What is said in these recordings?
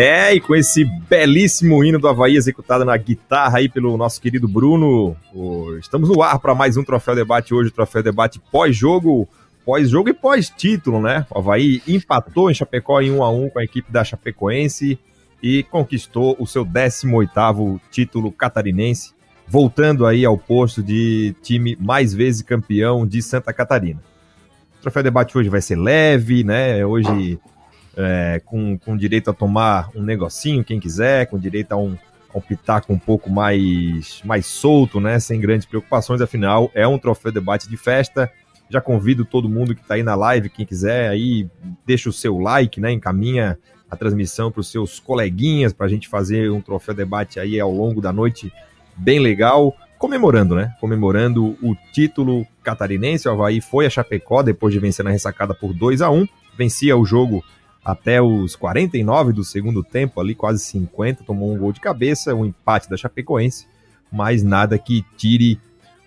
É, e com esse belíssimo hino do Havaí executado na guitarra aí pelo nosso querido Bruno, estamos no ar para mais um Troféu Debate hoje, Troféu Debate pós-jogo, pós-jogo e pós-título, né? O Havaí empatou em Chapecó em 1 a 1 com a equipe da Chapecoense e conquistou o seu 18º título catarinense, voltando aí ao posto de time mais vezes campeão de Santa Catarina. O Troféu Debate hoje vai ser leve, né? Hoje é, com, com direito a tomar um negocinho, quem quiser, com direito a um, a um pitaco um pouco mais, mais solto, né? Sem grandes preocupações, afinal, é um troféu debate de festa. Já convido todo mundo que está aí na live, quem quiser, aí deixa o seu like, né? Encaminha a transmissão para os seus coleguinhas para a gente fazer um troféu debate aí ao longo da noite bem legal, comemorando, né? Comemorando o título catarinense. O Havaí foi a Chapecó depois de vencer na ressacada por 2 a 1 vencia o jogo até os 49 do segundo tempo, ali quase 50, tomou um gol de cabeça, um empate da Chapecoense, mas nada que tire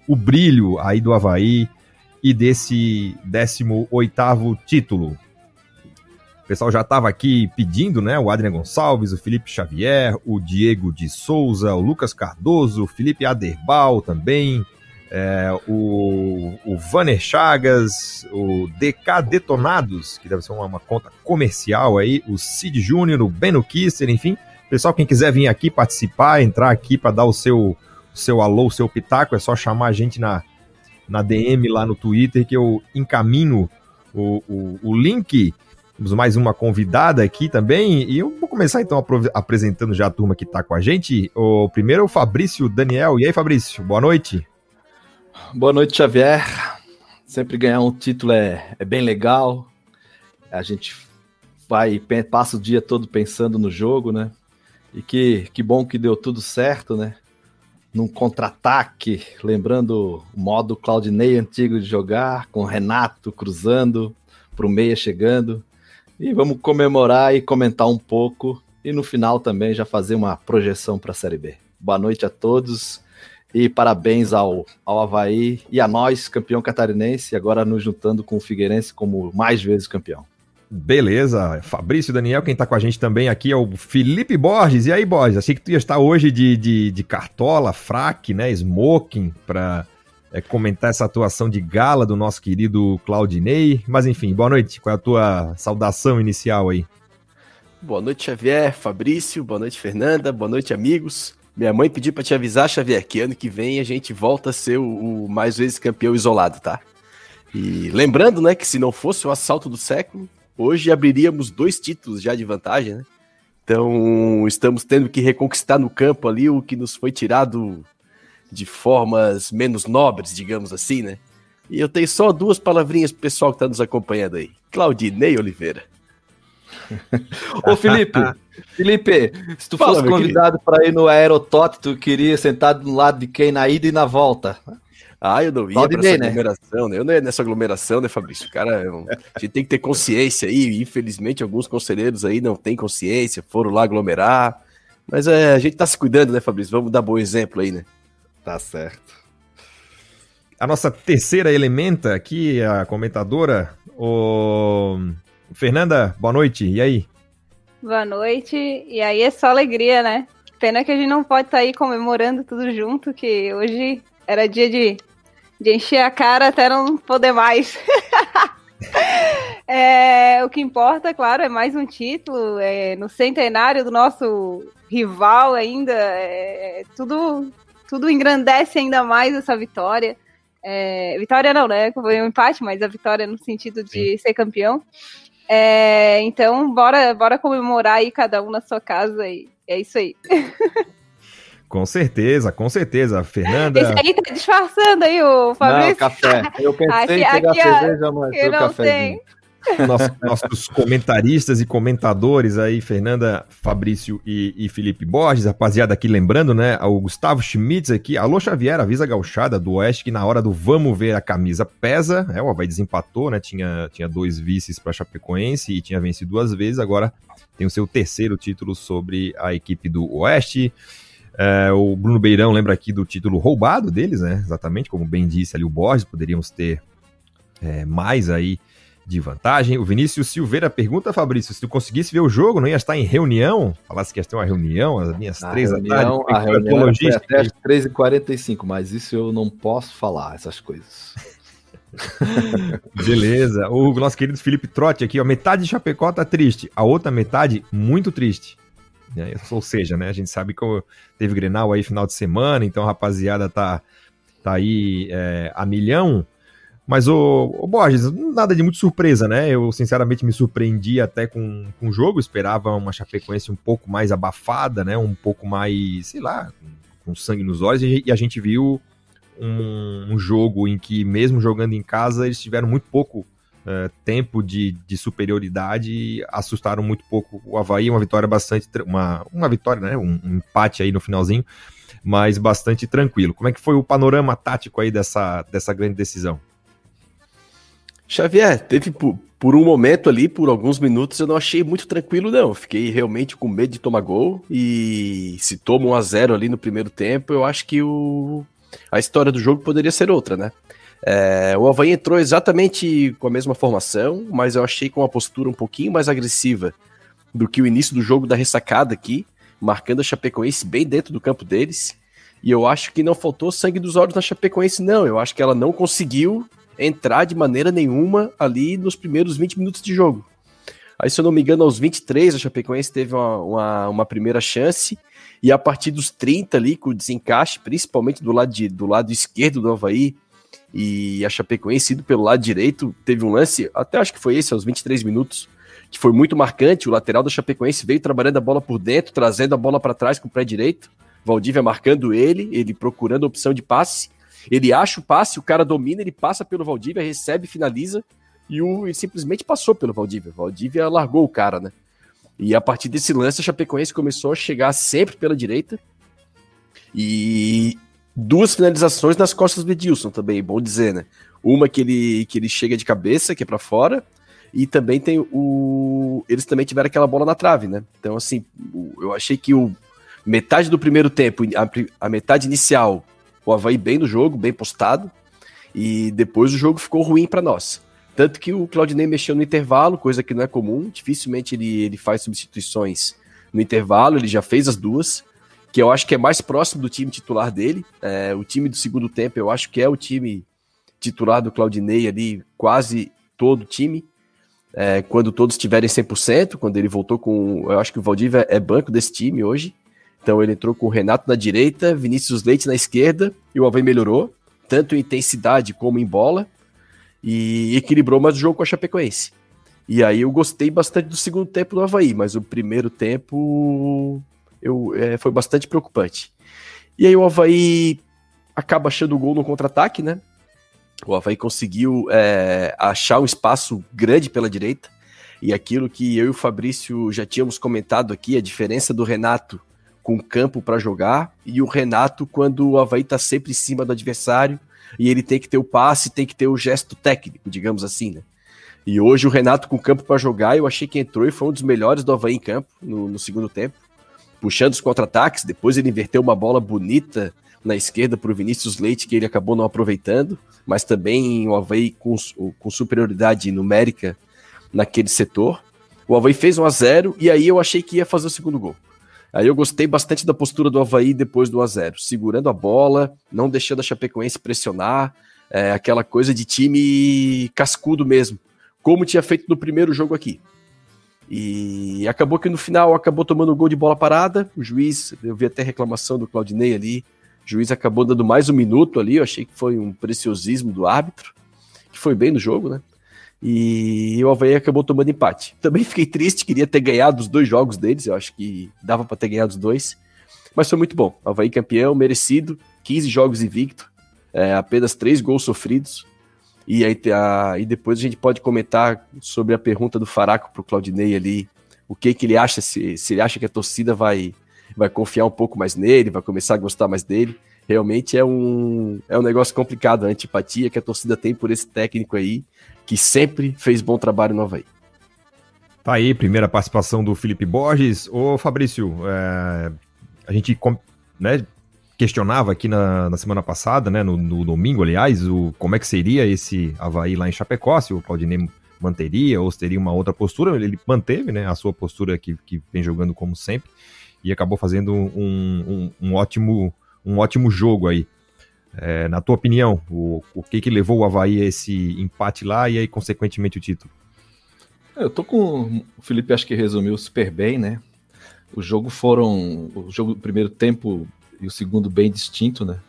o brilho aí do Havaí e desse 18º título. O pessoal já estava aqui pedindo, né? O Adrian Gonçalves, o Felipe Xavier, o Diego de Souza, o Lucas Cardoso, o Felipe Aderbal também, é, o, o Vanner Chagas, o DK Detonados, que deve ser uma, uma conta comercial aí, o Cid Júnior, o Beno Kisser, enfim. Pessoal, quem quiser vir aqui participar, entrar aqui para dar o seu, seu alô, o seu pitaco, é só chamar a gente na, na DM lá no Twitter que eu encaminho o, o, o link. Temos mais uma convidada aqui também. E eu vou começar então apresentando já a turma que está com a gente. O primeiro é o Fabrício Daniel. E aí, Fabrício, boa noite. Boa noite, Xavier. Sempre ganhar um título é, é bem legal. A gente vai passa o dia todo pensando no jogo, né? E que, que bom que deu tudo certo, né? Num contra-ataque, lembrando o modo Claudinei antigo de jogar, com Renato cruzando, pro meia chegando. E vamos comemorar e comentar um pouco. E no final também já fazer uma projeção para a Série B. Boa noite a todos e parabéns ao, ao Havaí e a nós, campeão catarinense, agora nos juntando com o Figueirense como mais vezes campeão. Beleza, Fabrício Daniel, quem tá com a gente também aqui é o Felipe Borges. E aí, Borges, achei que tu ia estar hoje de, de, de cartola, fraque, né, smoking, para é, comentar essa atuação de gala do nosso querido Claudinei. Mas enfim, boa noite, qual é a tua saudação inicial aí? Boa noite, Xavier, Fabrício, boa noite, Fernanda, boa noite, amigos. Minha mãe pediu para te avisar, Xavier, que ano que vem a gente volta a ser o, o, mais vezes campeão isolado, tá? E lembrando, né, que se não fosse o assalto do século, hoje abriríamos dois títulos já de vantagem, né? Então, estamos tendo que reconquistar no campo ali o que nos foi tirado de formas menos nobres, digamos assim, né? E eu tenho só duas palavrinhas pro pessoal que tá nos acompanhando aí. Claudinei Oliveira. Ô Felipe, Felipe, se tu Fala, fosse convidado para ir no Aerotot, tu queria sentar do lado de quem na ida e na volta? Ah, eu não ia pra essa né? aglomeração, né? Eu não ia nessa aglomeração, né, Fabrício? Cara, a gente tem que ter consciência aí. Infelizmente, alguns conselheiros aí não têm consciência, foram lá aglomerar. Mas é, a gente tá se cuidando, né, Fabrício? Vamos dar bom exemplo aí, né? Tá certo. A nossa terceira elementa aqui, a comentadora, o Fernanda, boa noite. E aí? Boa noite. E aí é só alegria, né? Pena que a gente não pode estar tá aí comemorando tudo junto, que hoje era dia de, de encher a cara até não poder mais. é, o que importa, claro, é mais um título. É, no centenário do nosso rival ainda, é, tudo, tudo engrandece ainda mais essa vitória. É, vitória não, né? Foi um empate, mas a vitória no sentido de Sim. ser campeão. É, então, bora, bora comemorar aí cada um na sua casa e é isso aí. Com certeza, com certeza. Fernanda. Esse aí tá disfarçando aí, o Fabrício. Não, café. Eu pensei aqui, em pegar aqui, cerveja, mas eu não cafezinho. Nosso, nossos comentaristas e comentadores aí, Fernanda, Fabrício e, e, Felipe Borges, rapaziada aqui lembrando, né, o Gustavo Schmitz aqui, alô Xavier, avisa a gauchada do Oeste que na hora do vamos ver a camisa pesa, é, o Havaí desempatou, né, tinha, tinha dois vices para Chapecoense e tinha vencido duas vezes, agora tem o seu terceiro título sobre a equipe do Oeste, é, o Bruno Beirão lembra aqui do título roubado deles, né? Exatamente, como bem disse ali o Borges, poderíamos ter é, mais aí de vantagem. O Vinícius Silveira pergunta, Fabrício, se tu conseguisse ver o jogo, não ia estar em reunião? Falasse que ia ter uma reunião às minhas a três reunião, da tarde. A reunião foi até às 3h45, mas isso eu não posso falar, essas coisas. Beleza. O nosso querido Felipe Trotti aqui, ó, metade de Chapecó tá triste, a outra metade muito triste. Né? Ou seja, né, a gente sabe que teve Grenal aí final de semana, então a rapaziada tá, tá aí é, a milhão. Mas, o, o Borges, nada de muito surpresa, né? Eu, sinceramente, me surpreendi até com, com o jogo. Esperava uma Chapecoense um pouco mais abafada, né? Um pouco mais, sei lá, com, sangue nos olhos. E, e a gente viu um, um, jogo em que, mesmo jogando em casa, eles tiveram muito pouco uh, tempo de, de superioridade e assustaram muito pouco o Havaí. Uma vitória bastante. Uma, uma vitória, né? Um, um, empate aí no finalzinho, mas bastante tranquilo. Como é que foi o panorama tático aí dessa, dessa grande decisão? Xavier, teve por, por, um momento ali, por alguns minutos, eu não achei muito tranquilo, não. Fiquei realmente com medo de tomar gol. E se toma um a 0 ali no primeiro tempo, eu acho que o, a história do jogo poderia ser outra, né? É, o Havaí entrou exatamente com a mesma formação, mas eu achei com uma postura um pouquinho mais agressiva do que o início do jogo da ressacada aqui, marcando a Chapecoense bem dentro do campo deles. E eu acho que não faltou sangue dos olhos na Chapecoense, não. Eu acho que ela não conseguiu entrar de maneira nenhuma ali nos primeiros 20 minutos de jogo. Aí, se eu não me engano, aos 23, a Chapecoense teve uma, uma, uma primeira chance, e a partir dos 30 ali, com o desencaixe, principalmente do lado, de, do lado esquerdo do Havaí, e a Chapecoense indo pelo lado direito, teve um lance, até acho que foi esse, aos 23 minutos, que foi muito marcante. O lateral da Chapecoense veio trabalhando a bola por dentro, trazendo a bola para trás com o pé direito. Valdívia marcando ele, ele procurando a opção de passe. Ele acha o passe, o cara domina, ele passa pelo Valdívia, recebe, finaliza e o ele simplesmente passou pelo Valdívia. Valdívia largou o cara, né? E a partir desse lance, a Chapecoense começou a chegar sempre pela direita. E duas finalizações nas costas do Edilson também, bom dizer, né? Uma que ele, que ele chega de cabeça, que é para fora, e também tem o. Eles também tiveram aquela bola na trave, né? Então, assim, eu achei que o metade do primeiro tempo, a, a metade inicial, o Havaí bem no jogo, bem postado, e depois o jogo ficou ruim para nós. Tanto que o Claudinei mexeu no intervalo, coisa que não é comum, dificilmente ele, ele faz substituições no intervalo, ele já fez as duas que eu acho que é mais próximo do time titular dele. É, o time do segundo tempo, eu acho que é o time titular do Claudinei ali, quase todo o time. É, quando todos estiverem 100%, quando ele voltou com. Eu acho que o Valdívia é banco desse time hoje. Então ele entrou com o Renato na direita, Vinícius Leite na esquerda, e o Havaí melhorou, tanto em intensidade como em bola, e equilibrou mais o jogo com a Chapecoense. E aí eu gostei bastante do segundo tempo do Havaí, mas o primeiro tempo eu, é, foi bastante preocupante. E aí o Havaí acaba achando o gol no contra-ataque, né? O Havaí conseguiu é, achar um espaço grande pela direita. E aquilo que eu e o Fabrício já tínhamos comentado aqui, a diferença do Renato com campo para jogar e o Renato quando o Havaí está sempre em cima do adversário e ele tem que ter o passe, tem que ter o gesto técnico, digamos assim, né? E hoje o Renato com campo para jogar, eu achei que entrou e foi um dos melhores do Havaí em campo no, no segundo tempo puxando os contra-ataques. Depois ele inverteu uma bola bonita na esquerda para o Vinícius Leite, que ele acabou não aproveitando, mas também o Havaí com, com superioridade numérica naquele setor. O Havaí fez 1 a 0 e aí eu achei que ia fazer o segundo gol. Aí eu gostei bastante da postura do Havaí depois do 1 a 0 segurando a bola, não deixando a Chapecoense pressionar, é, aquela coisa de time cascudo mesmo, como tinha feito no primeiro jogo aqui. E acabou que no final acabou tomando um gol de bola parada. O juiz, eu vi até reclamação do Claudinei ali. O juiz acabou dando mais um minuto ali. Eu achei que foi um preciosismo do árbitro, que foi bem no jogo, né? E o Havaí acabou tomando empate. Também fiquei triste, queria ter ganhado os dois jogos deles. Eu acho que dava para ter ganhado os dois. Mas foi muito bom. Havaí campeão, merecido. 15 jogos invicto. É, apenas três gols sofridos. E, aí, a, e depois a gente pode comentar sobre a pergunta do Faraco para o Claudinei ali, o que, que ele acha, se, se ele acha que a torcida vai, vai confiar um pouco mais nele, vai começar a gostar mais dele. Realmente é um, é um negócio complicado, a antipatia que a torcida tem por esse técnico aí, que sempre fez bom trabalho no Havaí. Tá aí, primeira participação do Felipe Borges. Ô Fabrício, é, a gente né, questionava aqui na, na semana passada, né, no, no, domingo, aliás, o, como é que seria esse Havaí lá em Chapecó, se o Claudinei manteria ou se teria uma outra postura. Ele manteve né, a sua postura que, que vem jogando como sempre e acabou fazendo um, um, um ótimo, um ótimo jogo aí. É, na tua opinião, o, o que que levou o Havaí a esse empate lá e aí, consequentemente, o título? Eu tô com. O Felipe acho que resumiu super bem, né? O jogo foram. O jogo primeiro tempo e o segundo bem distinto, né?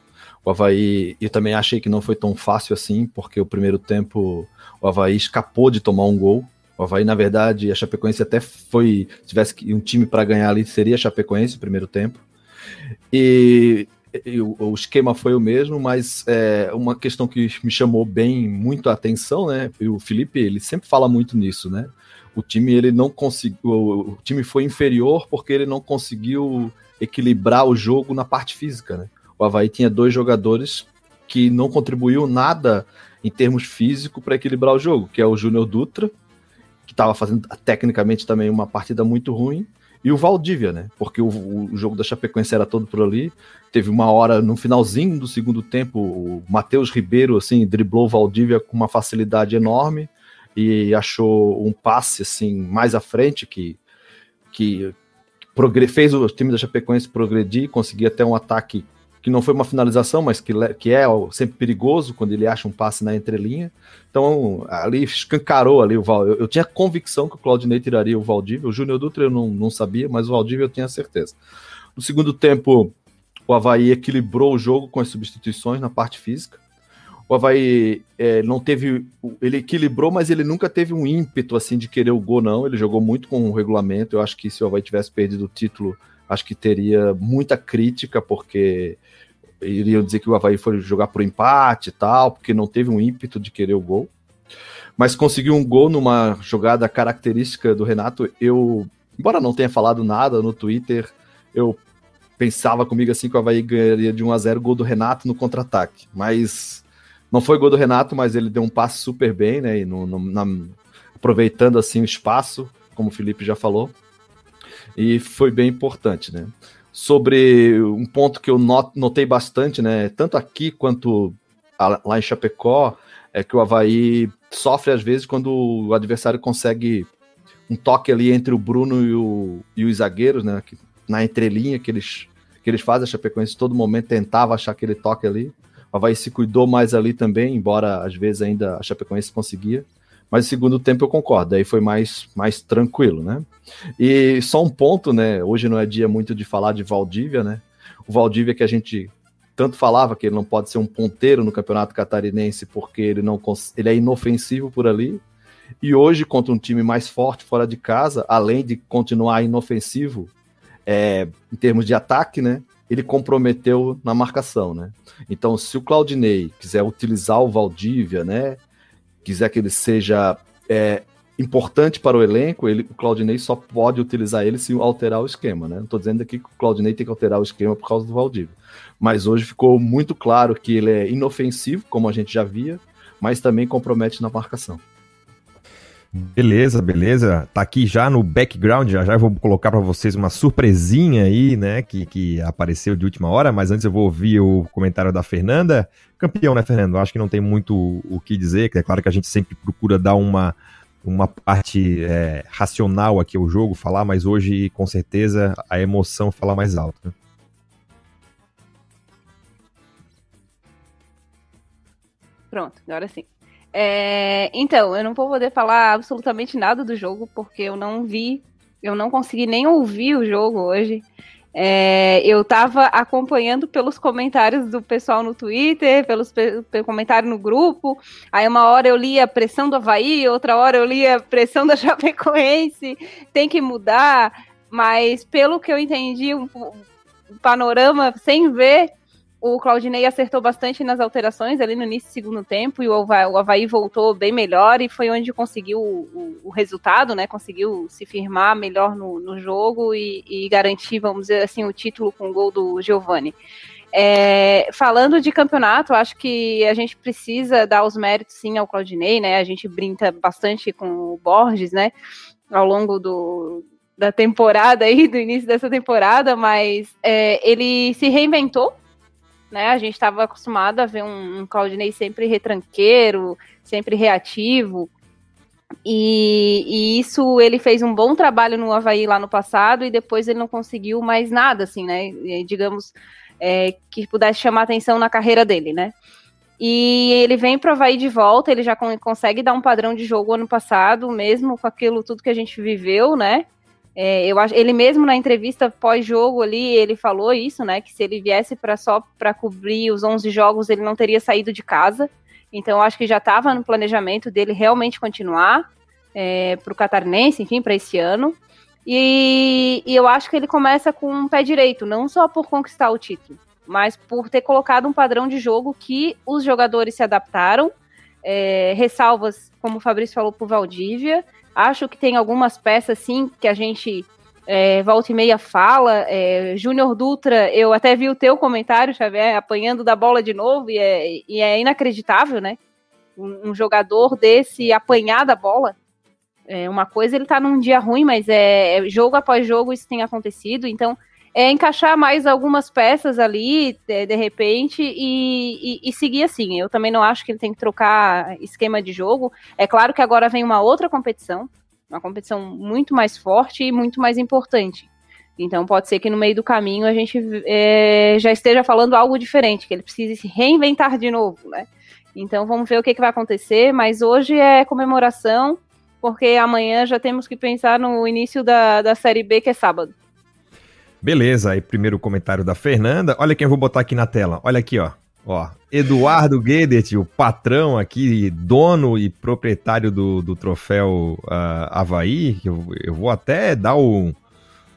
O Havaí, eu também achei que não foi tão fácil assim, porque o primeiro tempo o Havaí escapou de tomar um gol. O Havaí, na verdade, a Chapecoense até foi. Se tivesse um time para ganhar ali, seria a Chapecoense no primeiro tempo. E, o, esquema foi o mesmo, mas é, uma questão que me chamou bem muito a atenção, né? O Felipe, ele sempre fala muito nisso, né? O time ele não conseguiu, o time foi inferior porque ele não conseguiu equilibrar o jogo na parte física, né? O Havaí tinha dois jogadores que não contribuiu nada em termos físicos para equilibrar o jogo, que é o Júnior Dutra, que estava fazendo tecnicamente também uma partida muito ruim, e o Valdívia, né? Porque o, o, jogo da Chapecoense era todo por ali. Teve uma hora no finalzinho do segundo tempo, o Matheus Ribeiro assim driblou o Valdívia com uma facilidade enorme e achou um passe assim mais à frente que que fez o time da Chapecoense progredir, conseguir até um ataque que não foi uma finalização, mas que, que é sempre perigoso quando ele acha um passe na entrelinha. Então, ali escancarou ali o Val. Eu, eu tinha convicção que o Claudinei tiraria o Valdívia. O Júnior Dutra eu não, não sabia, mas o Valdívia eu tinha certeza. No segundo tempo, o Havaí equilibrou o jogo com as substituições na parte física. O Havaí é, não teve. Ele equilibrou, mas ele nunca teve um ímpeto assim de querer o gol, não. Ele jogou muito com o regulamento. Eu acho que se o Havaí tivesse perdido o título, acho que teria muita crítica, porque iriam dizer que o Havaí foi jogar por empate e tal, porque não teve um ímpeto de querer o gol. Mas conseguiu um gol numa jogada característica do Renato. Eu, embora não tenha falado nada no Twitter, eu pensava comigo assim que o Havaí ganharia de 1 a 0 gol do Renato no contra-ataque. Mas não foi gol do Renato, mas ele deu um passe super bem, né? E no, no, na, aproveitando assim o espaço, como o Felipe já falou. E foi bem importante, né? sobre um ponto que eu notei bastante, né, tanto aqui quanto lá em Chapecó, é que o Havaí sofre às vezes quando o adversário consegue um toque ali entre o Bruno e, o, e os zagueiros, né, que, na entrelinha que eles, que eles fazem, a Chapecoense todo momento tentava achar aquele toque ali, o Havaí se cuidou mais ali também, embora às vezes ainda a Chapecoense conseguia, mas segundo tempo eu concordo, aí foi mais, mais tranquilo, né? E só um ponto, né? Hoje não é dia muito de falar de Valdívia, né? O Valdívia que a gente tanto falava que ele não pode ser um ponteiro no Campeonato Catarinense porque ele não ele é inofensivo por ali. E hoje contra um time mais forte fora de casa, além de continuar inofensivo é, em termos de ataque, né? Ele comprometeu na marcação, né? Então, se o Claudinei quiser utilizar o Valdívia, né? Quiser que ele seja é, importante para o elenco, ele, o Claudinei só pode utilizar ele se alterar o esquema, né? Não estou dizendo aqui que o Claudinei tem que alterar o esquema por causa do Valdívia. Mas hoje ficou muito claro que ele é inofensivo, como a gente já via, mas também compromete na marcação. Beleza, beleza. Tá aqui já no background, já já eu vou colocar para vocês uma surpresinha aí, né, que, que apareceu de última hora, mas antes eu vou ouvir o comentário da Fernanda. Campeão, né, Fernando? Acho que não tem muito o que dizer, é claro que a gente sempre procura dar uma, uma parte é, racional aqui ao jogo, falar, mas hoje, com certeza, a emoção fala mais alto, né? Pronto, agora sim. É, então, eu não vou poder falar absolutamente nada do jogo, porque eu não vi, eu não consegui nem ouvir o jogo hoje. É, eu estava acompanhando pelos comentários do pessoal no Twitter, pelos pelo comentário no grupo. Aí uma hora eu lia pressão do Havaí, outra hora eu lia pressão da Chapecoense, tem que mudar. Mas pelo que eu entendi, um, um panorama sem ver, o Claudinei acertou bastante nas alterações ali no início do segundo tempo e o Havaí, o Havaí voltou bem melhor e foi onde conseguiu o, o, resultado, né? Conseguiu se firmar melhor no, no jogo e, e, garantir, vamos dizer assim, o título com o gol do Giovani. É, falando de campeonato, acho que a gente precisa dar os méritos sim ao Claudinei, né? A gente brinca bastante com o Borges, né? Ao longo do, da temporada aí, do início dessa temporada, mas é, ele se reinventou né? A gente estava acostumado a ver um, um Claudinei sempre retranqueiro, sempre reativo. E, e, isso ele fez um bom trabalho no Havaí lá no passado e depois ele não conseguiu mais nada, assim, né? Digamos é, que pudesse chamar atenção na carreira dele, né? E ele vem para o Havaí de volta, ele já consegue dar um padrão de jogo ano passado, mesmo com aquilo tudo que a gente viveu, né? É, eu acho, ele mesmo na entrevista pós-jogo ali, ele falou isso, né? Que se ele viesse para só para cobrir os 11 jogos, ele não teria saído de casa. Então, acho que já estava no planejamento dele realmente continuar é, para o Catarinense, enfim, para esse ano. E, e, eu acho que ele começa com um pé direito, não só por conquistar o título, mas por ter colocado um padrão de jogo que os jogadores se adaptaram. É, ressalvas, como o Fabrício falou, por Valdívia Acho que tem algumas peças, sim, que a gente é, volta e meia fala. É, Júnior Dutra, eu até vi o teu comentário, Xavier, apanhando da bola de novo, e é, e é inacreditável, né? Um, um, jogador desse apanhar da bola. É uma coisa, ele tá num dia ruim, mas é, é jogo após jogo isso tem acontecido, então é encaixar mais algumas peças ali, de, de repente, e, e, e, seguir assim. Eu também não acho que ele tem que trocar esquema de jogo. É claro que agora vem uma outra competição, uma competição muito mais forte e muito mais importante. Então pode ser que no meio do caminho a gente é, já esteja falando algo diferente, que ele precise se reinventar de novo, né? Então vamos ver o que, que vai acontecer, mas hoje é comemoração, porque amanhã já temos que pensar no início da, da Série B, que é sábado. Beleza, aí primeiro comentário da Fernanda. Olha quem eu vou botar aqui na tela. Olha aqui, ó. Ó, Eduardo Guedet, o patrão aqui, dono e proprietário do, do troféu uh, Havaí. Eu, eu vou até dar o.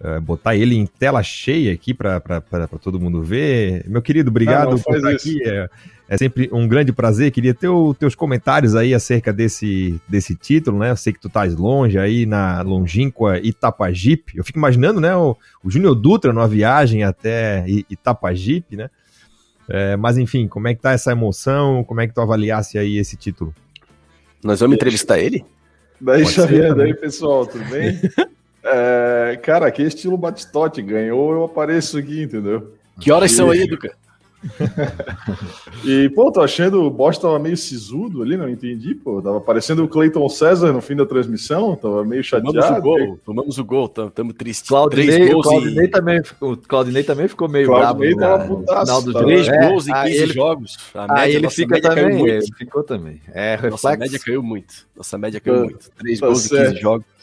Uh, botar ele em tela cheia aqui para todo mundo ver. Meu querido, obrigado não, não por estar aqui. É, é sempre um grande prazer. Queria ter os teus comentários aí acerca desse, desse título, né? Eu sei que tu estás longe aí na longínqua Itapajipe. Eu fico imaginando, né, o, o Júnior Dutra numa viagem até Itapajipe, né? É, mas enfim, como é que tá essa emoção? Como é que tu avaliasse aí esse título? Nós vamos entrevistar ele? Daí, Xavier, daí, pessoal, tudo bem? é, cara, aqui é estilo Batistote, ganhou, eu apareço aqui, entendeu? Que horas e... são aí, Duca? e, pô, tô achando o Bosch tava meio sisudo ali, não entendi, pô. Tava parecendo o Cleiton César no fim da transmissão, tava meio chateado. Tomamos o gol, tomamos o gol, tamo triste. Claudinei, o Claudinei, e... também, o Claudinei também ficou meio Claudinei bravo. Tava no final do jogo. Três é, gols em 15 ele, jogos. A aí ele fica também, ele ficou também. É, reflexo. Nossa média caiu muito. Nossa média caiu tá, muito. Três tá gols certo. em 15 jogos.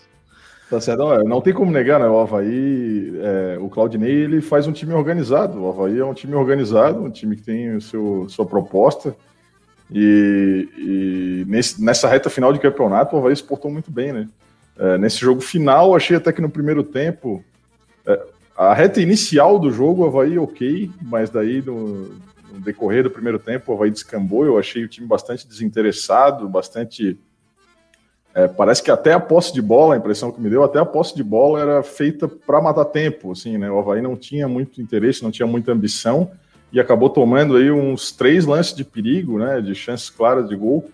Tá certo. Não, não tem como negar, né? O Havaí, é, o Claudinei, ele faz um time organizado. O Havaí é um time organizado, um time que tem o seu, sua proposta. E, e nesse, nessa reta final de campeonato, o Havaí se portou muito bem, né? É, nesse jogo final, achei até que no primeiro tempo, é, a reta inicial do jogo, o Havaí ok, mas daí no, no decorrer do primeiro tempo, o Havaí descambou. Eu achei o time bastante desinteressado, bastante é, parece que até a posse de bola, a impressão que me deu, até a posse de bola era feita para matar tempo, assim, né? O Havaí não tinha muito interesse, não tinha muita ambição e acabou tomando aí uns três lances de perigo, né? De chances claras de gol.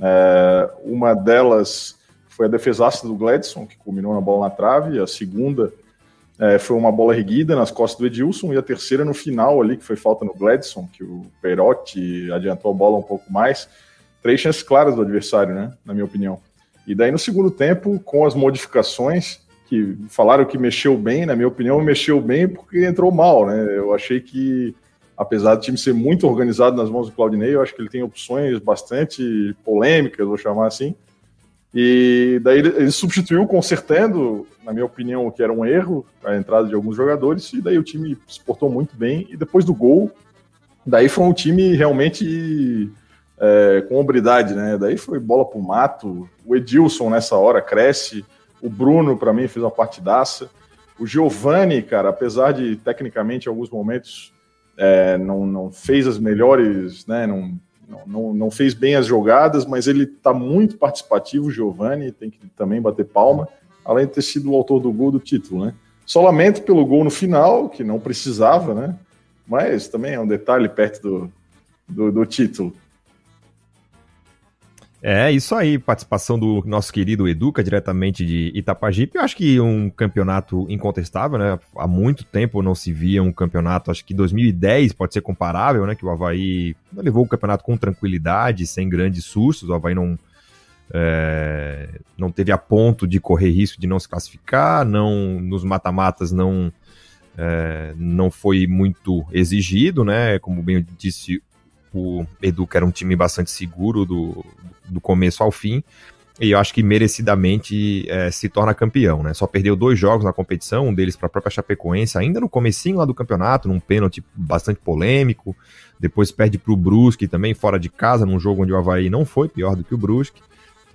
É, uma delas foi a defesaça do Gladson, que culminou na bola na trave, a segunda é, foi uma bola erguida nas costas do Edilson, e a terceira no final ali, que foi falta no Gladson, que o Perotti adiantou a bola um pouco mais. Três chances claras do adversário, né? Na minha opinião. E daí no segundo tempo, com as modificações, que falaram que mexeu bem, na minha opinião, mexeu bem porque entrou mal, né? Eu achei que, apesar do time ser muito organizado nas mãos do Claudinei, eu acho que ele tem opções bastante polêmicas, vou chamar assim. E daí ele, substituiu consertando, na minha opinião, o que era um erro, a entrada de alguns jogadores, e daí o time se portou muito bem. E depois do gol, daí foi um time realmente é, com hombridade, né? Daí foi bola pro mato. O Edilson nessa hora cresce. O Bruno, para mim, fez uma partidaça. O Giovani, cara, apesar de tecnicamente em alguns momentos é, não, não fez as melhores, né, não, não, não fez bem as jogadas, mas ele está muito participativo, o Giovani, tem que também bater palma, além de ter sido o autor do gol do título, né? Só lamento pelo gol no final, que não precisava, né? Mas também é um detalhe perto do, do, do título. É, isso aí, participação do nosso querido Educa, diretamente de Itapajipe. Eu acho que um campeonato incontestável, né? Há muito tempo não se via um campeonato, acho que 2010 pode ser comparável, né? Que o Havaí levou o campeonato com tranquilidade, sem grandes sustos. O Havaí não, é, não teve a ponto de correr risco de não se classificar, não nos mata-matas não, é, não foi muito exigido, né? Como bem disse o Educa, era um time bastante seguro do, do começo ao fim. E eu acho que merecidamente é, se torna campeão, né? Só perdeu dois jogos na competição, um deles para a própria Chapecoense, ainda no comecinho lá do campeonato, num pênalti bastante polêmico. Depois perde para o Brusque também, fora de casa, num jogo onde o Havaí não foi pior do que o Brusque.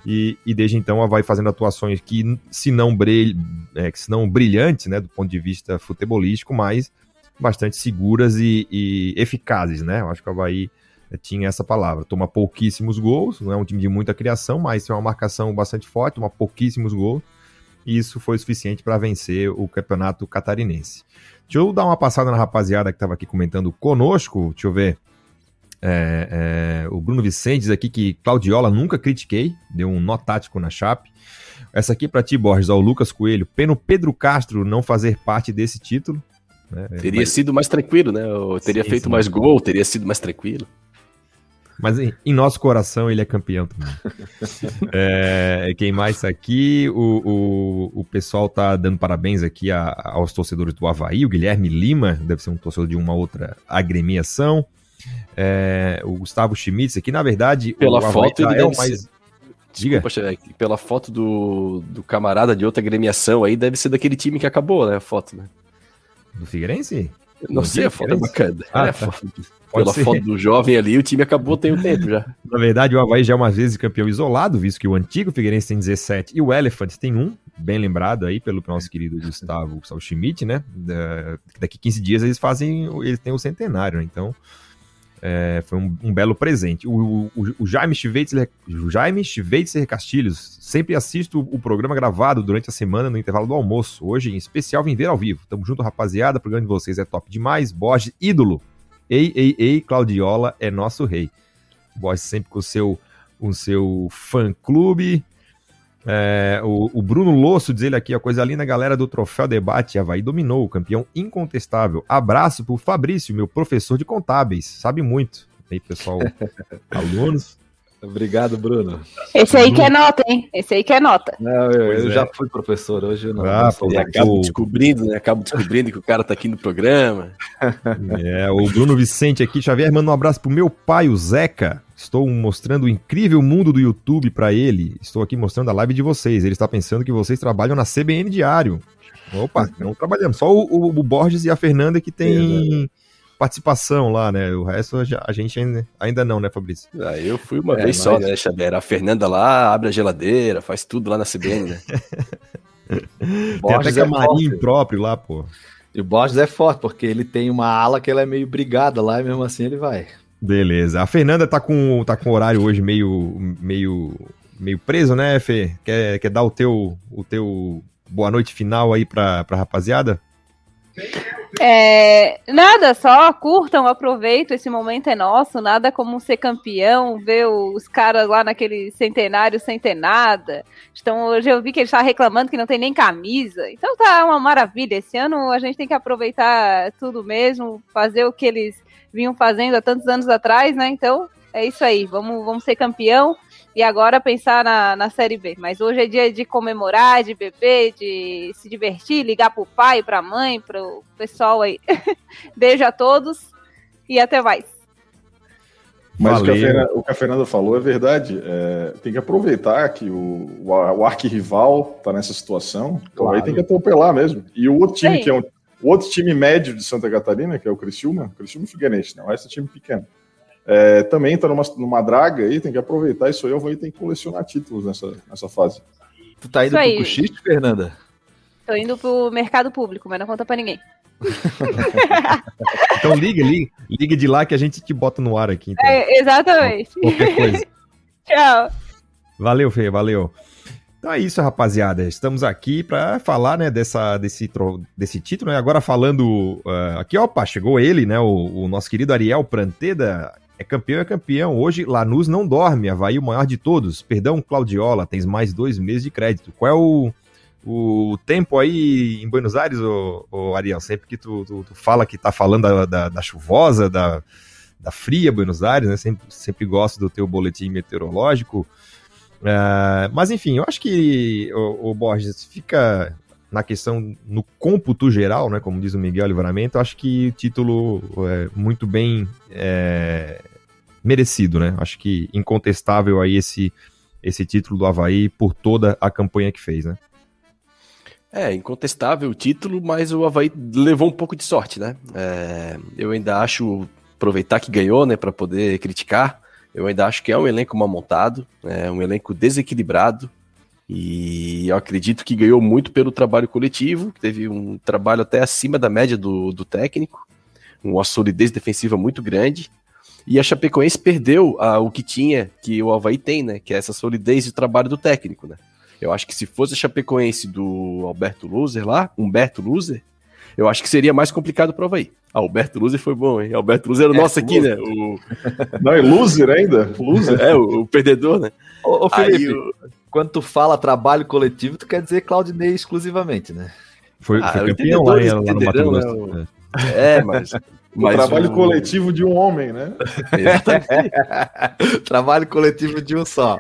E, e desde então o Havaí fazendo atuações que, se não, brilh, é, que se não brilhantes, né, do ponto de vista futebolístico, mas bastante seguras e, e eficazes, né? Eu acho que o Havaí tinha essa palavra. Toma pouquíssimos gols, não é um time de muita criação, mas tem uma marcação bastante forte, toma pouquíssimos gols. E isso foi suficiente para vencer o campeonato catarinense. Deixa eu dar uma passada na rapaziada que estava aqui comentando conosco. Deixa eu ver. É, é, o Bruno Vicente diz aqui que Claudiola nunca critiquei, deu um nó tático na chape. Essa aqui para ti, Borges, ao Lucas Coelho. Peno Pedro Castro não fazer parte desse título. Né? Teria Mas... sido mais tranquilo, né? Ou teria sim, feito sim. mais gol, teria sido mais tranquilo. Mas em, em, nosso coração ele é campeão também. é, quem mais tá aqui? O, o, o pessoal tá dando parabéns aqui a, aos torcedores do Havaí. O Guilherme Lima, deve ser um torcedor de uma outra agremiação. É, o Gustavo Schmitz aqui, na verdade, pela foto ele é o mais. Diga. Desculpa, pela foto do, do camarada de outra agremiação aí, deve ser daquele time que acabou, né? A foto, né? Do Figueirense? Não sei, a foto é bacana. Ah, é, tá. Pode Pela ser. foto do jovem ali, o time acabou tem um tempo já. Na verdade, o Havaí já é uma vez campeão isolado, visto que o antigo Figueirense tem 17 e o Elephant tem um, bem lembrado aí pelo nosso querido Gustavo, Gustavo Schmidt, né? daqui 15 dias eles fazem, eles têm o centenário, né? Então, é, foi um, um, belo presente. O, o, o Jaime Schweitzer, o Jaime Schweitzer Castilhos, sempre assisto o programa gravado durante a semana no intervalo do almoço. Hoje, em especial, vim ver ao vivo. Tamo junto, rapaziada. O programa de vocês é top demais. Borges, ídolo. Ei, ei, ei, Claudiola é nosso rei. Borges sempre com o seu, o seu fã-clube. É, o, o, Bruno Losso diz ele aqui, a coisa linda, galera do Troféu Debate, Havaí dominou, campeão incontestável. Abraço pro Fabrício, meu professor de contábeis, sabe muito. Aí, pessoal, alunos. Obrigado, Bruno. Esse aí que é nota, hein? Esse aí que é nota. Não, eu, eu é. já fui professor, hoje eu não. Ah, pô, acabo descobrindo, né? Acabo descobrindo que o cara tá aqui no programa. É, o Bruno Vicente aqui, Xavier, manda um abraço pro meu pai, o Zeca. Estou mostrando o incrível mundo do YouTube para ele. Estou aqui mostrando a live de vocês. Ele está pensando que vocês trabalham na CBN Diário. Opa, não trabalhamos. Só o, o, o Borges e a Fernanda que tem participação lá, né? O resto a gente ainda, ainda não, né, Fabrício? Ah, eu fui uma é, vez mas... só, né, Xavier? A Fernanda lá abre a geladeira, faz tudo lá na CBN, né? tem até camarim é próprio lá, pô. E o Borges é forte, porque ele tem uma ala que ela é meio brigada lá e mesmo assim ele vai. Beleza. A Fernanda tá com, tá com horário hoje meio, meio, meio preso, né, Fê? Quer, quer dar o teu, o teu boa noite final aí pra, pra rapaziada? É, nada, só curtam, aproveitem, esse momento é nosso, nada como ser campeão, ver os caras lá naquele centenário sem ter nada. Então hoje eu vi que ele está reclamando que não tem nem camisa. Então tá uma maravilha. Esse ano a gente tem que aproveitar tudo mesmo, fazer o que eles vinham fazendo há tantos anos atrás, né? Então é isso aí, vamos, vamos ser campeão e agora pensar na, na Série B. Mas hoje é dia de comemorar, de beber, de se divertir, ligar pro pai, pra mãe, pro pessoal aí. Beijo a todos e até mais. Mas o que, a, o que, a, Fernanda falou é verdade. É, tem que aproveitar que o, o, o arquirrival está nessa situação. Claro. Aí tem que atropelar mesmo. E o outro time, Sim. que é um, o outro time médio de Santa Catarina, que é o Criciúma, Criciúma e Figueirense, não, esse é time pequeno. É, também está numa, numa draga aí, tem que aproveitar isso aí, eu vou ter que colecionar títulos nessa, nessa fase. Tu tá indo pro Cuxite, Fernanda? Tô indo pro mercado público, mas não conta pra ninguém. então liga, liga, liga de lá que a gente te bota no ar aqui. Então. É, exatamente. Qualquer coisa. Tchau. Valeu, Fê, valeu. Então é isso, rapaziada. Estamos aqui para falar, né, dessa, desse, desse título. Né? Agora falando uh, aqui, opa, chegou ele, né, o, o, nosso querido Ariel Pranteda. É campeão, é campeão. Hoje, Lanús não dorme. Havaí o maior de todos. Perdão, Claudiola, tens mais dois meses de crédito. Qual é o, o tempo aí em Buenos Aires, ô, ô Ariel? Sempre que tu, tu, tu, fala que tá falando da, da, da chuvosa, da, da fria Buenos Aires, né? Sempre, sempre gosto do teu boletim meteorológico. Uh, mas enfim, eu acho que o, o, Borges fica na questão, no cômputo geral, né, como diz o Miguel Livramento, acho que o título é muito bem é, merecido, né? Acho que incontestável aí esse, esse título do Havaí por toda a campanha que fez, né? É, incontestável o título, mas o Havaí levou um pouco de sorte, né? É, eu ainda acho aproveitar que ganhou, né, para poder criticar. Eu ainda acho que é um elenco mal montado, é um elenco desequilibrado. E eu acredito que ganhou muito pelo trabalho coletivo, que teve um trabalho até acima da média do, do técnico, uma solidez defensiva muito grande. E a Chapecoense perdeu o que tinha, que o Havaí tem, né? Que é essa solidez de trabalho do técnico, né? Eu acho que se fosse a Chapecoense do Alberto Loser lá, Humberto Loser, eu acho que seria mais complicado para o Havaí. Ah, Alberto Loser foi bom, hein? Alberto Loser era o é, nosso aqui, né? O... Não, é loser ainda? Loser. É, o, o perdedor, né? Ô, ô Felipe, Aí, quando tu fala trabalho coletivo, tu quer dizer Claudinei exclusivamente, né? Foi, ah, foi campeão lá, lá no Mato Grosso. Né? É, mas o trabalho o... coletivo de um homem, né? trabalho coletivo de um só.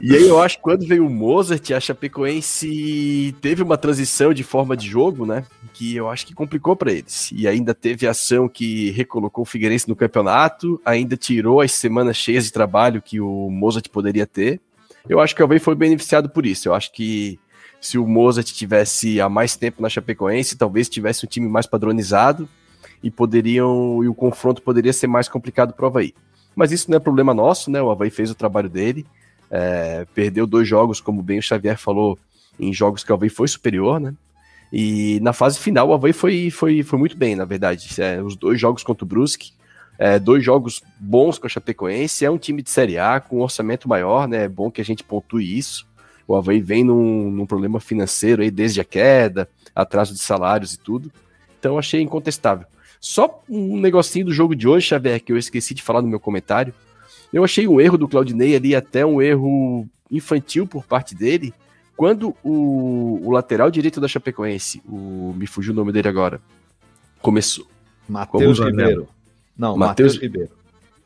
e aí eu acho que quando veio o Mozart, a Chapecoense teve uma transição de forma de jogo, né? Que eu acho que complicou para eles. E ainda teve ação que recolocou o Figueirense no campeonato, ainda tirou as semanas cheias de trabalho que o Mozart poderia ter. Eu acho que o Alvei foi beneficiado por isso. Eu acho que se o Mozart tivesse há mais tempo na Chapecoense, talvez tivesse um time mais padronizado e poderiam e o confronto poderia ser mais complicado para o Havaí. Mas isso não é problema nosso, né? O Havaí fez o trabalho dele, é, perdeu dois jogos, como bem o Xavier falou, em jogos que o Havaí foi superior, né? E na fase final o Havaí foi, foi, foi muito bem, na verdade. É, os dois jogos contra o Brusque, é, dois jogos bons com a Chapecoense, é um time de Série A com um orçamento maior, né? É bom que a gente pontue isso. O Havaí vem num, num problema financeiro aí desde a queda, atraso de salários e tudo. Então achei incontestável. Só um negocinho do jogo de hoje, Xavier, que eu esqueci de falar no meu comentário. Eu achei um erro do Claudinei ali, até um erro infantil por parte dele, quando o, o lateral direito da Chapecoense, o, me fugiu o nome dele agora, começou. Matheus Ribeiro. Não, Matheus Ribeiro.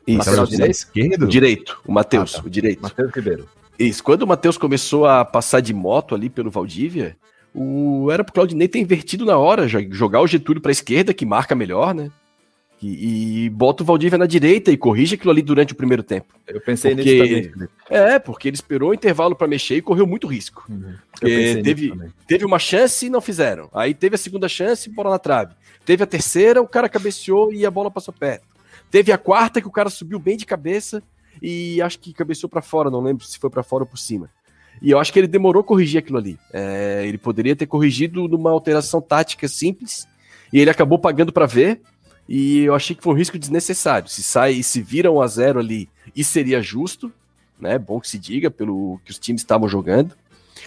Isso, lateral direito? Esquerdo? Direito, o Matheus, ah, tá. o direito. Matheus Ribeiro. Isso, quando o Matheus começou a passar de moto ali pelo Valdívia, o, era pro Claudinei ter invertido na hora, jogar o Getúlio para a esquerda, que marca melhor, né? E, e, bota o Valdívia na direita e corrige aquilo ali durante o primeiro tempo. Eu pensei porque, nisso também. É, porque ele esperou o intervalo para mexer e correu muito risco. Uhum. teve, teve uma chance e não fizeram. Aí teve a segunda chance e bola na trave. Teve a terceira, o cara cabeceou e a bola passou perto. Teve a quarta que o cara subiu bem de cabeça e acho que cabeceou para fora, não lembro se foi para fora ou por cima. E eu acho que ele demorou a corrigir aquilo ali. É, ele poderia ter corrigido numa alteração tática simples, e ele acabou pagando para ver, e eu achei que foi um risco desnecessário. Se sai se vira 1 a 0 ali, isso seria justo, né? Bom que se diga, pelo que os times estavam jogando.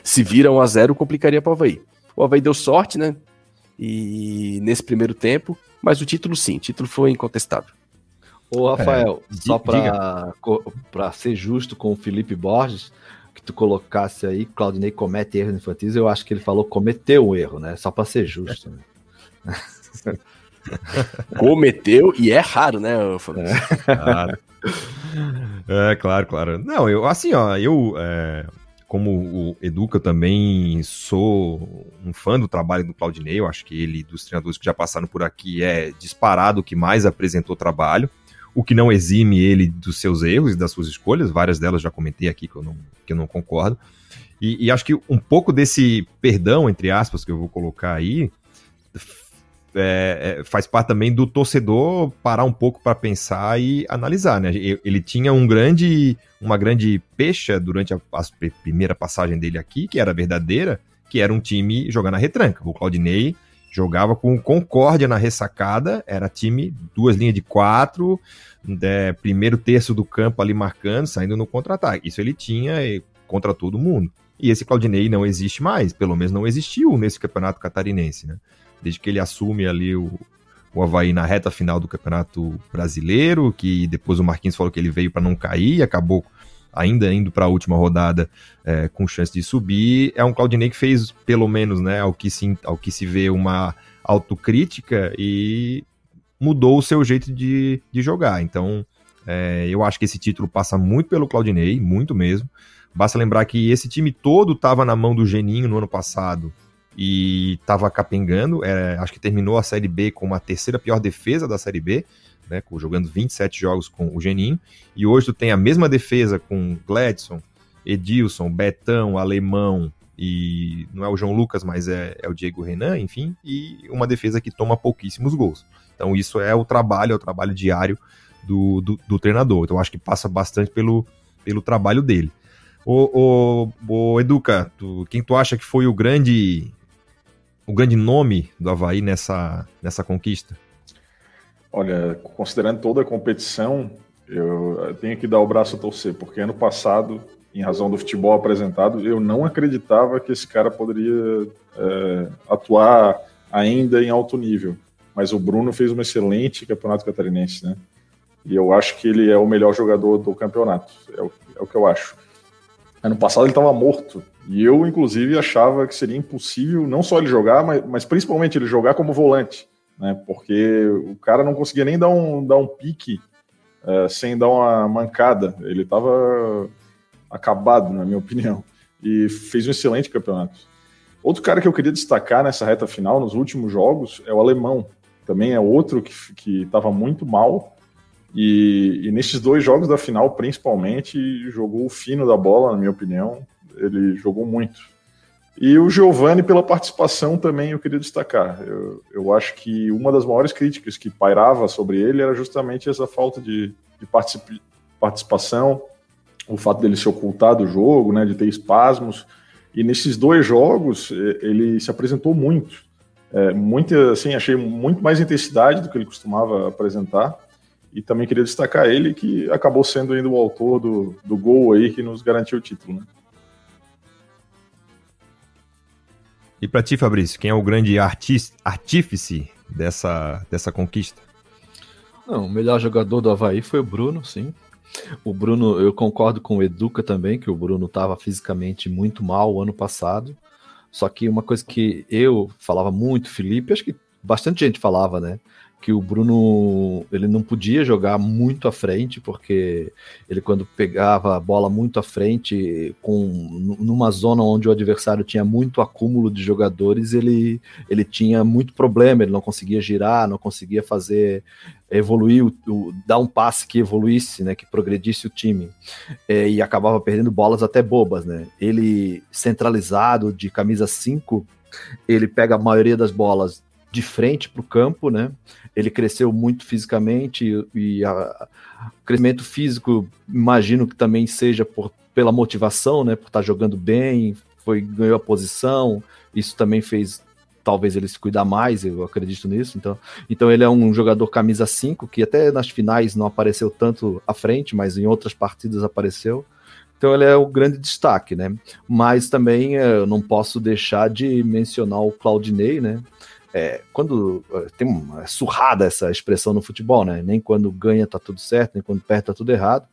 Se vira 1 a 0 complicaria para o Havaí. O Havaí deu sorte, né? E nesse primeiro tempo, mas o título sim, o título foi incontestável. Ô, Rafael, é, só para ser justo com o Felipe Borges, que tu colocasse aí, Claudinei comete erros infantis, eu acho que ele falou cometeu um erro, né? Só para ser justo. Né? cometeu e é raro, né, Fabrício? É. é, claro, claro. Não, eu assim, ó, eu é, como o Educa também sou um fã do trabalho do Claudinei, eu acho que ele dos treinadores que já passaram por aqui é disparado o que mais apresentou trabalho o que não exime ele dos seus erros e das suas escolhas, várias delas já comentei aqui que eu não, que eu não concordo. E, e acho que um pouco desse perdão, entre aspas, que eu vou colocar aí, é, é, faz parte também do torcedor parar um pouco para pensar e analisar, né? Ele tinha um grande, uma grande pecha durante a, a, primeira passagem dele aqui, que era verdadeira, que era um time jogando na retranca. O Claudinei Jogava com Concórdia na ressacada, era time, duas linhas de quatro, é, primeiro terço do campo ali marcando, saindo no contra-ataque. Isso ele tinha contra todo mundo. E esse Claudinei não existe mais, pelo menos não existiu nesse campeonato catarinense, né? Desde que ele assume ali o, o Havaí na reta final do campeonato brasileiro, que depois o Marquinhos falou que ele veio para não cair, acabou ainda indo para a última rodada é, com chance de subir. É um Claudinei que fez, pelo menos, né, ao que se, ao que se vê, uma autocrítica e mudou o seu jeito de, de jogar. Então, é, eu acho que esse título passa muito pelo Claudinei, muito mesmo. Basta lembrar que esse time todo estava na mão do Geninho no ano passado e estava capengando. É, acho que terminou a Série B com uma terceira pior defesa da Série B né, jogando 27 jogos com o Geninho, e hoje tu tem a mesma defesa com Gladson, Edilson, Betão, Alemão, e não é o João Lucas, mas é, é, o Diego Renan, enfim, e uma defesa que toma pouquíssimos gols. Então isso é o trabalho, é o trabalho diário do, do, do treinador. Então acho que passa bastante pelo, pelo trabalho dele. O, Educa, tu, quem tu acha que foi o grande o grande nome do Havaí nessa, nessa conquista? Olha, considerando toda a competição, eu tenho que dar o braço a torcer, porque ano passado, em razão do futebol apresentado, eu não acreditava que esse cara poderia é, atuar ainda em alto nível. Mas o Bruno fez um excelente campeonato catarinense, né? E eu acho que ele é o melhor jogador do campeonato. É o, é o que eu acho. Ano passado ele estava morto. E eu, inclusive, achava que seria impossível não só ele jogar, mas, mas principalmente ele jogar como volante né? Porque o cara não conseguia nem dar um, dar um pique é, sem dar uma mancada. Ele estava acabado, na minha opinião, e fez um excelente campeonato. Outro cara que eu queria destacar nessa reta final, nos últimos jogos, é o alemão. Também é outro que estava muito mal. E, e, nesses dois jogos da final, principalmente, jogou o fino da bola, na minha opinião. Ele jogou muito. E o Giovanni, pela participação, também eu queria destacar. Eu, eu acho que uma das maiores críticas que pairava sobre ele era justamente essa falta de, de particip, participação, o fato dele se ocultar do jogo, né, de ter espasmos. E nesses dois jogos, ele se apresentou muito. É, assim, achei muito mais intensidade do que ele costumava apresentar. E também queria destacar ele, que acabou sendo ainda o autor do, do gol aí que nos garantiu o título, né? E para ti, Fabrício, quem é o grande artífice dessa, dessa conquista? Não, o melhor jogador do Havaí foi o Bruno, sim. O Bruno, eu concordo com o Educa também, que o Bruno estava fisicamente muito mal o ano passado. Só que uma coisa que eu falava muito, Felipe, acho que bastante gente falava, né? Que o Bruno ele não podia jogar muito à frente, porque ele quando pegava a bola muito à frente, com numa zona onde o adversário tinha muito acúmulo de jogadores, ele, ele tinha muito problema, ele não conseguia girar, não conseguia fazer evoluir, o, o dar um passe que evoluísse, né, que progredisse o time, é, e acabava perdendo bolas até bobas, né? Ele centralizado de camisa 5, ele pega a maioria das bolas de frente para o campo, né? Ele cresceu muito fisicamente e, e a, o crescimento físico, imagino que também seja por, pela motivação, né? Por estar tá jogando bem, foi ganhou a posição. Isso também fez talvez ele se cuidar mais, eu acredito nisso. Então, então ele é um jogador camisa 5 que até nas finais não apareceu tanto à frente, mas em outras partidas apareceu. Então ele é o grande destaque, né? Mas também eh, eu não posso deixar de mencionar o Claudinei, né? É, quando é, tem uma surrada essa expressão no futebol, né? Nem quando ganha tá tudo certo, nem quando perde tá tudo errado.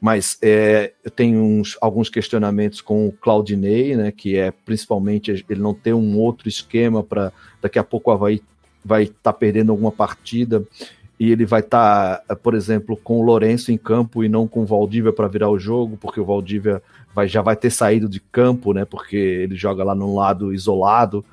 Mas é, eu tenho uns, alguns questionamentos com o Claudinei, né? Que é principalmente ele não ter um outro esquema para daqui a pouco o Havaí vai estar tá perdendo alguma partida e ele vai estar, tá, por exemplo, com o Lourenço em campo e não com o Valdívia para virar o jogo, porque o Valdívia vai, já vai ter saído de campo, né? Porque ele joga lá num lado isolado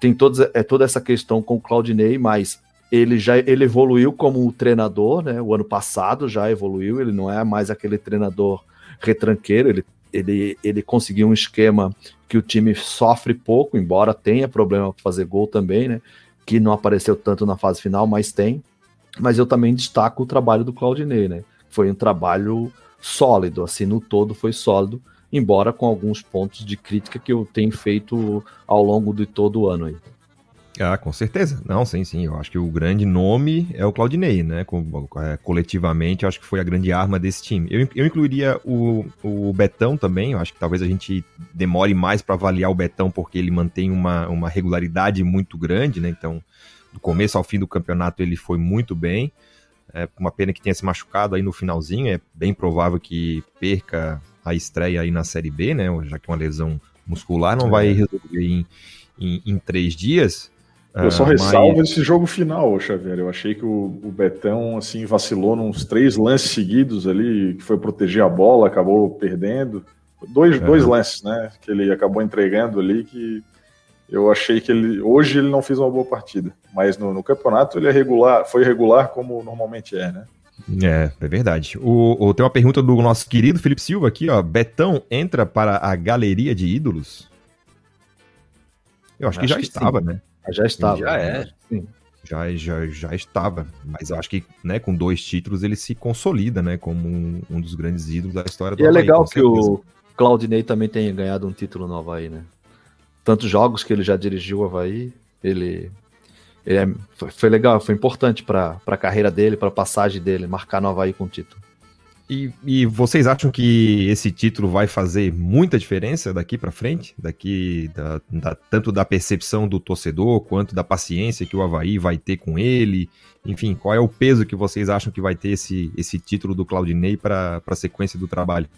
tem todos, é, toda essa questão com o Claudinei, mas ele já ele evoluiu como treinador, né? O ano passado já evoluiu, ele não é mais aquele treinador retranqueiro, ele, ele, ele conseguiu um esquema que o time sofre pouco, embora tenha problema para fazer gol também, né? Que não apareceu tanto na fase final, mas tem. Mas eu também destaco o trabalho do Claudinei, né? Foi um trabalho sólido, assim, no todo foi sólido embora com alguns pontos de crítica que eu tenho feito ao longo de todo o ano aí. Ah, com certeza. Não, sim, sim. Eu acho que o grande nome é o Claudinei, né? É, coletivamente, eu acho que foi a grande arma desse time. Eu, eu incluiria o, o Betão também. Eu acho que talvez a gente demore mais para avaliar o Betão, porque ele mantém uma, uma regularidade muito grande, né? Então, do começo ao fim do campeonato, ele foi muito bem. É uma pena que tenha se machucado aí no finalzinho. É bem provável que perca a estreia aí na Série B, né? Já que uma lesão muscular não vai é. resolver em, em, em três dias. Eu só ah, ressalvo mas... esse jogo final, Xavier. Eu achei que o, o, Betão assim vacilou nos três lances seguidos ali, que foi proteger a bola, acabou perdendo. Dois, dois lances, né? Que ele acabou entregando ali que eu achei que ele hoje ele não fez uma boa partida, mas no, no campeonato ele é regular, foi regular como normalmente é, né? É, é verdade. O, o, tem uma pergunta do nosso querido Felipe Silva aqui, ó. Betão entra para a galeria de ídolos? Eu acho, acho que já que estava, sim. né? Já estava. Já é. Sim. Já, já, já estava. Mas eu acho que né, com dois títulos ele se consolida né, como um, um dos grandes ídolos da história do E é Havaí, é legal que o Claudinei também tenha ganhado um título no Havaí, né? Tantos jogos que ele já dirigiu o Havaí, ele, ele é, foi, foi, legal, foi importante para a carreira dele, para a passagem dele, marcar no Havaí com o título. E, e, vocês acham que esse título vai fazer muita diferença daqui para frente? Daqui, da, da, tanto da percepção do torcedor, quanto da paciência que o Havaí vai ter com ele? Enfim, qual é o peso que vocês acham que vai ter esse, esse título do Claudinei para a sequência do trabalho?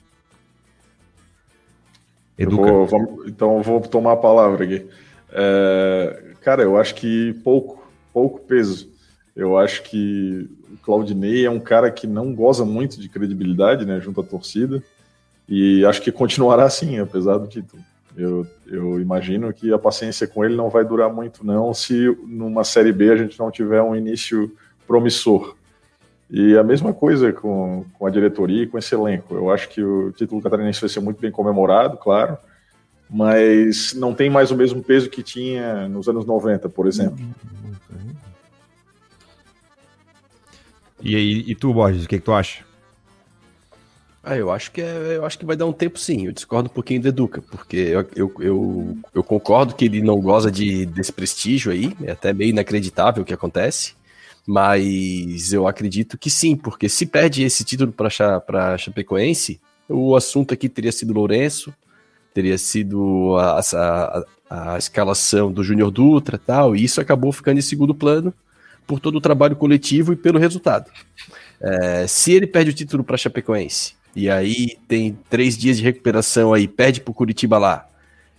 Eu vou, vamos, então eu vou tomar a palavra aqui. É, cara, eu acho que pouco, pouco peso. Eu acho que o Claudinei é um cara que não goza muito de credibilidade, né, junto à torcida, e acho que continuará assim, apesar do título. Eu, eu imagino que a paciência com ele não vai durar muito, não, se numa Série B a gente não tiver um início promissor. E a mesma coisa com, com a diretoria e com esse elenco. Eu acho que o título catarinense vai ser muito bem comemorado, claro, mas não tem mais o mesmo peso que tinha nos anos 90, por exemplo. E, e, e tu, Borges, o que, que tu acha? Ah, eu acho que é, eu acho que vai dar um tempo sim. Eu discordo um pouquinho do Educa, porque eu, eu, eu, eu, concordo que ele não goza de, desse prestígio aí, é até meio inacreditável o que acontece, mas eu acredito que sim, porque se perde esse título para Chapecoense, o assunto aqui teria sido Lourenço, teria sido a, a, a escalação do Júnior Dutra tal, e isso acabou ficando em segundo plano por todo o trabalho coletivo e pelo resultado. É, se ele perde o título para Chapecoense, e aí tem três dias de recuperação aí, perde para o Curitiba lá,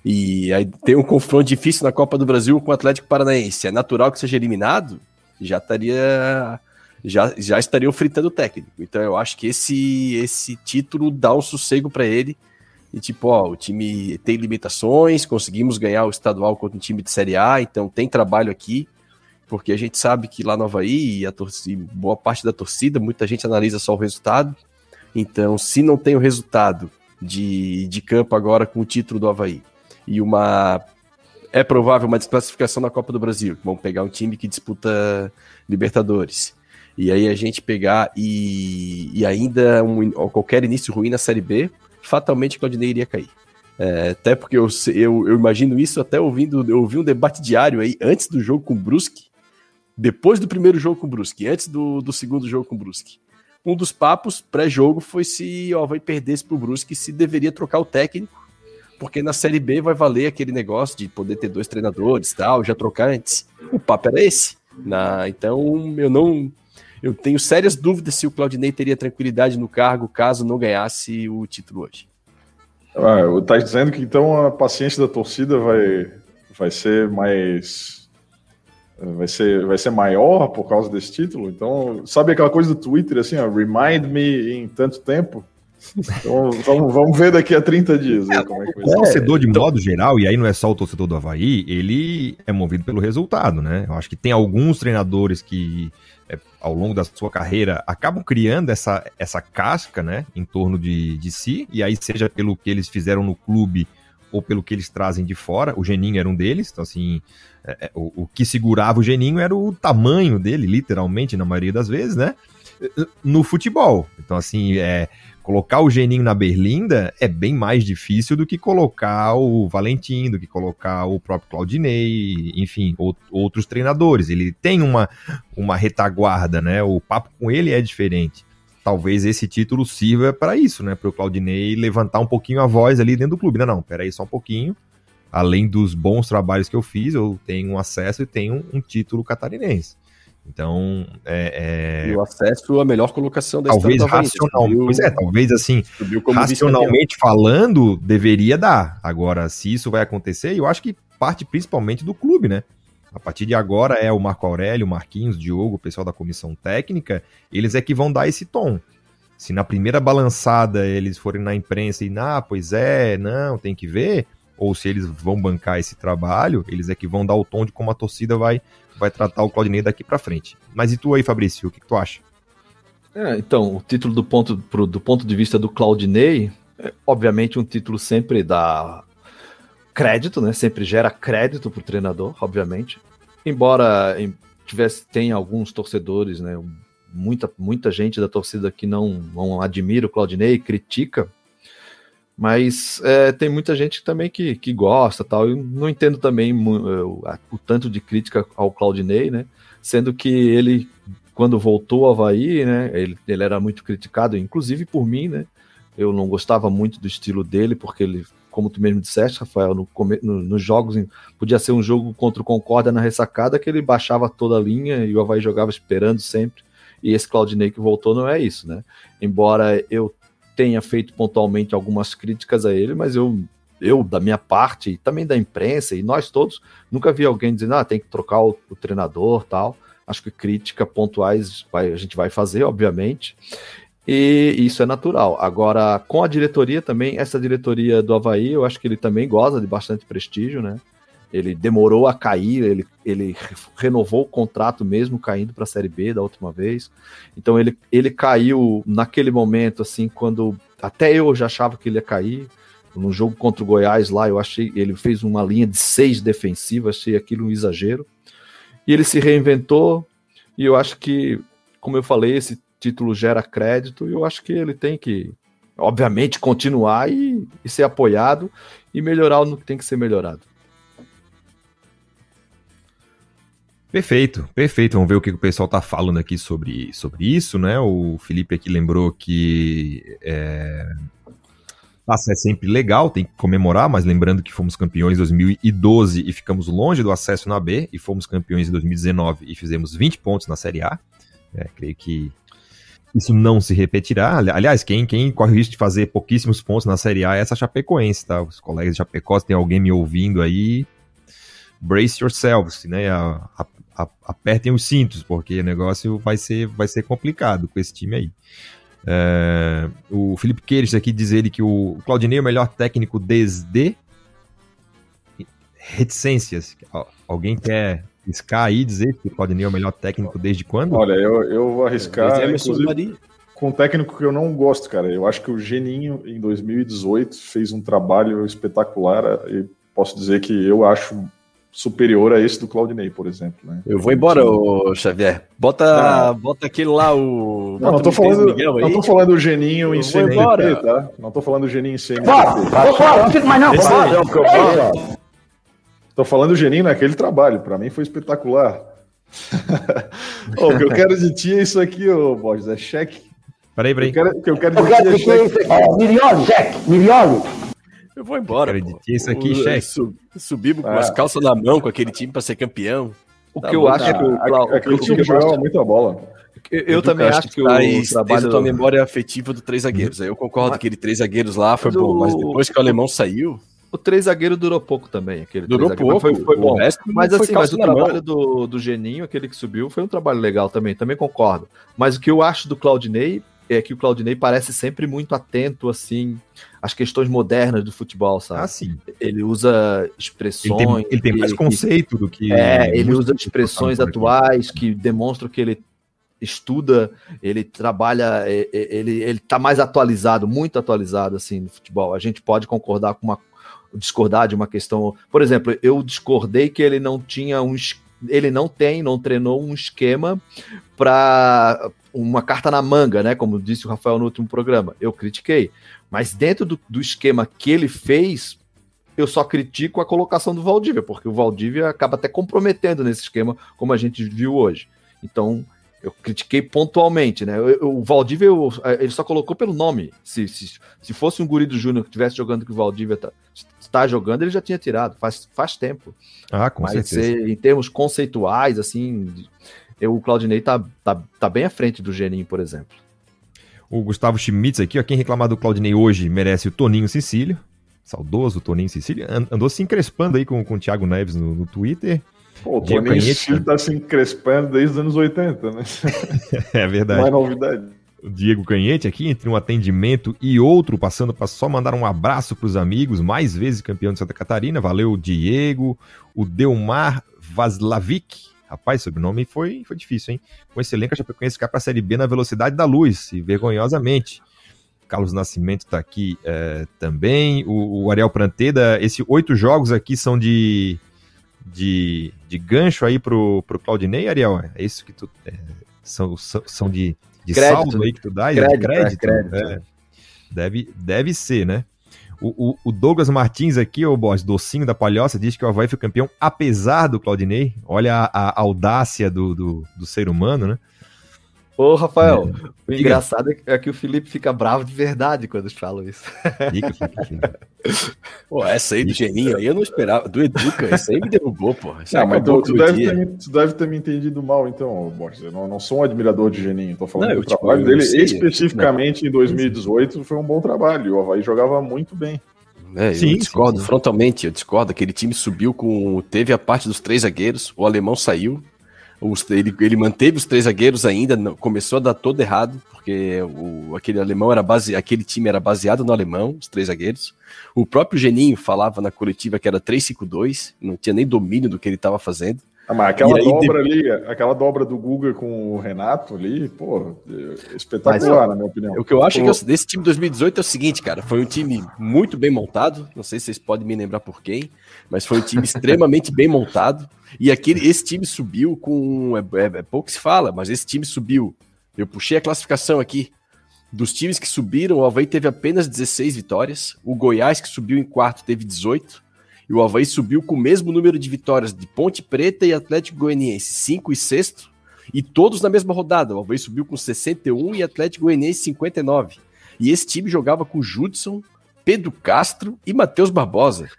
e aí tem um confronto difícil na Copa do Brasil com o Atlético Paranaense, é natural que seja eliminado, já estaria já, já estariam fritando o técnico. Então eu acho que esse esse título dá um sossego para ele. E tipo, ó, o time tem limitações, conseguimos ganhar o estadual contra um time de Série A, então tem trabalho aqui porque a gente sabe que lá no Havaí, a torcida, boa parte da torcida, muita gente analisa só o resultado. Então, se não tem o resultado de, de campo agora com o título do Havaí e uma. É provável uma desclassificação na Copa do Brasil. Vamos pegar um time que disputa Libertadores. E aí a gente pegar e, e ainda um, qualquer início ruim na Série B, fatalmente o Claudinei iria cair. É, até porque eu, eu, eu, imagino isso até ouvindo, eu ouvi um debate diário aí antes do jogo com o Brusque, depois do primeiro jogo com o Brusque, antes do, do segundo jogo com o Brusque. Um dos papos pré-jogo foi se o Havaí perdesse pro Brusque, se deveria trocar o técnico, porque na Série B vai valer aquele negócio de poder ter dois treinadores tal, já trocar antes. O papo era esse. Na, então eu não. Eu tenho sérias dúvidas se o Claudinei teria tranquilidade no cargo caso não ganhasse o título hoje. Ah, tá dizendo que então a paciência da torcida vai, vai ser mais vai ser, vai ser maior por causa desse título. Então, sabe aquela coisa do Twitter, assim, ó, remind me em tanto tempo? Então, vamos, vamos ver daqui a 30 dias. É, como é que vai ser. O torcedor, de modo geral, e aí não é só o torcedor do Havaí, ele é movido pelo resultado, né? Eu acho que tem alguns treinadores que, é, ao longo da sua carreira, acabam criando essa, essa casca, né, em torno de, de si, e aí seja pelo que eles fizeram no clube ou pelo que eles trazem de fora. O Geninho era um deles, então assim, é, é, o, o, que segurava o Geninho era o tamanho dele, literalmente, na maioria das vezes, né? no futebol. Então, assim, é, colocar o Geninho na Berlinda é bem mais difícil do que colocar o Valentim, do que colocar o próprio Claudinei, enfim, ou, outros treinadores. Ele tem uma, uma retaguarda, né? O papo com ele é diferente. Talvez esse título sirva para isso, né? Para o Claudinei levantar um pouquinho a voz ali dentro do clube. Não, não, peraí só um pouquinho. Além dos bons trabalhos que eu fiz, eu tenho acesso e tenho um título catarinense. Então, é, é... E o acesso à melhor colocação da Talvez racional, subiu, pois é, talvez assim, racionalmente falando, deveria dar. Agora, se isso vai acontecer, eu acho que parte principalmente do clube, né? A partir de agora é o Marco Aurélio, o Marquinhos, o Diogo, o pessoal da comissão técnica, eles é que vão dar esse tom. Se na primeira balançada eles forem na imprensa e, ah, pois é, não, tem que ver, ou se eles vão bancar esse trabalho, eles é que vão dar o tom de como a torcida vai vai tratar o Claudinei daqui para frente. Mas e tu aí, Fabrício, o que, que tu acha? É, então, o título do ponto, pro, do ponto de vista do Claudinei, é, obviamente um título sempre dá crédito, né? Sempre gera crédito para o treinador, obviamente. Embora tivesse tem alguns torcedores, né? Muita, muita gente da torcida que não, não admira o Claudinei, critica mas é, tem muita gente também que, que gosta tal. Eu não entendo também o, o tanto de crítica ao Claudinei, né? Sendo que ele, quando voltou ao Havaí, né? Ele, ele era muito criticado, inclusive por mim, né? Eu não gostava muito do estilo dele, porque ele, como tu mesmo disseste, Rafael, no, no, nos jogos, podia ser um jogo contra o Concórdia na ressacada, que ele baixava toda a linha e o Havaí jogava esperando sempre. E esse Claudinei que voltou não é isso, né? Embora eu tenha feito pontualmente algumas críticas a ele, mas eu, eu da minha parte, e também da imprensa, e nós todos, nunca vi alguém dizendo, ah, tem que trocar o, o treinador tal. Acho que crítica pontuais vai, a gente vai fazer, obviamente, e isso é natural. Agora, com a diretoria também, essa diretoria do Havaí, eu acho que ele também goza de bastante prestígio, né? Ele demorou a cair, ele, ele renovou o contrato mesmo caindo para a Série B da última vez. Então ele, ele caiu naquele momento, assim, quando até eu já achava que ele ia cair. No jogo contra o Goiás lá, eu achei ele fez uma linha de seis defensiva, achei aquilo um exagero. E ele se reinventou, e eu acho que, como eu falei, esse título gera crédito, e eu acho que ele tem que, obviamente, continuar e, e ser apoiado e melhorar no que tem que ser melhorado. Perfeito, perfeito. Vamos ver o que o pessoal está falando aqui sobre, sobre isso, né? O Felipe aqui lembrou que é, é sempre legal, tem que comemorar, mas lembrando que fomos campeões em 2012 e ficamos longe do acesso na B, e fomos campeões em 2019 e fizemos 20 pontos na Série A. É, creio que isso não se repetirá. Aliás, quem, quem corre o risco de fazer pouquíssimos pontos na Série A é essa Chapecoense, tá? Os colegas de Chapecoense, tem alguém me ouvindo aí, brace yourselves, né? A, a, apertem os cintos, porque o negócio vai ser, vai ser complicado com esse time aí. É, o Felipe Queiroz aqui diz ele que o Claudinei é o melhor técnico desde reticências. Alguém quer arriscar aí dizer que o Claudinei é o melhor técnico desde quando? Olha, eu, eu vou arriscar é com um técnico que eu não gosto, cara. Eu acho que o Geninho, em 2018, fez um trabalho espetacular e posso dizer que eu acho superior a esse do Claudinei, por exemplo. Né? Eu vou embora, ô, Xavier. Bota, ah. bota aquele lá, o. Não, não tô, falando, não tô falando do Geninho em CNPP, tá? Não tô falando do Geninho em CNPP. Bora, bora, não fico mais não. Bora, é o que eu falo. Tô falando do Geninho naquele trabalho. Para mim foi espetacular. oh, o que eu quero de ti é isso aqui, ô Borges, é cheque. Peraí, peraí. O que eu quero, de ti é cheque. Milione, cheque, milione. Eu vou embora. Isso aqui, chefe. Subir com ah. as calças na mão com aquele time para ser campeão. O tá que eu acho é que o Clau... Aquele time jogava muita bola. Eu, eu também acho que, que o trabalho... a tua memória afetiva do três zagueiros. Aí eu concordo mas... que aquele três zagueiros lá foi bom, mas depois que o alemão saiu... O três zagueiro durou pouco também. Aquele durou pouco, foi, foi bom. Mas assim, mas o trabalho do, do Geninho, aquele que subiu, foi um trabalho legal também, também concordo. Mas o que eu acho do Claudinei é que o Claudinei parece sempre muito atento, assim, às questões modernas do futebol, sabe? Ah, sim. Ele usa expressões... Ele tem, ele tem mais conceito do que... É, ele usa expressões atuais que demonstram que ele estuda, ele trabalha, ele, ele tá mais atualizado, muito atualizado, assim, no futebol. A gente pode concordar com uma... discordar de uma questão... Por exemplo, eu discordei que ele não tinha um ele não tem, não treinou um esquema para uma carta na manga, né? Como disse o Rafael no último programa. Eu critiquei. Mas dentro do, do esquema que ele fez, eu só critico a colocação do Valdívia, porque o Valdívia acaba até comprometendo nesse esquema, como a gente viu hoje. Então, eu critiquei pontualmente, né? O Valdívia, ele só colocou pelo nome. Se, se, se fosse um guri do Júnior que estivesse jogando que o Valdívia tá, está jogando, ele já tinha tirado, faz, faz tempo. Ah, com Mas certeza. em termos conceituais, assim, eu, o Claudinei tá, tá, tá bem à frente do Geninho, por exemplo. O Gustavo Schmitz aqui, ó, quem reclamar do Claudinei hoje merece o Toninho Cecílio. Saudoso Toninho Cecílio. An- Andou se encrespando aí com, com o Thiago Neves no, no Twitter. Pô, o Toninho Canhete, Cecílio tá se encrespando desde os anos 80, né? É verdade. Não é novidade. O Diego Canhete aqui, entre um atendimento e outro, passando para só mandar um abraço para os amigos, mais vezes campeão de Santa Catarina. Valeu, Diego. O Delmar Vaslavic. Rapaz, sobrenome foi, foi difícil, hein? Com esse elenco, a Chapecoense cai para a Série B na velocidade da luz, e vergonhosamente. Carlos Nascimento tá aqui é, também. O, o Ariel Pranteda, esses oito jogos aqui são de, de, de gancho aí pro, pro Claudinei, Ariel? É isso que tu. é, são, são, são de, de Crédito. saldo aí que tu dá? Crédito, crédito? é, crédito, É. Deve, deve ser, né? O, o, o Douglas Martins aqui, o boss, docinho da palhoça, diz que o Havaí foi campeão apesar do Claudinei. Olha a, a audácia do, do, do ser humano, né? Ô, Rafael, o Diga. engraçado é que o Felipe fica bravo de verdade quando falam isso. Fica, fica, fica. Pô, essa aí do Geninho aí eu não esperava. Do Educa, essa aí me derrubou. Isso Não, mas tu, tu o deve ter, me- tu deve ter me entendido mal, então, Borges. Eu não, não sou um admirador de Geninho. Tô falando Não, do eu, tipo, trabalho eu dele sei, especificamente em 2018 foi um bom trabalho. O Havaí jogava muito bem. É, eu Sim, discordo sim, sim. frontalmente, eu discordo. Aquele time subiu com. Teve a parte dos três zagueiros, o alemão saiu. Os- ele, ele manteve os três zagueiros ainda, não- começou a dar todo errado, porque o, aquele alemão era base, aquele time era baseado no alemão, os três zagueiros. O próprio Geninho falava na coletiva que era 3-5-2, não tinha nem domínio do que ele estava fazendo. Ah, mas aquela aí, dobra ali, aquela dobra do Guga com o Renato ali, pô, é espetacular, na minha opinião. O que eu acho Pô, é que desse time 2018 é o seguinte, cara, foi um time muito bem montado, não sei se vocês podem me lembrar por quem, mas foi um time extremamente bem montado, e aquele, esse time subiu com, é, é- é pouco se fala, mas esse time subiu, eu puxei a classificação aqui, dos times que subiram, o Havaí teve apenas 16 vitórias, o Goiás que subiu em quarto teve 18, e o Havaí subiu com o mesmo número de vitórias de Ponte Preta e Atlético Goianiense, 5 e 6 e todos na mesma rodada. O Havaí subiu com 61 e Atlético Goianiense 59. E esse time jogava com Judson, Pedro Castro e Matheus Barbosa.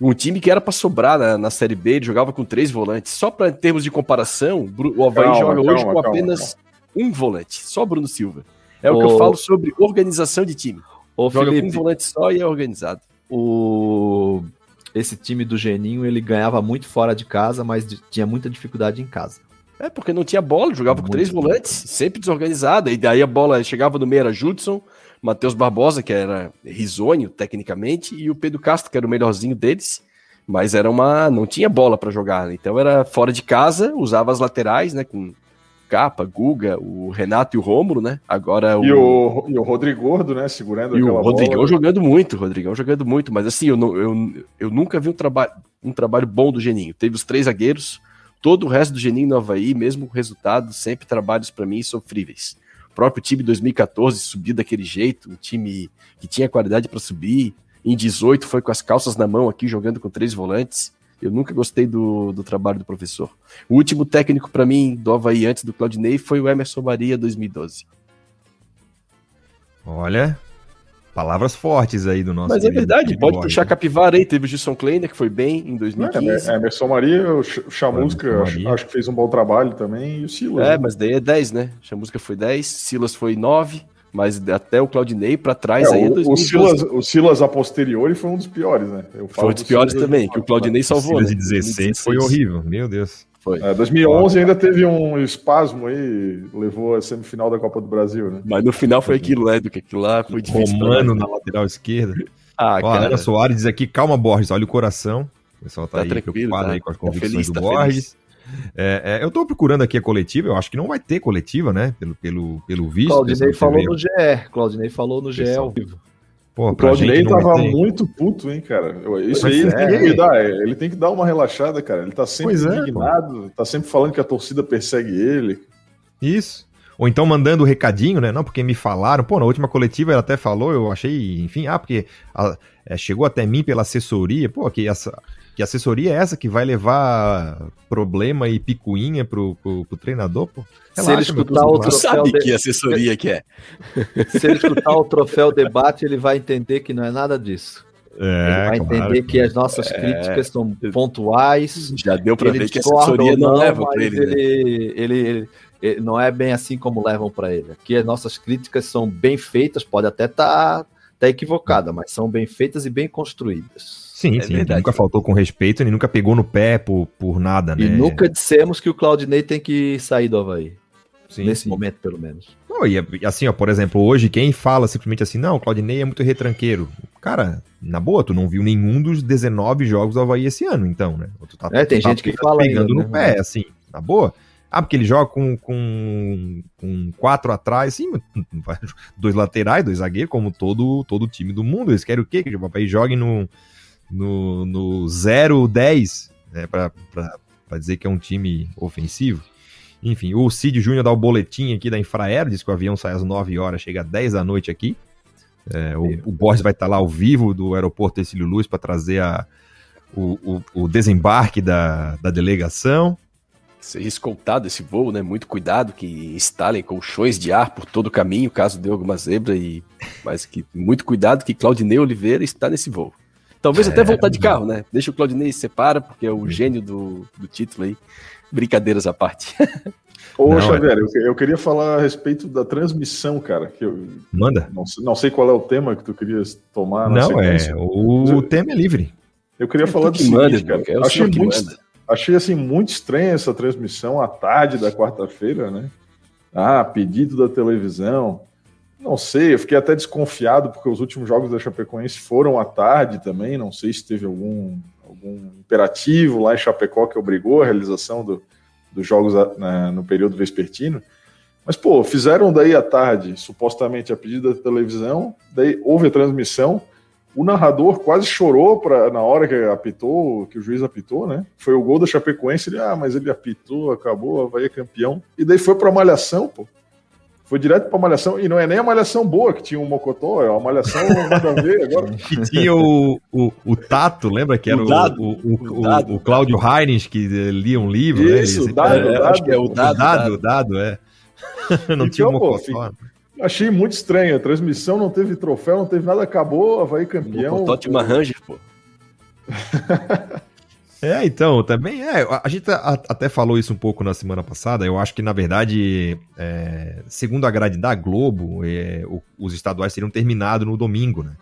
Um time que era para sobrar na, na Série B, ele jogava com três volantes. Só para termos de comparação, o Havaí Calma, joga hoje calma, com calma, apenas um volante, só Bruno Silva. É o que Ô- eu falo sobre organização de time. Ô, Joga com um Felipe, volante só e é organizado. o... esse time do Geninho, ele ganhava muito fora de casa, mas tinha muita dificuldade em casa. É, porque não tinha bola, jogava com Muito três bom. volantes, sempre desorganizada. E daí a bola chegava no meio, era Judson, Matheus Barbosa, que era risonho tecnicamente, e o Pedro Castro, que era o melhorzinho deles. Mas era uma. não tinha bola para jogar. né? Então era fora de casa, usava as laterais, né? Com Capa, Guga, o Renato e o Rômulo, né? Agora E o, e o Rodrigo Gordo, né, segurando e o Rodrigão bola. jogando muito, o Rodrigão jogando muito, mas assim, eu, não, eu, eu nunca vi um, traba um trabalho bom do Geninho. Teve os três zagueiros, todo o resto do Geninho no Havaí, mesmo o resultado, sempre trabalhos para mim sofríveis. O próprio time 2014 subiu daquele jeito, um time que tinha qualidade para subir. Em 18 foi com as calças na mão aqui, jogando com três volantes. Eu nunca gostei do, do trabalho do professor. O último técnico para mim do Havaí antes do Claudinei foi o Emerson Maria 2012. Olha, palavras fortes aí do nosso. Mas é verdade, pode Borges, puxar né? capivara aí. Teve o Gilson Kleiner, que foi bem em É, 2015. é, Emerson Maria, o Ch- Chamusca, acho, acho que fez um bom trabalho também, e o Silas. É, né? mas daí é 10, né? A música foi 10, Silas foi 9, mas até o Claudinei pra trás É, aí é o, o 2012. Silas, o Silas a posteriori foi um dos piores, né? Eu falo Foi um dos do piores também, que o Claudinei O salvou. Silas né? de 16 foi 2016. horrível, meu Deus. Foi. É, 2011 ainda teve um espasmo aí, levou a semifinal da Copa do Brasil, né? Mas no final foi aquilo, né? Do que aquilo lá foi difícil. Romano na né? lateral esquerda. Ah, Ó, cara. Ana Soares diz aqui, calma, Borges, olha o coração. O pessoal tá, Tá aí preocupado tá. aí com as Tá convicções feliz, do tá Borges. É, é, eu tô procurando aqui a coletiva, eu acho que não vai ter coletiva, né? Pelo, pelo, pelo visto. Claudinei dessa falou no GE. Claudinei falou no GE ao vivo. Pô, O Claudinei tava meter- muito puto, hein, cara. Isso Pois aí ele é. tem que cuidar. Ele tem que dar uma relaxada, cara. Ele tá sempre Pois é, indignado, tá sempre falando que a torcida persegue ele. Isso. Ou então mandando o recadinho, né? Não, porque me falaram. Pô, na última coletiva ela até falou, eu achei, enfim, ah, porque a- é, chegou até mim pela assessoria. Pô, que, essa, que assessoria é essa que vai levar problema e picuinha pro, pro, pro treinador, pô? Se ele Relaxa, escutar o relaxa. troféu sabe de- que assessoria que é. Se ele escutar o troféu debate, ele vai entender que não é nada disso. ele É, vai claro. entender que as nossas críticas são pontuais. Já deu pra ele ver que a assessoria não, não, leva pra mas ele. né? ele, ele, ele- ele- não é bem assim como levam para ele. Aqui as nossas críticas são bem feitas, pode até estar tá, equivocada, mas são bem feitas e bem construídas. Sim, É sim. verdade. Nunca faltou com respeito, ele nunca pegou no pé por, por nada, né? E nunca dissemos que o Claudinei tem que sair do Havaí. Sim, nesse sim. momento, pelo menos. Não, e assim, ó, por exemplo, hoje quem fala simplesmente assim, não, o Claudinei é muito retranqueiro. Cara, na boa, tu não viu nenhum dos 19 jogos do Havaí esse ano, então, né? Tu tá, É, tem tu tá gente que fala pegando ainda, no né? pé, assim, na boa. Ah, porque ele joga com, com, com quatro atrás, sim, dois laterais, dois zagueiros, como todo, todo time do mundo. Eles querem o quê? Que o Havaí jogue no, no, no 0-10, né, pra dizer que é um time ofensivo. Enfim, o Cid Júnior dá o boletim aqui da Infraero, diz que o avião sai às 9 horas, chega às 10 da noite aqui. É, o, o Borges vai estar lá ao vivo do aeroporto Ercílio Luz para trazer a, o, o, o desembarque da, da delegação. Ser escoltado esse voo, né? Muito cuidado que instalem colchões de ar por todo o caminho, caso dê alguma zebra. E... Mas que muito cuidado que Claudinei Oliveira está nesse voo. Talvez até voltar de carro, né? Deixa o Claudinei se separa, porque é o gênio do, do título aí. Brincadeiras à parte. Ô, Não, Xavier, eu, eu queria falar a respeito da transmissão, cara. Que eu Manda. não, sei- não sei qual é o tema que tu querias tomar na Não, é. sequência. O tema é livre. Eu queria É falar do que seguinte, manda, cara. irmão, é o achei, muito, manda. Achei assim muito estranha essa transmissão à tarde da quarta-feira, né? Ah, pedido da televisão. Não sei, eu fiquei até desconfiado porque os últimos jogos da Chapecoense foram à tarde também. Não sei se teve algum, algum imperativo lá em Chapecó que obrigou a realização do- dos jogos a- na- no período vespertino. Mas, pô, fizeram daí à tarde, supostamente a pedido da televisão, daí houve a transmissão. O narrador quase chorou pra, na hora que apitou, que o juiz apitou, né? Foi o gol da Chapecoense, ele, ah, mas ele apitou, acabou, Havaí é campeão. E daí foi pra Malhação, pô. Foi direto pra Malhação, e não é nem a Malhação boa que tinha um Mocotó, é uma Malhação nada a ver agora. Que tinha o, o, o Tato, lembra que era O o, Dado. o, o, O o, Dado. o Cláudio Heinz que eh, lia um livro, né? Ele Isso, sempre- Dado, É, que é o O dado. dado, dado, é. Não tinha um Então, pô, mocotó. Achei muito estranho, a transmissão não teve troféu, não teve nada, acabou, Havaí campeão. O Totti Ranger, pô. É, então, também é. A gente até falou isso um pouco na semana passada. Eu acho que, na verdade, é, segundo a grade da Globo, é, o- os estaduais teriam terminado no domingo, né?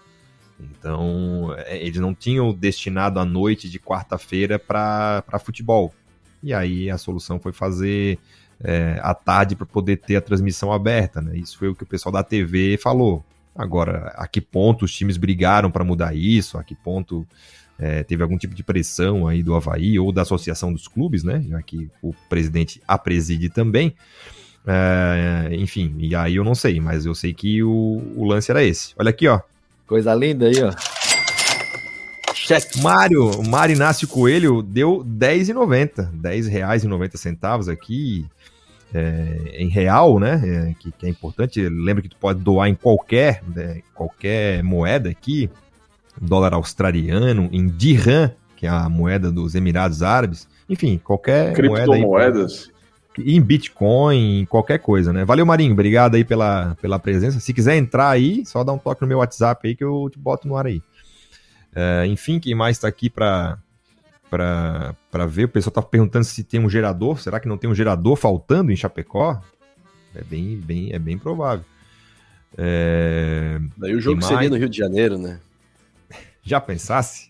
Então, é, eles não tinham destinado a noite de quarta-feira para futebol. E aí a solução foi fazer é, à tarde para poder ter a transmissão aberta, né? Isso foi o que o pessoal da TV falou. Agora, a que ponto os times brigaram para mudar isso? A que ponto é, teve algum tipo de pressão aí do Havaí ou da Associação dos Clubes, né? Já que o presidente a preside também. É, enfim, e aí eu não sei, mas eu sei que o, o lance era esse. Olha aqui, ó. Coisa linda aí, ó. Cheque. Mário, o Mário Inácio Coelho deu R$10,90. R$10,90 aqui é, em real, né? É, que, que é importante. Lembra que tu pode doar em qualquer, né, qualquer moeda aqui. Dólar australiano, em dirham, que é a moeda dos Emirados Árabes. Enfim, qualquer moeda aí. Criptomoedas. Em Bitcoin, em qualquer coisa, né? Valeu, Marinho. Obrigado aí pela, pela presença. Se quiser entrar aí, só dá um toque no meu WhatsApp aí que eu te boto no ar aí. É, enfim, quem mais tá aqui pra, pra, pra ver? O pessoal tá perguntando se tem um gerador. Será que não tem um gerador faltando em Chapecó? É bem, bem, é bem provável. É, Daí o jogo E seria mais? no Rio de Janeiro, né? já pensasse?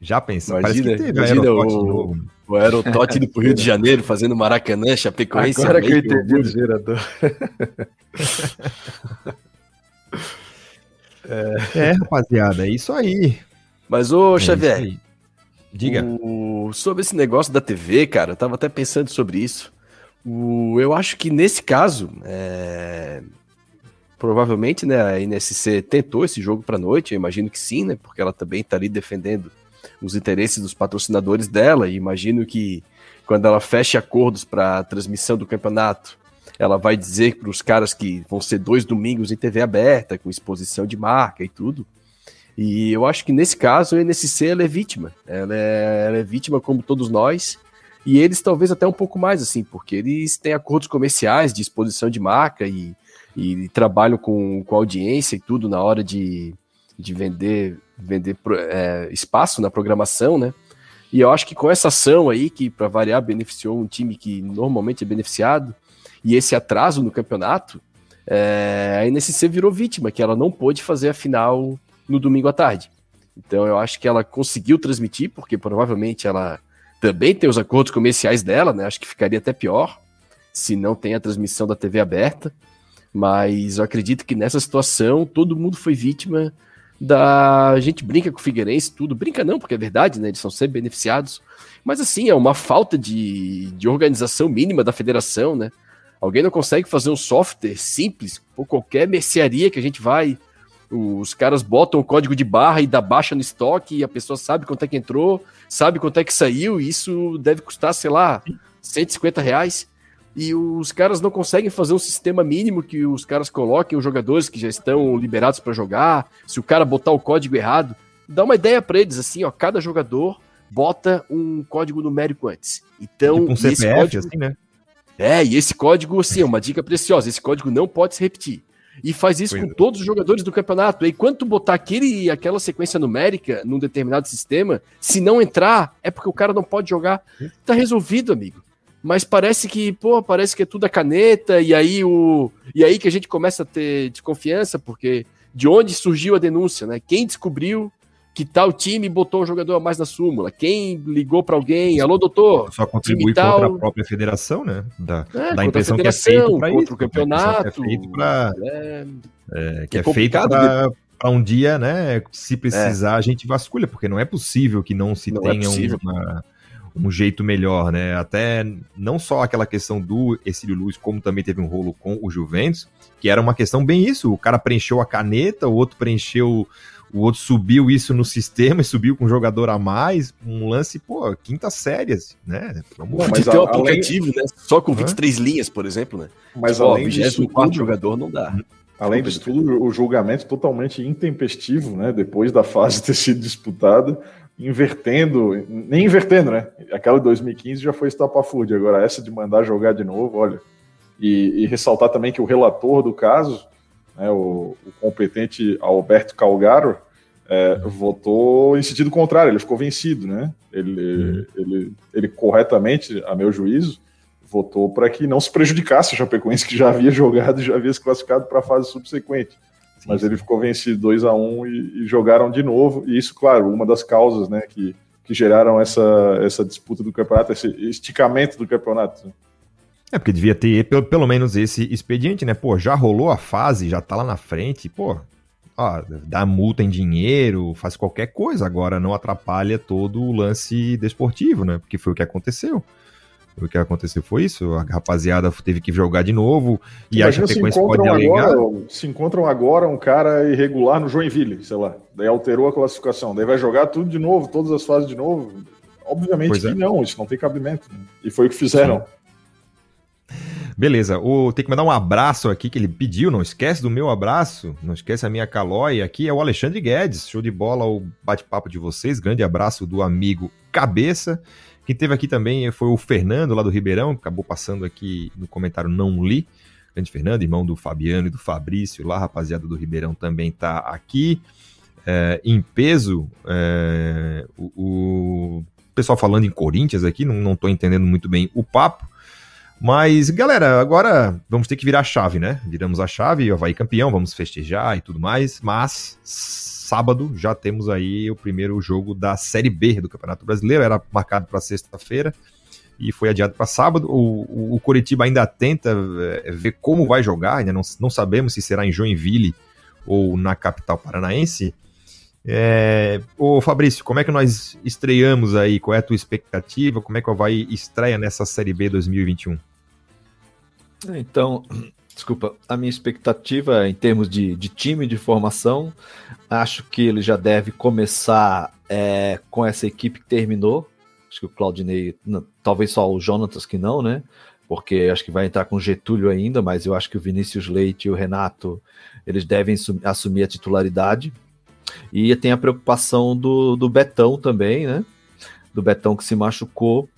Já pensasse? Imagina- Parece que teve imagina o- novo. O Aerotote indo pro Rio de Janeiro, fazendo Maracanã, Chapecoense. Agora que eu entendi o gerador. É, rapaziada, é isso aí. Mas, ô, É Xavier. Diga. o- sobre esse negócio da TV, cara, eu tava até pensando sobre isso. O, eu acho que nesse caso, é, provavelmente, né, a NSC tentou esse jogo para noite, eu imagino que sim, né, porque ela também está ali defendendo os interesses dos patrocinadores dela, e imagino que quando ela fecha acordos para a transmissão do campeonato, ela vai dizer para os caras que vão ser dois domingos em TV aberta, com exposição de marca e tudo. E eu acho que nesse caso a NSC ela é vítima. Ela é, ela é vítima como todos nós. E eles talvez até um pouco mais, assim, porque eles têm acordos comerciais de exposição de marca e, e trabalham com, com audiência e tudo na hora de, de vender, vender é, espaço na programação, né? E eu acho que com essa ação aí, que para variar beneficiou um time que normalmente é beneficiado, e esse atraso no campeonato, é, a NSC virou vítima, que ela não pôde fazer a final no domingo à tarde. Então eu acho que ela conseguiu transmitir, porque provavelmente ela também tem os acordos comerciais dela, né? Acho que ficaria até pior se não tem a transmissão da TV aberta. Mas eu acredito que nessa situação todo mundo foi vítima da. A gente brinca com o Figueirense, tudo. Brinca não, porque é verdade, né? Eles são sempre beneficiados. Mas assim, é uma falta de, de organização mínima da federação, né? Alguém não consegue fazer um software simples, por qualquer mercearia que a gente vai, os caras botam o código de barra e dá baixa no estoque e a pessoa sabe quanto é que entrou, sabe quanto é que saiu, e isso deve custar, sei lá, 150 reais. E os caras não conseguem fazer um sistema mínimo que os caras coloquem os jogadores que já estão liberados para jogar. Se o cara botar o código errado, dá uma ideia para eles assim, ó, cada jogador bota um código numérico antes. Então, tipo um CPF, código, assim, né? É, e esse código, assim, é uma dica preciosa. Esse código não pode se repetir. E faz isso com é. todos os jogadores do campeonato. E quando tu botar aquele, aquela sequência numérica num determinado sistema, se não entrar, é porque o cara não pode jogar. Tá resolvido, amigo. Mas parece que, pô, parece que é tudo a caneta, e aí o. E aí que a gente começa a ter desconfiança, porque de onde surgiu a denúncia, né? Quem descobriu que tal time botou um jogador a mais na súmula? Quem ligou para alguém? Alô, doutor? Só contribui tal... contra a própria federação, né? Da, é, da impressão que é feito para isso. o campeonato. Que é feito para. É, é, que é, é feito para um dia, né? Se precisar, a gente vasculha, porque não é possível que não se não é tenha uma, um jeito melhor, né? Até não só aquela questão do Exílio Luz, como também teve um rolo com o Juventus, que era uma questão bem isso. O cara preencheu a caneta, o outro preencheu o outro subiu isso no sistema e subiu com um jogador a mais, um lance, pô, quinta série, assim, né? Vamos Não, mas ter um aplicativo, além... né? Só com 23 Hã? linhas, por exemplo, né? Mas Só, além disso, tudo, jogador não dá. Além disso tudo, o julgamento totalmente intempestivo, né? Depois da fase ter sido disputada, invertendo, nem invertendo, né? Aquela de 2015 já foi estapafúrdia, agora essa de mandar jogar de novo, olha. E, e ressaltar também que o relator do caso né, o, o, competente Alberto Calgaro, é, votou em sentido contrário, ele ficou vencido, né? Ele, uhum. ele, ele corretamente, a meu juízo, votou para que não se prejudicasse o Chapecoense, que já havia jogado e já havia se classificado para a fase subsequente. Sim, Mas ele ficou vencido 2 a 1 um e, e, jogaram de novo. E isso, claro, uma das causas né, que, que geraram essa, essa disputa do campeonato, esse esticamento do campeonato. É, porque devia ter pelo, pelo menos esse expediente, né? Pô, já rolou a fase, já tá lá na frente, pô, ó, dá multa em dinheiro, faz qualquer coisa, agora não atrapalha todo o lance desportivo, né? Porque foi o que aconteceu. O que aconteceu foi isso, a rapaziada teve que jogar de novo e Imagina a Chapecoense pode alegar... Agora, se encontram agora um cara irregular no Joinville, sei lá, daí alterou a classificação, daí vai jogar tudo de novo, todas as fases de novo. Obviamente pois que é. não, isso não tem cabimento. Né? E foi o que fizeram. Sim. Beleza, o, tem que mandar um abraço aqui que ele pediu, não esquece do meu abraço, não esquece a minha calói aqui, é o Alexandre Guedes, show de bola o bate-papo de vocês, grande abraço do amigo Cabeça. Quem teve aqui também foi o Fernando lá do Ribeirão, acabou passando aqui no comentário, não li. Grande Fernando, irmão do Fabiano e do Fabrício, lá, rapaziada do Ribeirão também tá aqui. É, em peso, é, o, o, pessoal falando em Corinthians aqui, não, não tô entendendo muito bem o papo. Mas, galera, agora vamos ter que virar a chave, né? Viramos a chave, o Havaí campeão, vamos festejar e tudo mais. Mas sábado já temos aí o primeiro jogo da Série B do Campeonato Brasileiro. Era marcado para sexta-feira e foi adiado para sábado. O, o, o, Curitiba ainda tenta é, ver como vai jogar, ainda não, não sabemos se será em Joinville ou na capital paranaense. É... Ô Fabrício, como é que nós estreamos aí? Qual é a tua expectativa? Como é que o Havaí estreia nessa Série B 2021? Então, Desculpa, a minha expectativa em termos de, de time de formação, acho que ele já deve começar é, com essa equipe que terminou. Acho que o Claudinei, não, talvez só o Jonatas que não, né? Porque acho que vai entrar com o Getúlio ainda, mas eu acho que o Vinícius Leite e o Renato eles devem assumir a titularidade. E tem a preocupação do, do Betão também, né? Do Betão que se machucou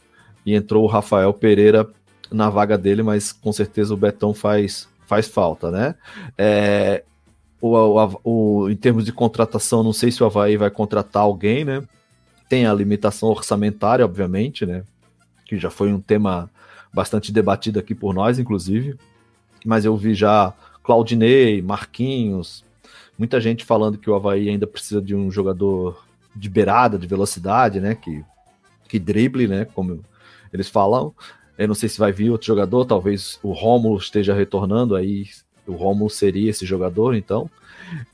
e entrou o Rafael Pereira na vaga dele, mas com certeza o Betão faz, faz falta, né? É, o, o, o, em termos de contratação, não sei se o Havaí vai contratar alguém, né? Tem a limitação orçamentária, obviamente, né? Que já foi um tema bastante debatido aqui por nós, inclusive. Mas eu vi já Claudinei, Marquinhos, muita gente falando que o Havaí ainda precisa de um jogador de beirada, de velocidade, né? Que, que drible, né? Como eles falam. Eu não sei se vai vir outro jogador, talvez o Rômulo esteja retornando, aí o Rômulo seria esse jogador, então.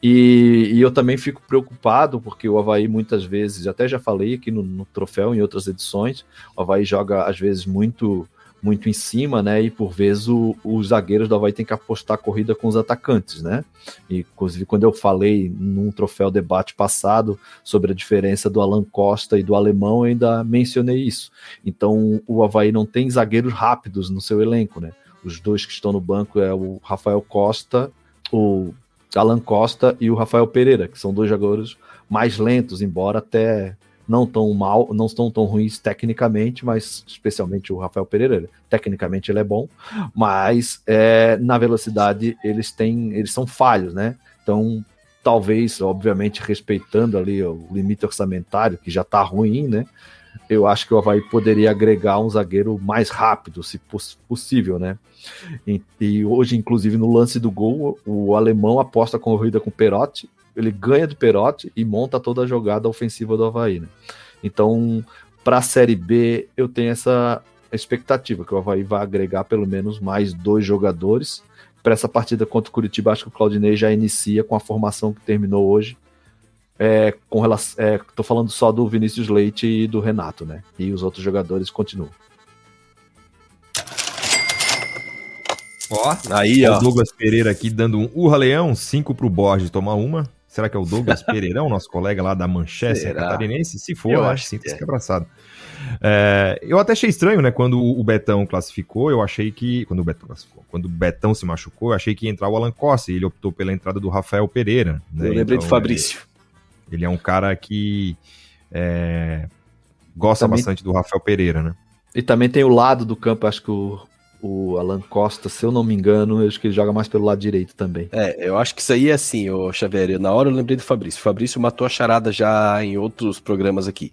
E, e, eu também fico preocupado, porque o Havaí muitas vezes, até já falei aqui no, no troféu em outras edições, o Havaí joga às vezes muito muito em cima, né? E por vezes o, os zagueiros do Havaí tem que apostar a corrida com os atacantes, né? E, inclusive, quando eu falei num troféu debate passado sobre a diferença do Alan Costa e do alemão, eu ainda mencionei isso. Então, o Havaí não tem zagueiros rápidos no seu elenco, né? Os dois que estão no banco é o Rafael Costa, o Alan Costa e o Rafael Pereira, que são dois jogadores mais lentos, embora até não tão mal, não estão tão ruins tecnicamente, mas especialmente o Rafael Pereira, tecnicamente ele é bom, mas é, na velocidade eles têm, eles são falhos, né? Então, talvez, obviamente, respeitando ali o limite orçamentário, que já tá ruim, né? Eu acho que o Havaí poderia agregar um zagueiro mais rápido, se possível, né? E, e, hoje, inclusive, no lance do gol, o alemão aposta a corrida com o Perotti, ele ganha do Perotti e monta toda a jogada ofensiva do Havaí. Né? Então, para a Série B, eu tenho essa expectativa que o Havaí vai agregar pelo menos mais dois jogadores. Para essa partida contra o Curitiba, acho que o Claudinei já inicia com a formação que terminou hoje. É, com relação, é, tô falando só do Vinícius Leite e do Renato, né? E os outros jogadores continuam. Ó, aí, ó. O Douglas Pereira aqui dando um urra leão, cinco pro Borges tomar uma. Será que é o Douglas Pereirão, nosso colega lá da Manchester Será? Catarinense? Se for, eu acho que sinta-se é. abraçado. É, eu até achei estranho, né? Quando o Betão classificou, eu achei que. Quando o Betão classificou, quando o Betão se machucou, eu achei que ia entrar o Alan Costa e ele optou pela entrada do Rafael Pereira. Né? Eu lembrei então, do Fabrício. Ele, ele, é um cara que é, gosta também, bastante do Rafael Pereira, né? E também tem o lado do campo, acho que o o Alan Costa, se eu não me engano, eu acho que ele joga mais pelo lado direito também. É, eu acho que isso aí é assim, ô Xavier. Na hora eu lembrei do Fabrício. O Fabrício matou a charada já em outros programas aqui.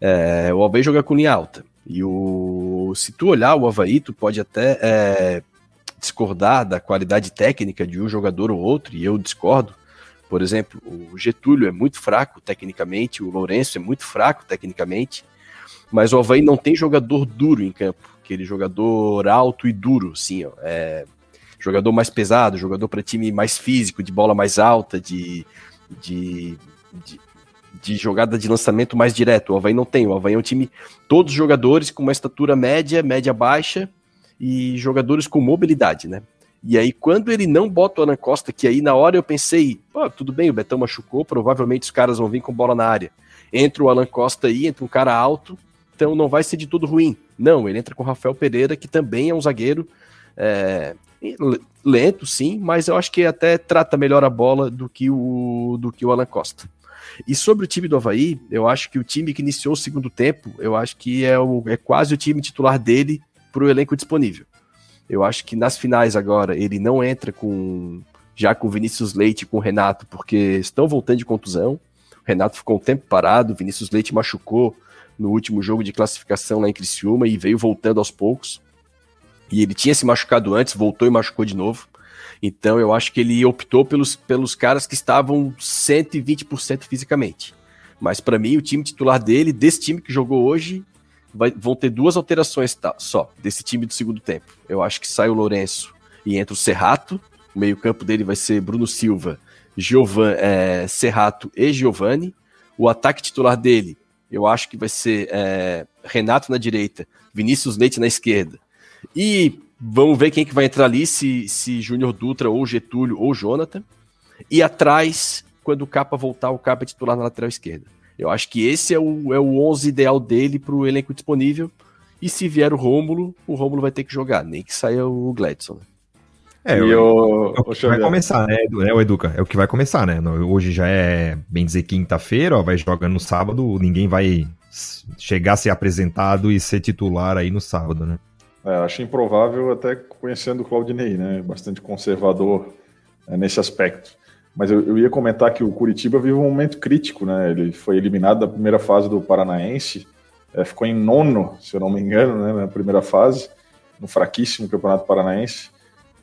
É, o Havaí joga com linha alta. E o, se tu olhar o Havaí, tu pode até é, discordar da qualidade técnica de um jogador ou outro, e eu discordo. Por exemplo, o Getúlio é muito fraco tecnicamente, o Lourenço é muito fraco tecnicamente, mas o Havaí não tem jogador duro em campo aquele jogador alto e duro, sim, é, jogador mais pesado, jogador para time mais físico, de bola mais alta, de, de, de, de, jogada de lançamento mais direto. O Havaí não tem, o Havaí é um time, todos os jogadores com uma estatura média, média baixa e jogadores com mobilidade, né? E aí, quando ele não bota o Alan Costa, que aí na hora eu pensei, pô, tudo bem, o Betão machucou, provavelmente os caras vão vir com bola na área. Entra o Alan Costa aí, entra um cara alto, então não vai ser de tudo ruim. Não, ele entra com o Rafael Pereira, que também é um zagueiro é, lento, sim, mas eu acho que até trata melhor a bola do que o, do que o Alan Costa. E sobre o time do Havaí, eu acho que o time que iniciou o segundo tempo, eu acho que é, o, é quase o time titular dele para o elenco disponível. Eu acho que nas finais agora ele não entra com já com Vinícius Leite e com o Renato, porque estão voltando de contusão. O Renato ficou um tempo parado, Vinícius Leite machucou, no último jogo de classificação lá em Criciúma e veio voltando aos poucos. E ele tinha se machucado antes, voltou e machucou de novo. Então eu acho que ele optou pelos, pelos caras que estavam 120% fisicamente. Mas para mim, o time titular dele, desse time que jogou hoje, vai, vão ter duas alterações tá, só, desse time do segundo tempo. Eu acho que sai o Lourenço e entra o Serrato. O meio-campo dele vai ser Bruno Silva, Giovan, é, Serrato e Giovanni. O ataque titular dele eu acho que vai ser é, Renato na direita, Vinícius Leite na esquerda. E vamos ver quem que vai entrar ali, se, se Júnior Dutra ou Getúlio ou Jonathan. E atrás, quando o Capa voltar, o Capa é titular na lateral esquerda. Eu acho que esse é o, é o 11 ideal dele para o elenco disponível. E se vier o Rômulo, o Rômulo vai ter que jogar, nem que saia o Gladson. Né? É, e o, é o que vai começar, né, é, o Educa? É o que vai começar, né? Hoje já é, bem dizer, quinta-feira, vai jogando no sábado, ninguém vai chegar a ser apresentado e ser titular aí no sábado, né? É, acho improvável, até conhecendo o Claudinei, né? Bastante conservador é, nesse aspecto. Mas eu, eu, ia comentar que o Curitiba vive um momento crítico, né? Ele foi eliminado da primeira fase do Paranaense, é, ficou em nono, se eu não me engano, né, na primeira fase, no fraquíssimo Campeonato Paranaense.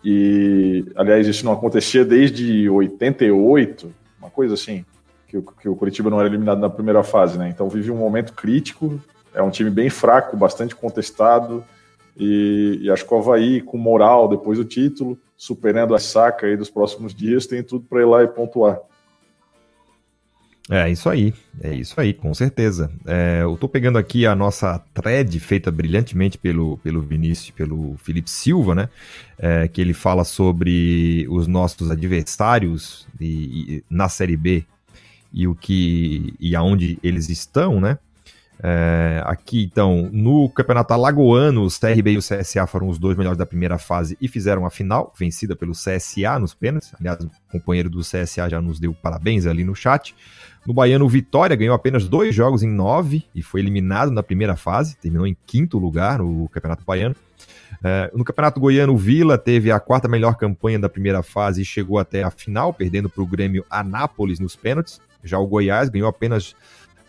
E, aliás, isso não acontecia desde 88, uma coisa assim, que o, que o Curitiba não era eliminado na primeira fase, né? Então vive um momento crítico, é um time bem fraco, bastante contestado, e, e acho que o Havaí, com moral depois do título, superando a saca aí dos próximos dias, tem tudo para ir lá e pontuar. É isso aí, é isso aí, com certeza. É, eu tô pegando aqui a nossa thread feita brilhantemente pelo, pelo Vinícius, pelo Felipe Silva, né? É, que ele fala sobre os nossos adversários e, e, na Série B e o que e aonde eles estão, né? É, aqui, então, no Campeonato Alagoano, os CRB e o CSA foram os dois melhores da primeira fase e fizeram a final, vencida pelo CSA nos pênaltis. Aliás, o companheiro do CSA já nos deu parabéns ali no chat. No Baiano, o Vitória ganhou apenas dois jogos em nove e foi eliminado na primeira fase, terminou em quinto lugar o Campeonato Baiano. É, no Campeonato Goiano, o Vila teve a quarta melhor campanha da primeira fase e chegou até a final, perdendo para o Grêmio Anápolis nos pênaltis. Já o Goiás ganhou apenas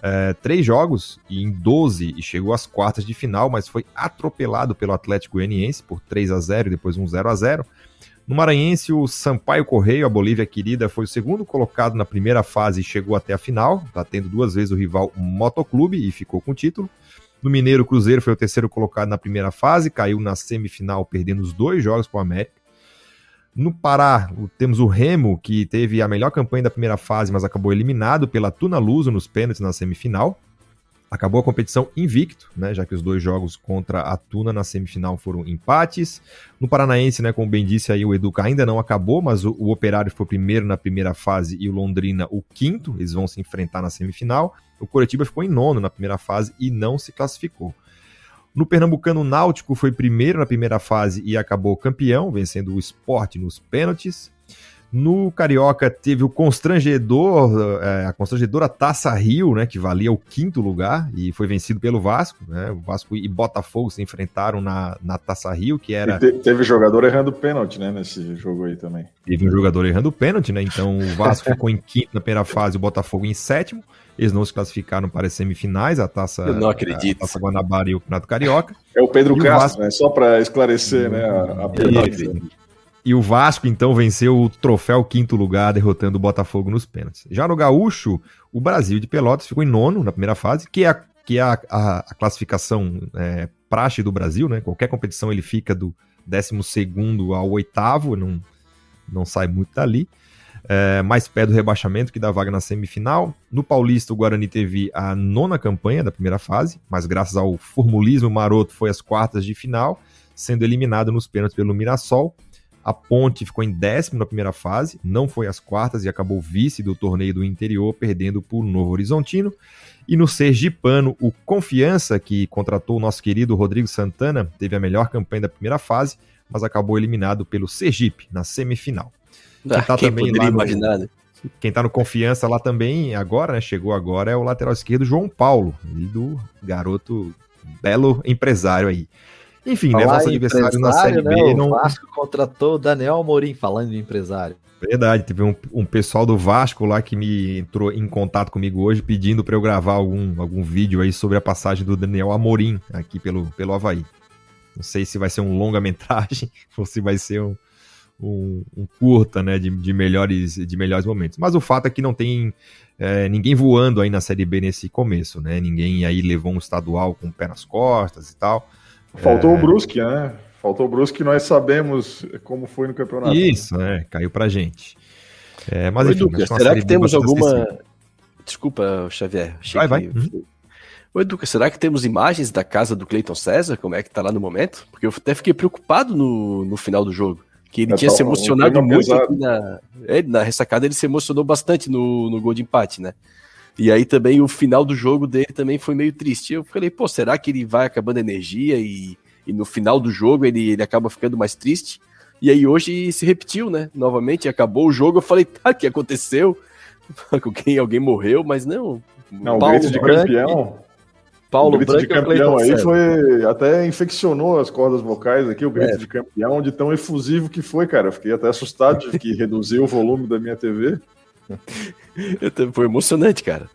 é, três jogos em 12 e chegou às quartas de final, mas foi atropelado pelo Atlético Goianiense por 3 a 0 e depois um 0 a 0 no Maranhense, o Sampaio Correio, a Bolívia querida, foi o segundo colocado na primeira fase e chegou até a final, batendo duas vezes o rival Motoclube e ficou com o título. No Mineiro, o Cruzeiro foi o terceiro colocado na primeira fase, caiu na semifinal, perdendo os dois jogos para o América. No Pará, temos o Remo, que teve a melhor campanha da primeira fase, mas acabou eliminado pela Tuna Luso nos pênaltis na semifinal acabou a competição invicto, né, já que os dois jogos contra a Tuna na semifinal foram empates. No Paranaense, né, como bem disse aí, o Educa ainda não acabou, mas o, o Operário foi primeiro na primeira fase e o Londrina o quinto, eles vão se enfrentar na semifinal. O Coritiba ficou em nono na primeira fase e não se classificou. No Pernambucano, o Náutico foi primeiro na primeira fase e acabou campeão, vencendo o Sport nos pênaltis. No Carioca teve o constrangedor, é, a constrangedora Taça Rio, né, que valia o quinto lugar e foi vencido pelo Vasco, né? O Vasco e Botafogo se enfrentaram na, na Taça Rio, que era. Te, teve jogador errando pênalti, né, nesse jogo aí também. Teve um jogador errando pênalti, né? Então o Vasco ficou em quinto na primeira fase, o Botafogo em sétimo. Eles não se classificaram para as semifinais, a taça, Eu não acredito. Taça Guanabara e o Campeonato Carioca. É o Pedro Castro, Vasco... né? Só para esclarecer, né? A, a e o Vasco, então, venceu o troféu quinto lugar, derrotando o Botafogo nos pênaltis. Já no Gaúcho, o Brasil de Pelotas ficou em nono na primeira fase, que é a, que é a, a, a classificação é, praxe do Brasil, né? Qualquer competição ele fica do 12 ao oitavo, não, não sai muito dali. É, mais pé do rebaixamento que dá vaga na semifinal. No Paulista, o Guarani teve a nona campanha da primeira fase, mas graças ao formulismo maroto foi às quartas de final, sendo eliminado nos pênaltis pelo Mirassol. A Ponte ficou em décimo na primeira fase, não foi às quartas e acabou vice do torneio do interior, perdendo por Novo Horizontino. E no Sergipano, o Confiança, que contratou o nosso querido Rodrigo Santana, teve a melhor campanha da primeira fase, mas acabou eliminado pelo Sergipe na semifinal. Ah, quem, tá quem também lá imaginar, no, né? Quem tá no Confiança lá também, agora, né, chegou agora, é o lateral esquerdo João Paulo, do garoto belo empresário aí. Enfim, né? Nosso adversário na Série né, B. Não... O Vasco contratou Daniel Amorim, falando de empresário. Verdade, teve um, um, pessoal do Vasco lá que me entrou em contato comigo hoje pedindo para eu gravar algum, algum vídeo aí sobre a passagem do Daniel Amorim aqui pelo, pelo Havaí. Não sei se vai ser um longa-metragem ou se vai ser um, um, um, curta, né, de, de, melhores, de melhores momentos. Mas o fato é que não tem é, ninguém voando aí na Série B nesse começo, né? Ninguém aí levou um estadual com o pé nas costas e tal. Faltou é... o Brusque, né? Faltou o Brusque, nós sabemos como foi no campeonato. Isso, né? Caiu pra gente. É, mas Oi, enfim, será que temos alguma. Desculpa, Xavier. vai, vai. Uhum. Ô, Educa, será que temos imagens da casa do Cleiton César? Como é que tá lá no momento? Porque eu até fiquei preocupado no, no final do jogo. Que ele É, tinha tá se um emocionado clima muito na, é, na ressacada, ele se emocionou bastante no, no gol de empate, né? E aí também o final do jogo dele também foi meio triste. Eu falei, pô, será que ele vai acabando a energia e, e no final do jogo ele, ele acaba ficando mais triste? E aí hoje se repetiu, né? Novamente, acabou o jogo. Eu falei, tá, o que aconteceu? Alguém, alguém morreu, mas não. Não, o grito de Branco- campeão. Paulo o grito de Branco e o campeão aí foi. Até infeccionou as cordas vocais aqui, o grito É. de campeão, de tão efusivo que foi, cara. Eu Fiquei até assustado de que reduziu o volume da minha TV. Eu Foi emocionante, cara.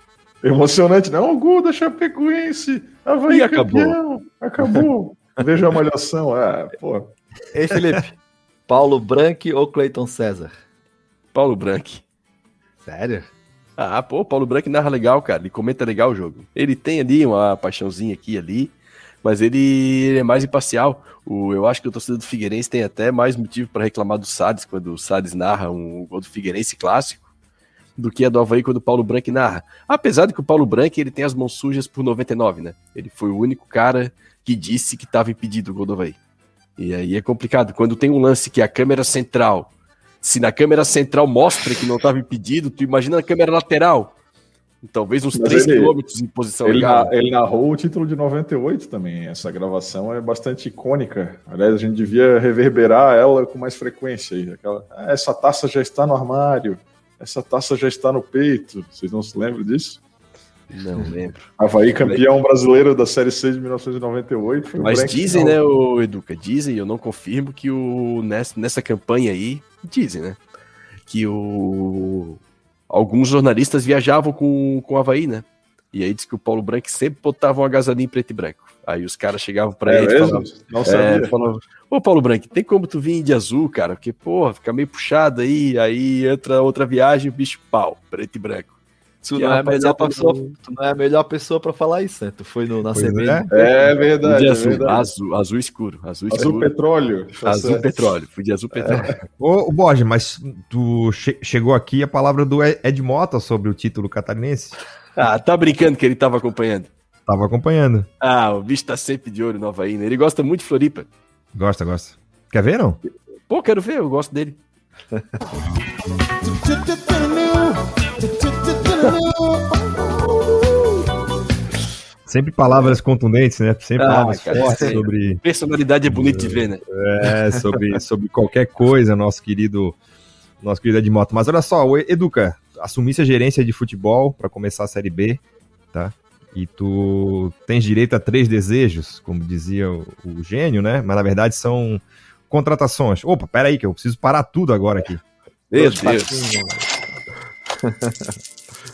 Emocionante, não? O gol da Chapecoense. Havaí E acabou. campeão. Acabou. Veja a malhação. Ah, pô. Ei, Felipe. Paulo Branco ou Cleiton César? Paulo Branco. Sério? Ah, pô, o Paulo Branco narra legal, cara. Ele comenta legal o jogo. Ele tem ali uma paixãozinha aqui ali, mas ele, ele é mais imparcial. O, eu acho que o torcedor do Figueirense tem até mais motivo para reclamar do Salles quando o Salles narra um gol do Figueirense clássico do que a do Havaí quando o Paulo Branco narra. Apesar de que o Paulo Branco ele tem as mãos sujas por 99, né? Ele foi o único cara que disse que estava impedido o gol do Havaí. E aí é complicado. Quando tem um lance que é a câmera central se na câmera central mostra que não estava impedido, tu imagina na câmera lateral. Talvez uns Mas 3 ele- km em posição Ele, legal. ele narrou o título de 98 também. Essa gravação é bastante icônica. Aliás, a gente devia reverberar ela com mais frequência. Aquela, "Ah, essa taça já está no armário. Essa taça já está no peito. Vocês não se lembram disso? Não lembro. Havaí campeão brasileiro da Série C de 1998. Foi o Mas dizem, né, o Educa, dizem, eu não confirmo, que o, nessa, nessa campanha aí, dizem, né, que o, alguns jornalistas viajavam com, com o Havaí, né? E aí diz que o Paulo Branco sempre botava um agasalhinho preto e branco. Aí os caras chegavam pra É ele e falavam, Não É, falou, Ô Paulo Branco, tem como tu vir de azul, cara? Porque, porra, fica meio puxado aí, aí entra outra viagem, bicho pau, preto e branco. Tu não, a é a melhor pessoa, tu não é a melhor pessoa pra falar isso, né? Tu foi no, na CBN. é. É Fui verdade. de é azul, verdade. azul, azul escuro, azul, Azul escuro, petróleo. Azul certo. petróleo, fui de azul petróleo. Ô, ô Borges, mas tu che- chegou aqui a palavra do Ed Ed Mota sobre o título catarinense? Ah, tá brincando que ele tava acompanhando. Tava acompanhando. Ah, o bicho tá sempre de olho no Havaí, né? Ele gosta muito de Floripa. Gosta, gosta. Quer ver, não? Pô, quero ver, eu gosto dele. Sempre palavras contundentes, né? Sempre Ah, palavras cara, fortes sobre, Personalidade é bonito de ver, né? é, sobre, sobre qualquer coisa, nosso querido, nosso querido Ed Mota. Mas olha só, o Educa, assumisse a gerência de futebol para começar a Série B, tá? E tu tens direito a três desejos, como dizia o, o gênio, né? Mas na verdade são contratações. Opa, peraí, que eu preciso parar tudo agora aqui. Meu Dois Deus.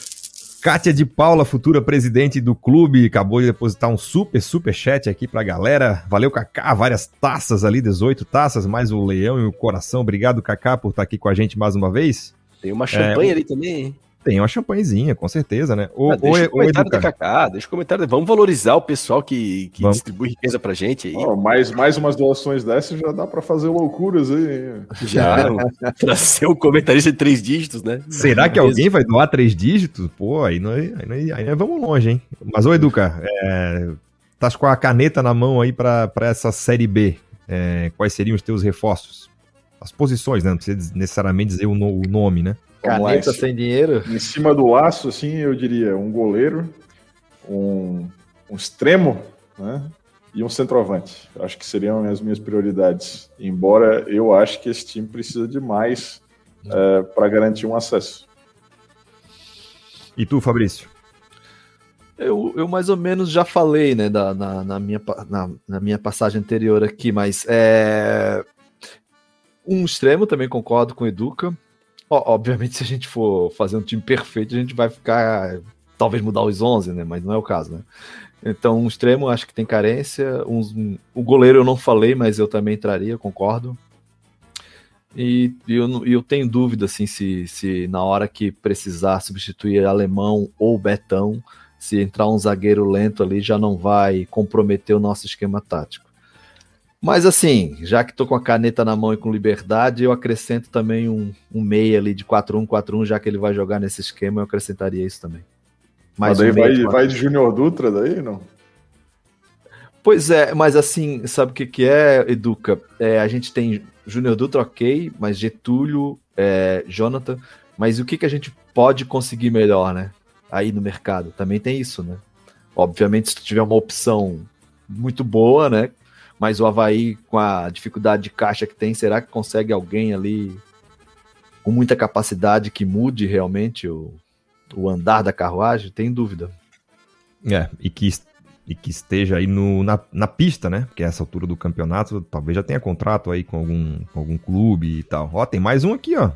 Kátia de Paula, futura presidente do clube, acabou de depositar um super, super chat aqui pra galera. Valeu, Kaká, várias taças ali, 18 taças, mais o leão e o coração. Obrigado, Kaká, por estar aqui com a gente mais uma vez. Tem uma champanhe ali também, hein? Tem uma champanhezinha, com certeza, né? Ô, Ah, deixa ô, o comentário ô, da Educa, Kaká, deixa o comentário. Vamos valorizar o pessoal que, que Vamos. distribui riqueza pra gente aí. Ó, mais, mais umas doações dessas já dá pra fazer loucuras aí. Já, pra ser um comentarista de três dígitos, né? será que alguém vai doar três dígitos? Pô, aí nós, aí nós, aí nós vamos longe, hein? Mas, ô, Educa, é, estás com a caneta na mão aí pra, pra essa Série B. É, quais seriam os teus reforços? As posições, né? Não precisa necessariamente dizer o, no- o nome, né? Lá, Caneta esse- sem dinheiro? Em cima do laço, assim, eu diria um goleiro, um, um extremo, né? E um centroavante. Acho que seriam as minhas prioridades. Embora eu acho que esse time precisa de mais para garantir um acesso. E tu, Fabrício? Eu, eu mais ou menos já falei, né, da, na, na minha, na, na minha passagem anterior aqui, mas é. Um extremo, também concordo com o Educa. Obviamente, se a gente for fazer um time perfeito, a gente vai ficar. Talvez mudar os 11, né? Mas não é o caso, né? Então, um extremo, acho que tem carência. Um, um- o goleiro eu não falei, mas eu também entraria, concordo. E, e eu, eu tenho dúvida, assim, se, se na hora que precisar substituir alemão ou Betão, se entrar um zagueiro lento ali, já não vai comprometer o nosso esquema tático. Mas assim, já que tô com a caneta na mão e com liberdade, eu acrescento também um, um meia ali de 4-1, 4-1, já que ele vai jogar nesse esquema, eu acrescentaria isso também. Mas mais daí um vai, vai de Júnior Dutra daí, não? Pois é, mas assim, sabe o que, que é, Educa? É, a gente tem Júnior Dutra, ok, mas Getúlio, é, Jonathan, mas o que, que a gente pode conseguir melhor, né? Aí no mercado. Também tem isso, né? Obviamente, se tu tiver uma opção muito boa, né? Mas o Havaí, com a dificuldade de caixa que tem, será que consegue alguém ali com muita capacidade que mude realmente o, o andar da carruagem? Tem dúvida. É, e que, e que esteja aí no, na, na pista, né? Porque essa altura do campeonato, talvez já tenha contrato aí com algum, com algum clube e tal. Ó, tem mais um aqui, ó.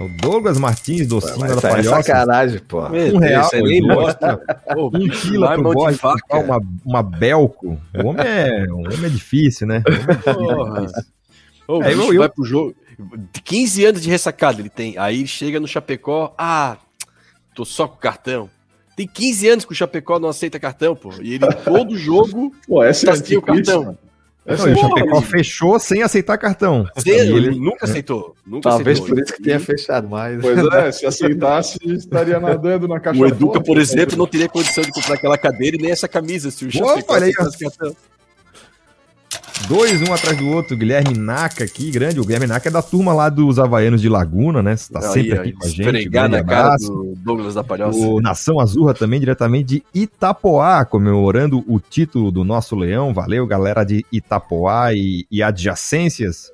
É o Douglas Martins, docinho da Essa é Palhoça. sacanagem, pô. Um real, Esse aí mostra. Um quilo pro comprar uma, uma Belco. O homem é, o homem é difícil, né? O homem é difícil. Porra. Ô, É, eu- vai pro jogo. 15 anos de ressacada ele tem. Aí chega no Chapecó. Ah, tô só com cartão. Tem 15 anos que o Chapecó não aceita cartão, pô. E ele todo jogo. Pô, essa é Tá sem o cartão. Essa Não, o Chapecó fechou sem aceitar cartão. Zero, ele nunca aceitou. Nunca Talvez aceitou. por isso que tenha fechado mais. Pois é, se aceitasse, estaria nadando na caixa O Educa, por exemplo, não teria condição de comprar aquela cadeira e nem essa camisa se o Chapecó aceitasse cartão. Dois, um atrás do outro. Guilherme Naca aqui, grande. O Guilherme Naca é da turma lá dos Havaianos de Laguna, né? Tá sempre Aí, aqui com a gente. na cara do Douglas da Palhoça. O Nação Azurra também, diretamente de Itapoá, comemorando o título do nosso leão. Valeu, galera de Itapoá e, e adjacências.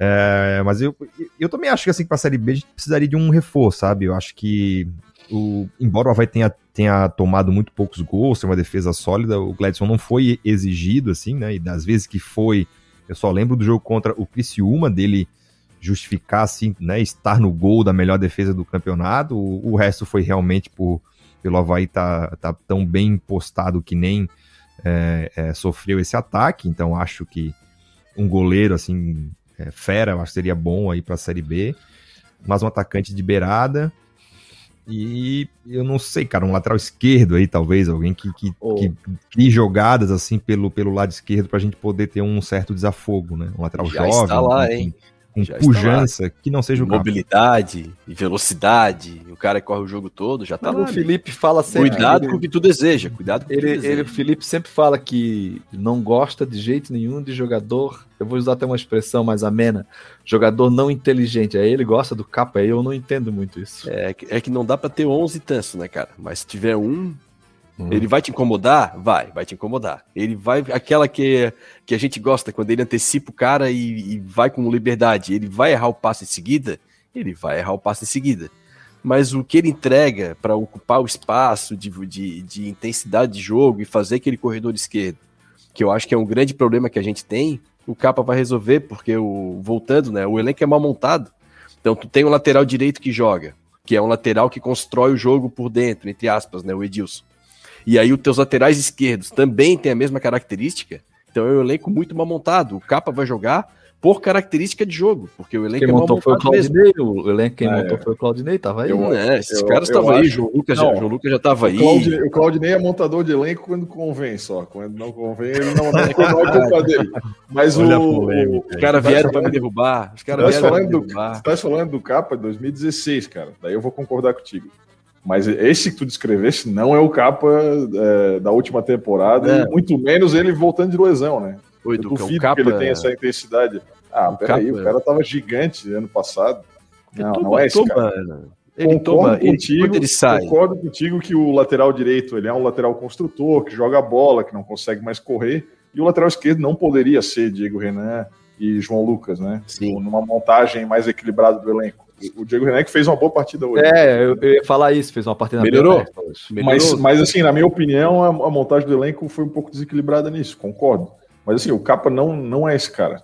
É, mas eu, eu também acho que assim, para a Série B a gente precisaria de um reforço, sabe? Eu acho que, o, embora o Havaí tenha, tenha tomado muito poucos gols, tem uma defesa sólida, o Gladson não foi exigido, assim, né? E das vezes que foi, eu só lembro do jogo contra o Criciúma, dele justificar, assim, né? Estar no gol da melhor defesa do campeonato. O, o resto foi realmente por pelo Havaí tá, tá tão bem postado que nem é, é, sofreu esse ataque, então acho que um goleiro assim é, fera, acho que seria bom aí para a Série B, mas um atacante de beirada e eu não sei, cara, um lateral esquerdo aí talvez, alguém que, que, Oh. que crie jogadas assim pelo, pelo lado esquerdo pra gente poder ter um certo desafogo, né? Um lateral Já jovem, está lá, com- hein? Com Já pujança, que não seja o mobilidade e velocidade, o cara que corre o jogo todo, já tá o lá. Felipe fala sempre. Cuidado ele- com o que tu deseja, cuidado com o que tu Ele, deseja. ele, o Felipe sempre fala que não gosta de jeito nenhum de jogador. Eu vou usar até uma expressão mais amena: jogador não inteligente. Aí ele gosta do capa, aí eu não entendo muito isso. É, que- é que não dá pra ter 11 tantos, né, cara? Mas se tiver um, Hum. ele vai te incomodar? Vai, vai te incomodar. Ele vai, aquela que, que a gente gosta, quando ele antecipa o cara e, e vai com liberdade, ele vai errar o passe em seguida? Ele vai errar o passe em seguida. Mas o que ele entrega pra ocupar o espaço de, de, de intensidade de jogo e fazer aquele corredor esquerdo, que eu acho que é um grande problema que a gente tem, o Capa vai resolver, porque o, voltando, né, o elenco é mal montado. Então tu tem um lateral direito que joga, que é um lateral que constrói o jogo por dentro, entre aspas, né, o Edilson. E aí os teus laterais esquerdos também têm a mesma característica, então é um elenco muito mal montado. O Capa vai jogar por característica de jogo, porque o elenco Quem é mal montou foi o montado mesmo. Claudinei, o elenco quem Ah, montou é. foi o Claudinei, tava aí. Eu- É, esses eu- caras estavam aí, João Lucas, Não. já, João Lucas já estava aí. O Claudinei, o Claudinei é montador de elenco quando convém só. Quando não convém, ele não, não, é culpa dele. Mas Olha o, polêmica. Os caras vieram para me derrubar. Os caras vieram pra me derrubar. você tá falando do capa de 2016, cara. Daí eu vou concordar contigo. Mas esse que tu descreveste não é o capa é, da última temporada, É. e muito menos ele voltando de lesão, né? Oi, Eu duvido o Capa... que ele tenha essa intensidade. Ah, O peraí, o cara tava gigante ano passado. Não, Toma- não é esse toma- cara. Ele Concordo toma... Ele, contigo, quando ele sai... Concordo contigo que o lateral direito ele é um lateral construtor, que joga a bola, que não consegue mais correr, e o lateral esquerdo não poderia ser Diego Renan e João Lucas, né? Sim. Numa montagem mais equilibrada do elenco. O Diego Renan que fez uma boa partida hoje. É, eu, eu ia falar isso, fez uma partida bem Melhorou. honesta hoje. Mas, Melhorou. mas assim, na minha opinião, a, a montagem do elenco foi um pouco desequilibrada nisso, concordo. Mas assim, o Capa não, não é esse cara.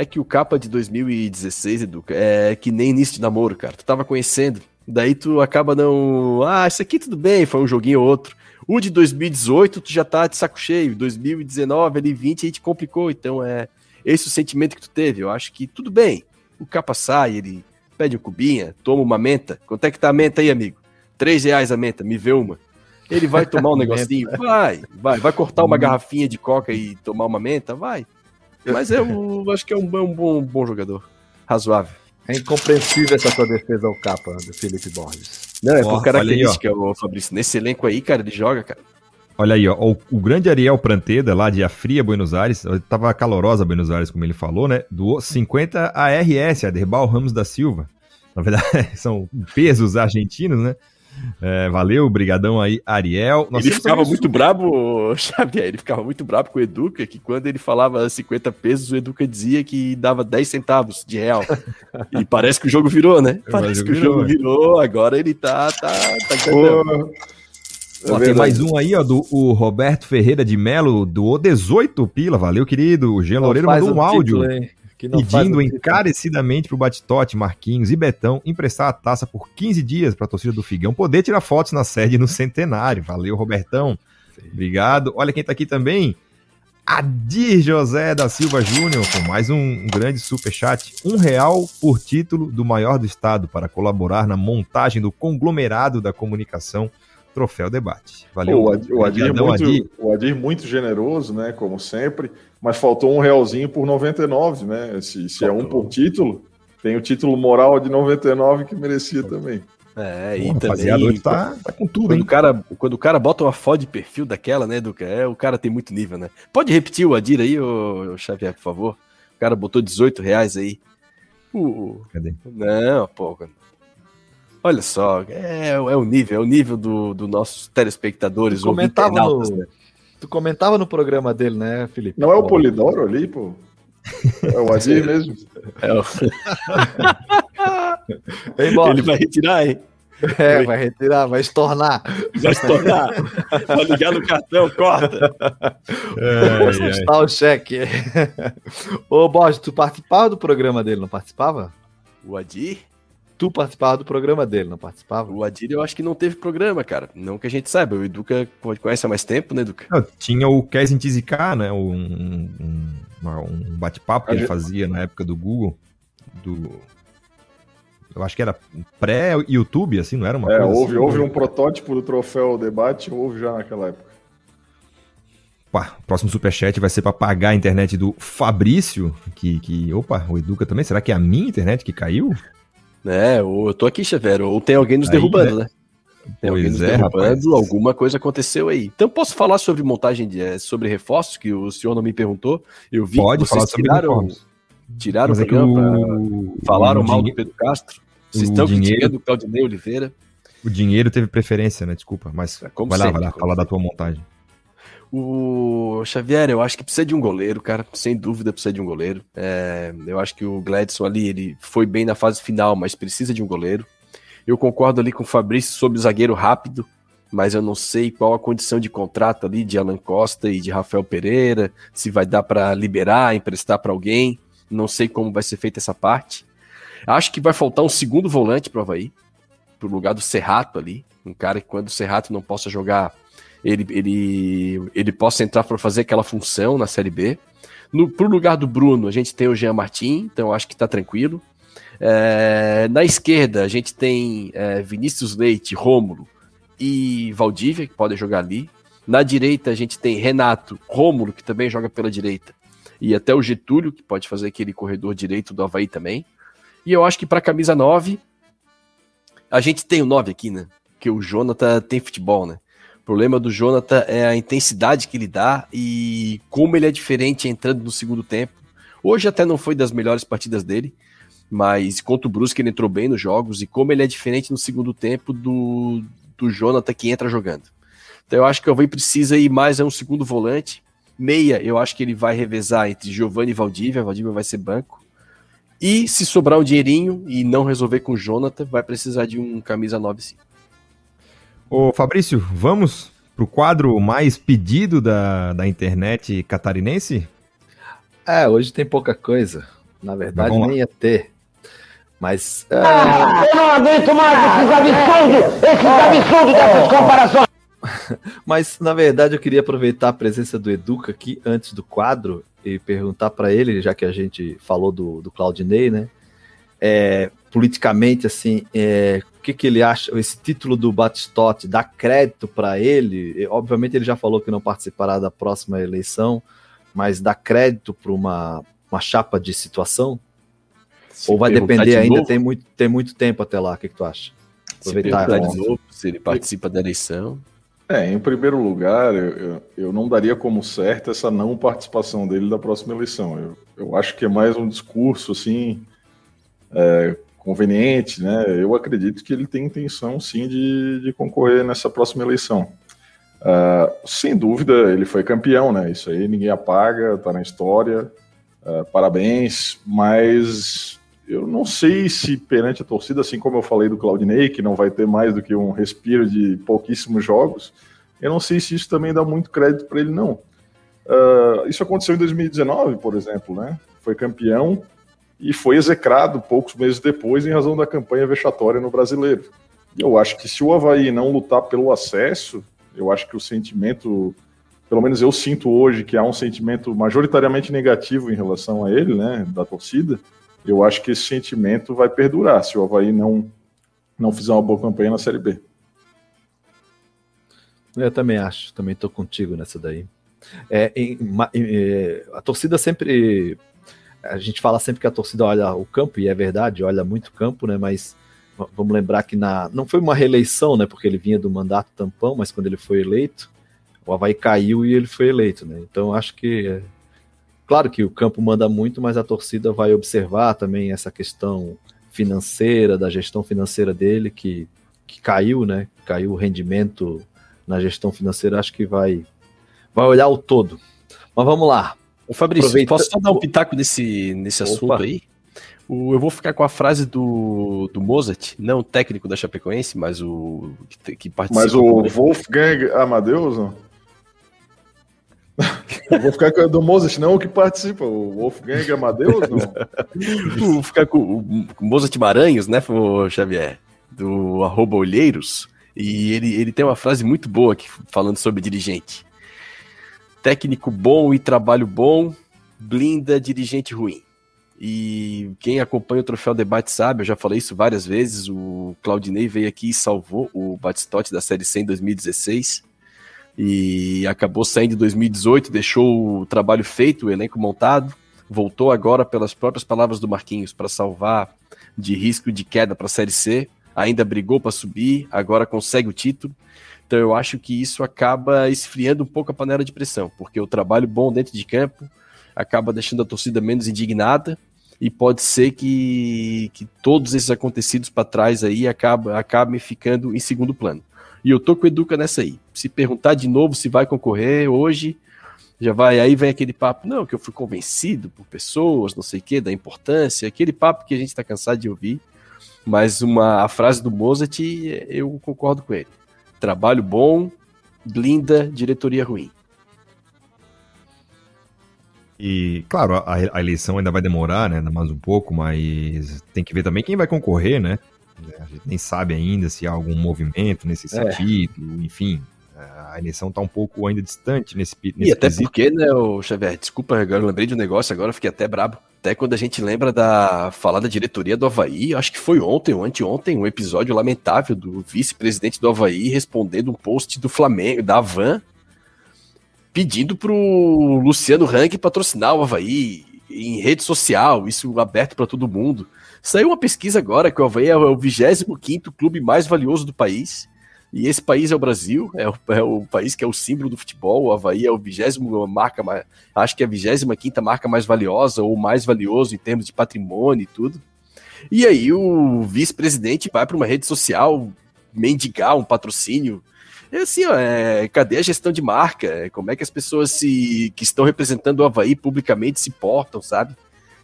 É que o capa de 2016, Educa, é que nem início de namoro, cara. Tu tava conhecendo, daí tu acaba não. Ah, isso aqui tudo bem, foi um joguinho ou outro. O de 2018, tu já tá de saco cheio. 2019, ali 20, aí te complicou. Então é esse o sentimento que tu teve. Eu acho que tudo bem. O capa sai, ele pede um cubinha, toma uma menta. Quanto é que tá a menta aí, amigo? Três reais a menta, me vê uma. Ele vai tomar um negocinho? Vai, vai. Vai cortar uma garrafinha de coca e tomar uma menta? Vai. Mas eu acho que é um, bom- um bom, bom jogador. Razoável. É incompreensível essa tua defesa ao capa do Felipe Borges. Não, é por característica, ô Fabrício. Nesse elenco aí, cara, ele joga, cara. Olha aí, ó, o, o grande Ariel Pranteda, lá de Afria, Buenos Aires, tava calorosa Buenos Aires, como ele falou, né? Doou 50 ARS, Aderbal Ramos da Silva. Na verdade, são pesos argentinos, né? É, valeu, brigadão aí, Ariel. Nós ele ficava muito brabo, Xavier, ele ficava muito brabo com o Educa, que quando ele falava 50 pesos, o Educa dizia que dava 10 centavos de real. E parece que o jogo virou, né? Mas Parece que o jogo jogo virou, agora ele tá, tá, tá Pô, Ó, é tem mais um aí, ó, do o Roberto Ferreira de Melo, doou 18 pila, valeu, querido. O Jean Loureiro mandou um o áudio título, pedindo título. encarecidamente pro Batitote, Marquinhos e Betão emprestar a taça por 15 dias pra torcida do Figão poder tirar fotos na sede no centenário. Valeu, Robertão. Obrigado. Olha quem tá aqui também. Adir José da Silva Júnior, com mais um, um grande superchat. Um real por título do maior do estado para colaborar na montagem do conglomerado da comunicação Troféu Debate. Valeu. Pô, o Adir, o Adir Obrigadão, muito, Adir. o Adir muito generoso, né? Como sempre, mas faltou um realzinho por 99, né? Se, se é um por título, tem o título moral de 99 que merecia também. É, Pô, e rapaziada, também. hoje tá, tá com tudo, Quando hein? o, cara, quando o cara bota uma foto de perfil daquela, né, Educa? É, o cara tem muito nível, né? Pode repetir o Adir aí, ô, ô Xavier, por favor? O cara botou 18 reais aí. Uh, Cadê? não, pô. Olha só, é, é o nível, é o nível dos do nossos telespectadores, Tu comentava no- né? Tu comentava no programa dele, né, Felipe? Não é o Polidoro ali, pô? É o Adir mesmo. É, o- Vem embora. ele vai retirar, hein? É, vai retirar, vai estornar. Vai se tornar. vai ligar no cartão, corta. Ai, ai. Está o cheque. Ô, Borges, tu participava do programa dele, não participava? O Adir? Tu participava do programa dele, não participava? O Adir eu acho que não teve programa, cara. Não que a gente saiba. O Educa conhece há mais tempo, né, Educa? Não, tinha o Kesin Tiziká, né? Um, um, um bate-papo que A ele gente- fazia na época do Google. Do. Eu acho que era pré-YouTube, assim, não era uma É, coisa houve, assim, houve um protótipo do troféu debate, houve já naquela época. Pá, próximo superchat vai ser pra pagar a internet do Fabrício, que, que. Opa, o Educa também. Será que é a minha internet que caiu? É, ou eu tô aqui, Xavier, ou tem alguém nos Aí, derrubando, né? Tem alguém Pois nos é, derrubando, rapaz. alguma coisa aconteceu aí. Então posso falar sobre montagem de eh, sobre reforços que o senhor não me perguntou. Eu vi Pode que vocês falar sobre tiraram, tiraram Mas o é que programa, pra- o, falaram o mal dinhe- do Pedro Castro. Vocês o estão dinheiro- criticando o Claudinei Oliveira. O dinheiro teve preferência, né? Desculpa, mas É, como vai lá, sempre, vai lá, como fala da tua montagem. O Xavier, eu acho que precisa de um goleiro, cara. Sem dúvida precisa de um goleiro. É, eu acho que o Gladson ali, ele foi bem na fase final, mas precisa de um goleiro. Eu concordo ali com o Fabrício sobre o zagueiro rápido, mas eu não sei qual a condição de contrato ali de Alan Costa e de Rafael Pereira, se vai dar para liberar, emprestar para alguém. Não sei como vai ser feita essa parte. Acho que vai faltar um segundo volante para o Havaí, pro lugar do Serrato ali. Um cara que quando o Serrato não possa jogar ele, ele, ele possa entrar para fazer aquela função na Série B. No, pro lugar do Bruno, a gente tem o Jean Martin, então acho que tá tranquilo. É, na esquerda, a gente tem é, Vinícius Leite, Rômulo e Valdívia, que podem jogar ali. Na direita, a gente tem Renato, Rômulo, que também joga pela direita, e até o Getúlio, que pode fazer aquele corredor direito do Havaí também. E eu acho que para camisa 9, a gente tem o 9 aqui, né? Que o Jonathan tem futebol, né? O problema do Jonathan é a intensidade que ele dá e como ele é diferente entrando no segundo tempo. Hoje até não foi das melhores partidas dele, mas contra o Brusque ele entrou bem nos jogos e como ele é diferente no segundo tempo do, do Jonathan que entra jogando. Então eu acho que o Havaí precisa ir mais a um segundo volante. Meia, eu acho que ele vai revezar entre Giovanni e Valdívia, Valdívia vai ser banco. E se sobrar um dinheirinho e não resolver com o Jonathan, vai precisar de um camisa 9 sim. Ô Fabrício, vamos pro quadro mais pedido da, da internet catarinense? É, hoje tem pouca coisa. Na verdade, nem ia ter. Mas. é, Ah, eu não aguento mais esses absurdos, esses absurdos dessas comparações. Mas, na verdade, eu queria aproveitar a presença do Educa aqui antes do quadro e perguntar para ele, já que a gente falou do, do Claudinei, né? É, politicamente, assim, é, o que, que ele acha? Esse título do Batistote dá crédito para ele? E, obviamente, ele já falou que não participará da próxima eleição, mas dá crédito para uma, uma chapa de situação? Se Ou vai depender de ainda? novo, Tem muito, tem muito tempo até lá. O que, que tu acha? Se Aproveitar a de novo se ele participa da eleição. É, em primeiro lugar, eu, eu, eu não daria como certo essa não participação dele da próxima eleição. Eu, eu acho que é mais um discurso, assim, é, conveniente, né? Eu acredito que ele tem intenção, sim, de, de concorrer nessa próxima eleição. Uh, sem dúvida, ele foi campeão, né? Isso aí ninguém apaga, tá na história. Uh, parabéns, mas eu não sei se perante a torcida, assim como eu falei do Claudinei, que não vai ter mais do que um respiro de pouquíssimos jogos, eu não sei se isso também dá muito crédito para ele, não. Uh, isso aconteceu em 2019, por exemplo, né? Foi campeão e foi execrado poucos meses depois em razão da campanha vexatória no brasileiro. Eu acho que se o Havaí não lutar pelo acesso, eu acho que o sentimento, pelo menos eu sinto hoje que há um sentimento majoritariamente negativo em relação a ele, né, da torcida eu acho que esse sentimento vai perdurar se o Havaí não, não fizer uma boa campanha na Série B. Eu também acho, também estou contigo nessa daí. É, em, em, é, a torcida sempre. A gente fala sempre que a torcida olha o campo, e é verdade, olha muito o campo, né? Mas vamos lembrar que na, não foi uma reeleição, né? Porque ele vinha do mandato tampão, mas quando ele foi eleito, o Havaí caiu e ele foi eleito, né? Então acho que Claro que o campo manda muito, mas a torcida vai observar também essa questão financeira, da gestão financeira dele, que, que caiu, né? Caiu o rendimento na gestão financeira, acho que vai, vai olhar o todo. Mas vamos lá. Ô Fabrício, Aproveita... posso só dar um pitaco nesse, nesse assunto aí? O, eu vou ficar com a frase do, do Mozart, não o técnico da Chapecoense, mas o que, que participa. Mas o Wolfgang Amadeus? Não? Eu vou ficar com a do Mozart, não o que participa, o Wolfgang Amadeus, não. vou ficar com o Mozart Maranhos, né, Xavier? Do arroba Olheiros. E ele, ele tem uma frase muito boa aqui, falando sobre dirigente. Técnico bom e trabalho bom, blinda dirigente ruim. E quem acompanha o Troféu Debate sabe, eu já falei isso várias vezes, o Claudinei veio aqui e salvou o Batistote da Série C em 2016 e acabou saindo em 2018, deixou o trabalho feito, o elenco montado, voltou agora pelas próprias palavras do Marquinhos para salvar de risco de queda para a Série C, ainda brigou para subir, agora consegue o título. Então eu acho que isso acaba esfriando um pouco a panela de pressão, porque o trabalho bom dentro de campo acaba deixando a torcida menos indignada e pode ser que, que todos esses acontecidos para trás aí acabam, acabem ficando em segundo plano. E eu tô com o Educa nessa aí. Se perguntar de novo se vai concorrer hoje, já vai. Aí vem aquele papo, não, que eu fui convencido por pessoas, não sei o que, da importância, aquele papo que a gente tá cansado de ouvir. Mas uma, a frase do Mozart, eu concordo com ele. Trabalho bom, blinda, diretoria ruim. E, claro, a, a, eleição ainda vai demorar, né? Mais um pouco, mas tem que ver também quem vai concorrer, né? A gente nem sabe ainda se há algum movimento nesse é. sentido, enfim. A eleição está um pouco ainda distante nesse, nesse E até quesito. porque, né, o Xavier, desculpa, eu lembrei de um negócio agora, fiquei até brabo. Até quando a gente lembra da falar da diretoria do Havaí, acho que foi ontem ou anteontem, um episódio lamentável do vice-presidente do Havaí respondendo um post do Flamengo, da Van, pedindo pro Luciano Rank patrocinar o Havaí em rede social, isso aberto para todo mundo. Saiu uma pesquisa agora que o Havaí é o 25 clube mais valioso do país. E esse país é o Brasil, é o, é o, país que é o símbolo do futebol. O Havaí é o vigésimo marca, acho que é a 25 marca mais valiosa ou mais valioso em termos de patrimônio e tudo. E aí o vice-presidente vai para uma rede social mendigar um patrocínio. É assim, ó, é, cadê a gestão de marca? Como é que as pessoas se, que estão representando o Havaí publicamente se portam, sabe?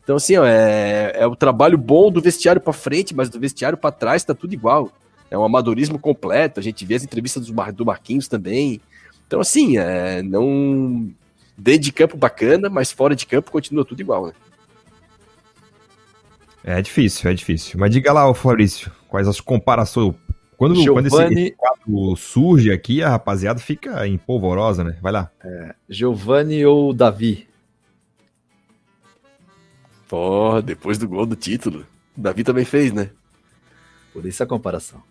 Então, assim, ó, é, é o trabalho bom do vestiário para frente, mas do vestiário para trás tá tudo igual. É um amadorismo completo. A gente vê as entrevistas do, Mar, do Marquinhos também. Então, assim, é, não. Dentro de campo bacana, mas fora de campo continua tudo igual, né? É difícil, é difícil. Mas diga lá, Fabrício, quais as comparações. Quando, Giovani... quando esse, quadro surge aqui, a rapaziada fica empolvorosa, né? Vai lá. É, Giovanni ou Davi? Pô, depois do gol do título. O Davi também fez, né? Por isso a comparação.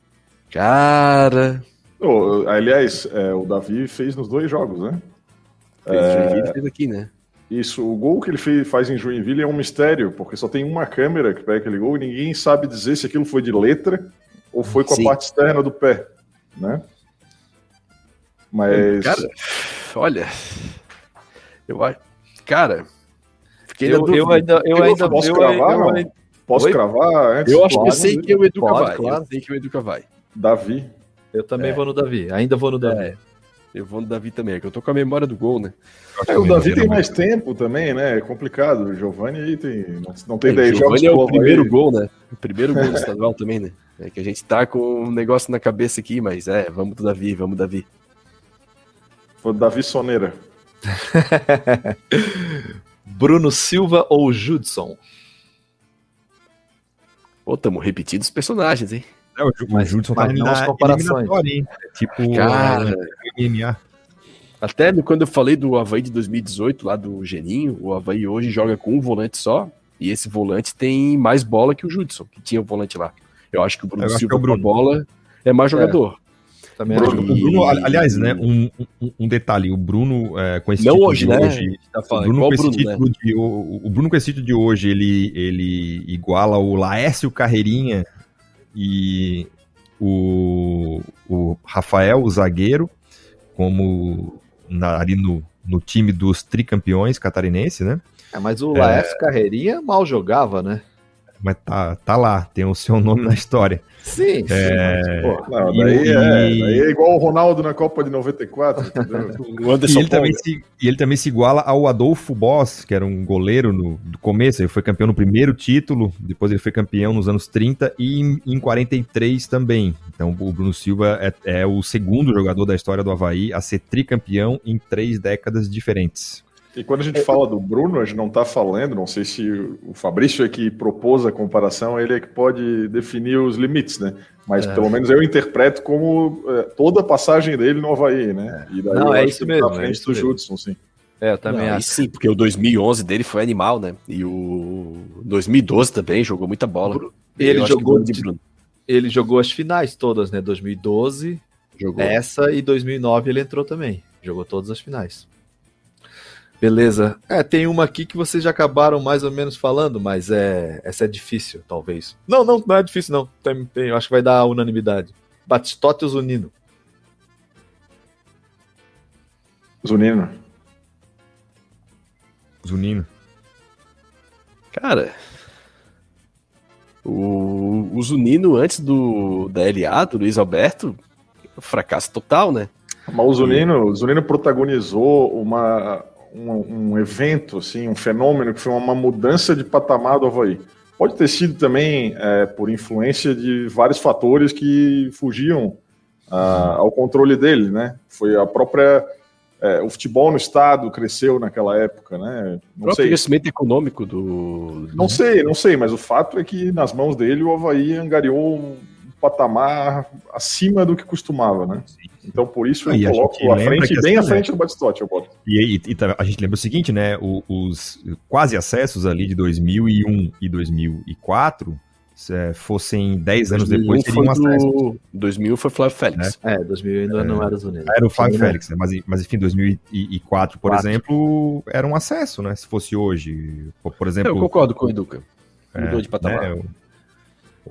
Cara. Oh, aliás, é, o Davi fez nos dois jogos, né? Fez é... Joinville fez aqui, né? Isso, o gol que ele fez, faz em Joinville é um mistério, porque só tem uma câmera que pega aquele gol e ninguém sabe dizer se aquilo foi de letra ou foi com a Sim. parte externa do pé, né? Mas Cara, olha. Eu acho. Cara. Fiquei Eu, eu ainda, eu Eu ainda, posso eu, cravar, eu ainda- posso Oi? cravar antes? Eu acho que eu Pode, sei que o Educa vai. Eu sei que o Educa vai. Davi. eu também É. vou no Davi. Ainda vou no Davi. É. Eu vou no Davi também, é que eu tô com a memória do gol, né? É, o Davi tem mais tempo também, né? É complicado. O Giovanni aí tem, não, não tem É, 10 o jogos Giovani é pro o primeiro gol, né? O primeiro gol do estadual também, né? É que a gente tá com um negócio na cabeça aqui, mas é, vamos do Davi, vamos Davi. Foi o Davi Soneira. Bruno Silva ou Judson? Pô, tamo repetindo os personagens, hein? É, o, Ju- o Mas- Judson tá não as na comparações. É Tipo, Cara. é, MMA. Até no- quando eu falei do Havaí de 2018, lá do Geninho, o Havaí hoje joga com um volante só, e esse volante tem mais bola que o Judson, que tinha o volante lá. Eu acho que o Bruno Silva é o com a Bruno. bola é mais jogador. Também Bruno, acho. O Bruno, ali- aliás, né, um, um- um detalhe, o Bruno é, com esse Não título hoje, de né? hoje, tá o falando, Bruno com esse Bruno, né? de o, o Bruno com esse título de hoje, ele, ele iguala o Laércio Carreirinha e o, o Rafael, o zagueiro, como na- ali no, no time dos tricampeões catarinenses, né? É, mas o Laércio Carreirinha mal jogava, né? Mas tá, tá lá, tem o seu nome na história. Sim, sim. mas, pô, Não, E- daí, é, e- daí é igual o Ronaldo na Copa de 94, entendeu? O E Anderson ele, também se, e ele também se iguala ao Adolfo Boss, que era um goleiro no do começo. Ele foi campeão no primeiro título, depois ele foi campeão nos anos 30 e em, em 43 também. Então o Bruno Silva é, é o segundo jogador da história do Havaí a ser tricampeão em três décadas diferentes. E quando a gente fala do Bruno, a gente não está falando, não sei se o Fabrício é que propôs a comparação, ele é que pode definir os limites, né? Mas É. pelo menos eu interpreto como é, toda a passagem dele no Havaí, né? E daí Não, é isso que ele mesmo, Tá à é frente isso do mesmo. Judson, sim. é, eu também Não, aí acho. sim, porque o 2011 dele foi animal, né? E o 2012 também jogou muita bola. Ele Eu jogou de de- Bruno. Ele jogou as finais todas, né? 2012, Jogou. essa e 2009 ele entrou também. Jogou todas as finais. Beleza. É, tem uma aqui que vocês já acabaram mais ou menos falando, mas é essa é difícil, talvez. Não, não, não é difícil não. Tem, tem, eu acho que vai dar unanimidade. Batistote ou Zunino? Zunino. Zunino. Cara, o, o Zunino antes do da LA, do Luiz Alberto, fracasso total, né? Mas o Zunino, o Zunino protagonizou uma, um, um evento, assim, um fenômeno que foi uma mudança de patamar do Havaí. Pode ter sido também é, por influência de vários fatores que fugiam ah, ao controle dele, né? Foi a própria. é, o futebol no estado cresceu naquela época, né? O Não próprio sei. crescimento econômico do. Não sei, não sei, mas o fato é que nas mãos dele o Havaí angariou patamar acima do que costumava, né? Então por isso e eu a gente coloco à frente, bem assim, à frente do Batistote, eu boto. E, e tá- a gente lembra o seguinte, né? o- os quase acessos ali de 2001 e 2004, se é, fossem 10 anos depois, 2001 seriam foi acesso. do, 2000 foi Flávio Félix. É, 2000 ainda não era Zunino. Era o Flávio Sim, né? Félix, né? mas, mas enfim, 2004, por Quatro. exemplo, era um acesso, né? Se fosse hoje, por, exemplo... eu concordo com o Educa. é, Mudou de patamar. né,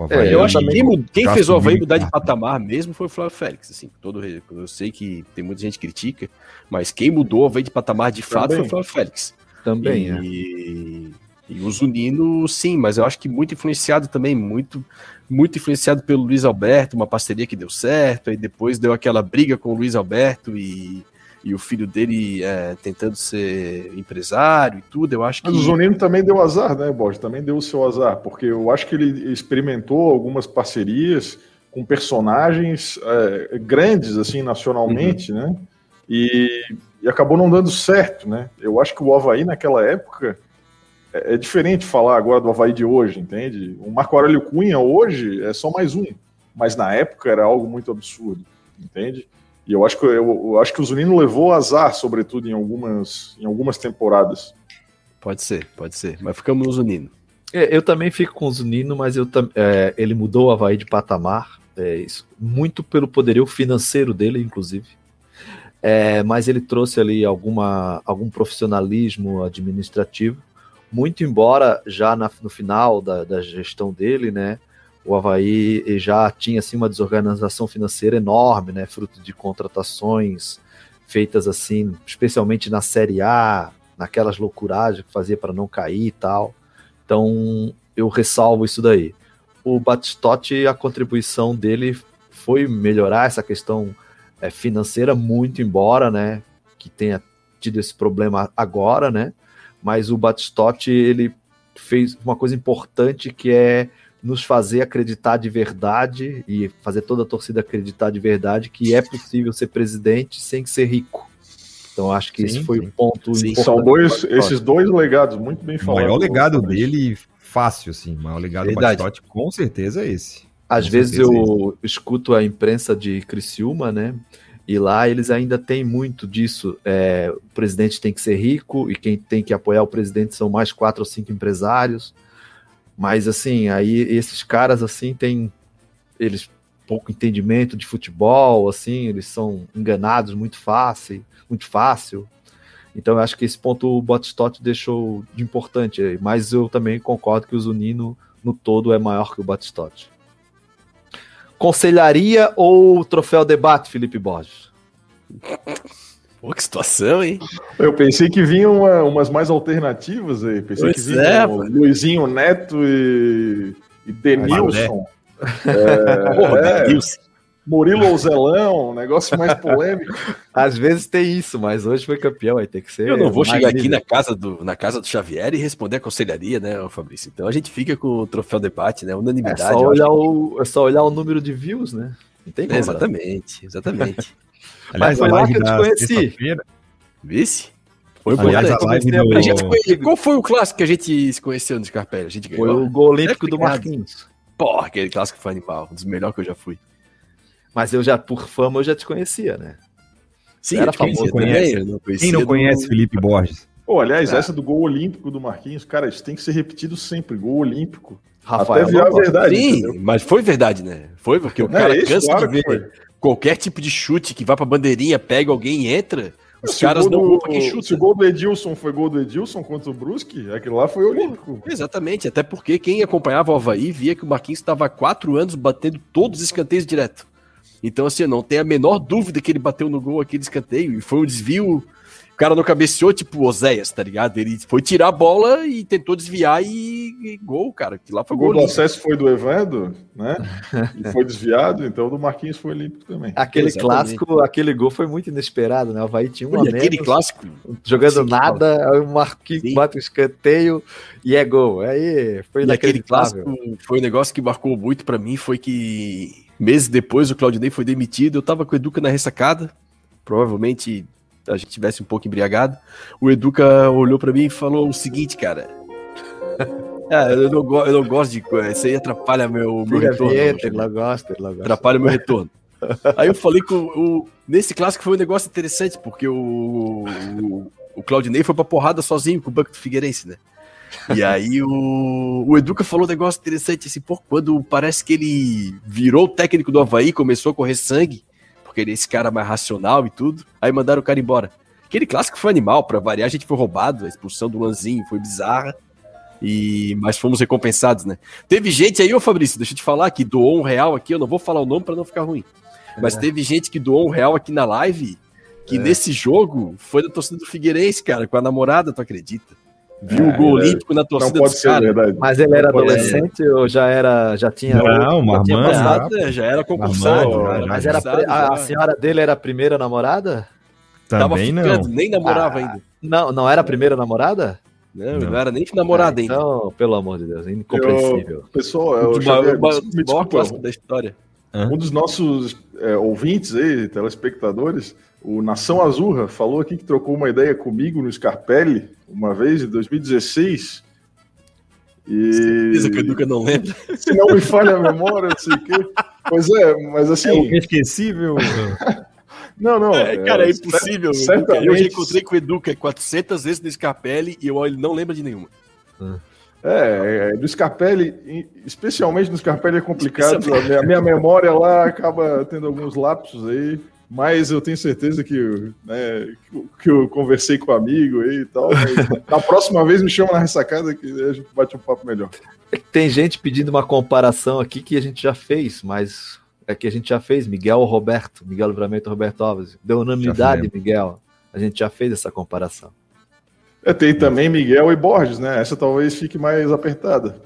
Havaí É, eu acho que quem, quem fez o Havaí mudar de em patamar mesmo foi o Flávio Félix. Assim, todo, re- eu sei que tem muita gente que critica, mas quem mudou o Havaí de patamar de fato Também. foi o Flávio Félix. Também, é. e, e o Zunino, sim, mas eu acho que muito influenciado também, muito, muito influenciado pelo Luiz Alberto, uma parceria que deu certo, aí depois deu aquela briga com o Luiz Alberto e, e o filho dele é, tentando ser empresário e tudo. Eu acho que. Mas o Zunino também deu azar, né, Borges? Também deu o seu azar, porque eu acho que ele experimentou algumas parcerias com personagens é, grandes, assim, nacionalmente, né? E, e acabou não dando certo, né? Eu acho que o Havaí, naquela época, é, é diferente falar agora do Havaí de hoje, entende? O Marco Aurélio Cunha hoje é só mais um, mas na época era algo muito absurdo, entende? E eu acho que, eu, eu acho que o Zunino levou azar, sobretudo em algumas, em algumas temporadas. Pode ser, pode ser. Mas ficamos no Zunino. É, Eu também fico com o Zunino, mas eu, é, ele mudou o Havaí de patamar, é isso, muito pelo poderio financeiro dele, inclusive. É, mas ele trouxe ali alguma, algum profissionalismo administrativo, muito embora já na- no final da, da gestão dele, né, o Havaí já tinha assim uma desorganização financeira enorme, né, fruto de contratações feitas assim, especialmente na Série A, naquelas loucuragens que fazia para não cair e tal. Então, eu ressalvo isso daí. O Batistotti, a contribuição dele foi melhorar essa questão é, financeira muito, embora, né, que tenha tido esse problema agora, né, mas o Batistotti, ele fez uma coisa importante que é nos fazer acreditar de verdade e fazer toda a torcida acreditar de verdade que é possível ser presidente sem ser rico. Então acho que sim, esse foi o um ponto sim, São dois, esses dois legados muito bem falados. O maior legado dele, fácil, assim. O maior legado Verdade. do Batistotti, com certeza é esse. Às com vezes eu é escuto a imprensa de Criciúma, né? E lá eles ainda têm muito disso. É, o presidente tem que ser rico e quem tem que apoiar o presidente são mais quatro ou cinco empresários. Mas assim, aí esses caras assim têm eles pouco entendimento de futebol, assim, eles são enganados muito fácil, muito fácil. Então eu acho que esse ponto o Batistotti deixou de importante, mas eu também concordo que o Zunino no todo é maior que o Batistotti. Conselharia ou troféu debate, Felipe Borges? Pô, que situação, hein? Eu pensei que vinham uma, umas mais alternativas aí. Pensei pois que vinham é, Luizinho Neto e, e Denilson. É, Porra, é, Denilson. Murilo Ouzelão, um negócio mais polêmico. Às vezes tem isso, mas hoje foi campeão, aí tem que ser. Eu não vou chegar aqui na casa, do, na casa do Xavier e responder a conselharia, né, Fabrício? Então a gente fica com o troféu debate, né? Unanimidade. É só olhar, o, é só olhar o número de views, né? Não tem como. É, exatamente, exatamente. Mas foi lá que eu te conheci. Vice? Foi Aliás, a live do... a gente Qual foi o clássico que a gente se conheceu no Scarpelli? A gente ganhou. Foi o gol olímpico do Marquinhos. Porra, aquele clássico foi animal. Um dos melhores que eu já fui. Mas eu já, por fama, eu já te conhecia, né? Sim, era famoso também. Não Quem não conhece. Felipe Borges? Pô, aliás, é. essa do gol olímpico do Marquinhos, cara, isso tem que ser repetido sempre. Gol olímpico. Rafael, Até virar verdade. Sim, entendeu? mas foi verdade, né? Foi porque o é cara é cansa claro de ver qualquer tipo de chute que vá pra bandeirinha, pega alguém e entra. Os se caras não vão quem chuta. Se o gol do Edilson foi gol do Edilson contra o Brusque, aquilo lá foi olímpico. Exatamente, até porque quem acompanhava o Havaí via que o Marquinhos estava há quatro anos batendo todos os escanteios direto. Então, assim, não tem a menor dúvida que ele bateu no gol aquele escanteio. E foi um desvio o cara não cabeceou tipo Oséias, tá ligado? Ele foi tirar a bola e tentou desviar e, e gol, cara. Que lá foi o gol. O do acesso foi do Evandro, né? e foi desviado, então o do Marquinhos foi limpo também. Aquele Exatamente. clássico, aquele gol foi muito inesperado, né? O Havaí tinha um aquele clássico jogando Sim, nada, aí o Marquinhos Sim. bate o escanteio e é gol. Aí foi e aquele clássico foi um negócio que marcou muito para mim, foi que meses depois o Claudinei foi demitido, eu tava com o Educa na ressacada, provavelmente a gente tivesse um pouco embriagado, o Educa olhou para mim e falou o seguinte, cara. Ah, eu, não, eu não gosto de. Isso aí atrapalha meu, meu retorno. Vinheta, ele não gosta, ele não gosta. Atrapalha meu retorno. Aí eu falei que o, o, nesse clássico foi um negócio interessante, porque o, o, o Claudinei foi pra porrada sozinho com o banco do Figueirense, né? E aí o, o Educa falou um negócio interessante, assim, pô, quando parece que ele virou o técnico do Havaí, começou a correr sangue, porque ele é esse cara mais racional e tudo. Aí mandaram o cara embora. Aquele clássico foi animal, para variar, a gente foi roubado, a expulsão do Lanzinho foi bizarra. E mas fomos recompensados, né? Teve gente aí, ô Fabrício, deixa eu te falar que doou um real aqui, eu não vou falar o nome para não ficar ruim. Mas é. teve gente que doou um real aqui na live, que é. nesse jogo foi da torcida do Figueirense, cara, com a namorada, tu acredita? Viu é, o gol olímpico na torcida dos caras. Mas ele era adolescente ou já era, já tinha... Não, Marmã. Já, já era concursado. Mas era, a, a, senhora dele era a primeira namorada? Também não. nem namorava ah, ainda. Não, não era a primeira namorada? Não, não, não era nem namorada ainda. Então, pelo amor de Deus, incompreensível. Eu, pessoal, eu, eu, eu, da história. Um dos nossos é, ouvintes aí, telespectadores, o Nação Azurra falou aqui que trocou uma ideia comigo no Scarpelli uma vez, em 2016. E... Certeza que o Educa não lembra. Se não me falha a memória, não sei o quê. Pois é, mas assim. É o esquecível. não, não. É, cara, é, é impossível. Certamente... Eu já encontrei com o Educa 400 vezes no Scarpelli e eu, ele não lembra de nenhuma. É, é, do Scarpelli, especialmente no Scarpelli é complicado. A minha, a minha memória lá acaba tendo alguns lapsos aí mas eu tenho certeza que, né, que eu conversei com o amigo aí e tal. na próxima vez me chama na ressacada que a gente bate um papo melhor. Tem gente pedindo uma comparação aqui que a gente já fez, mas é que a gente já fez, Miguel Roberto, Miguel Livramento Roberto Alves. Deu unanimidade, Miguel. A gente já fez essa comparação. É, tem também Miguel e Borges, né? Essa talvez fique mais apertada.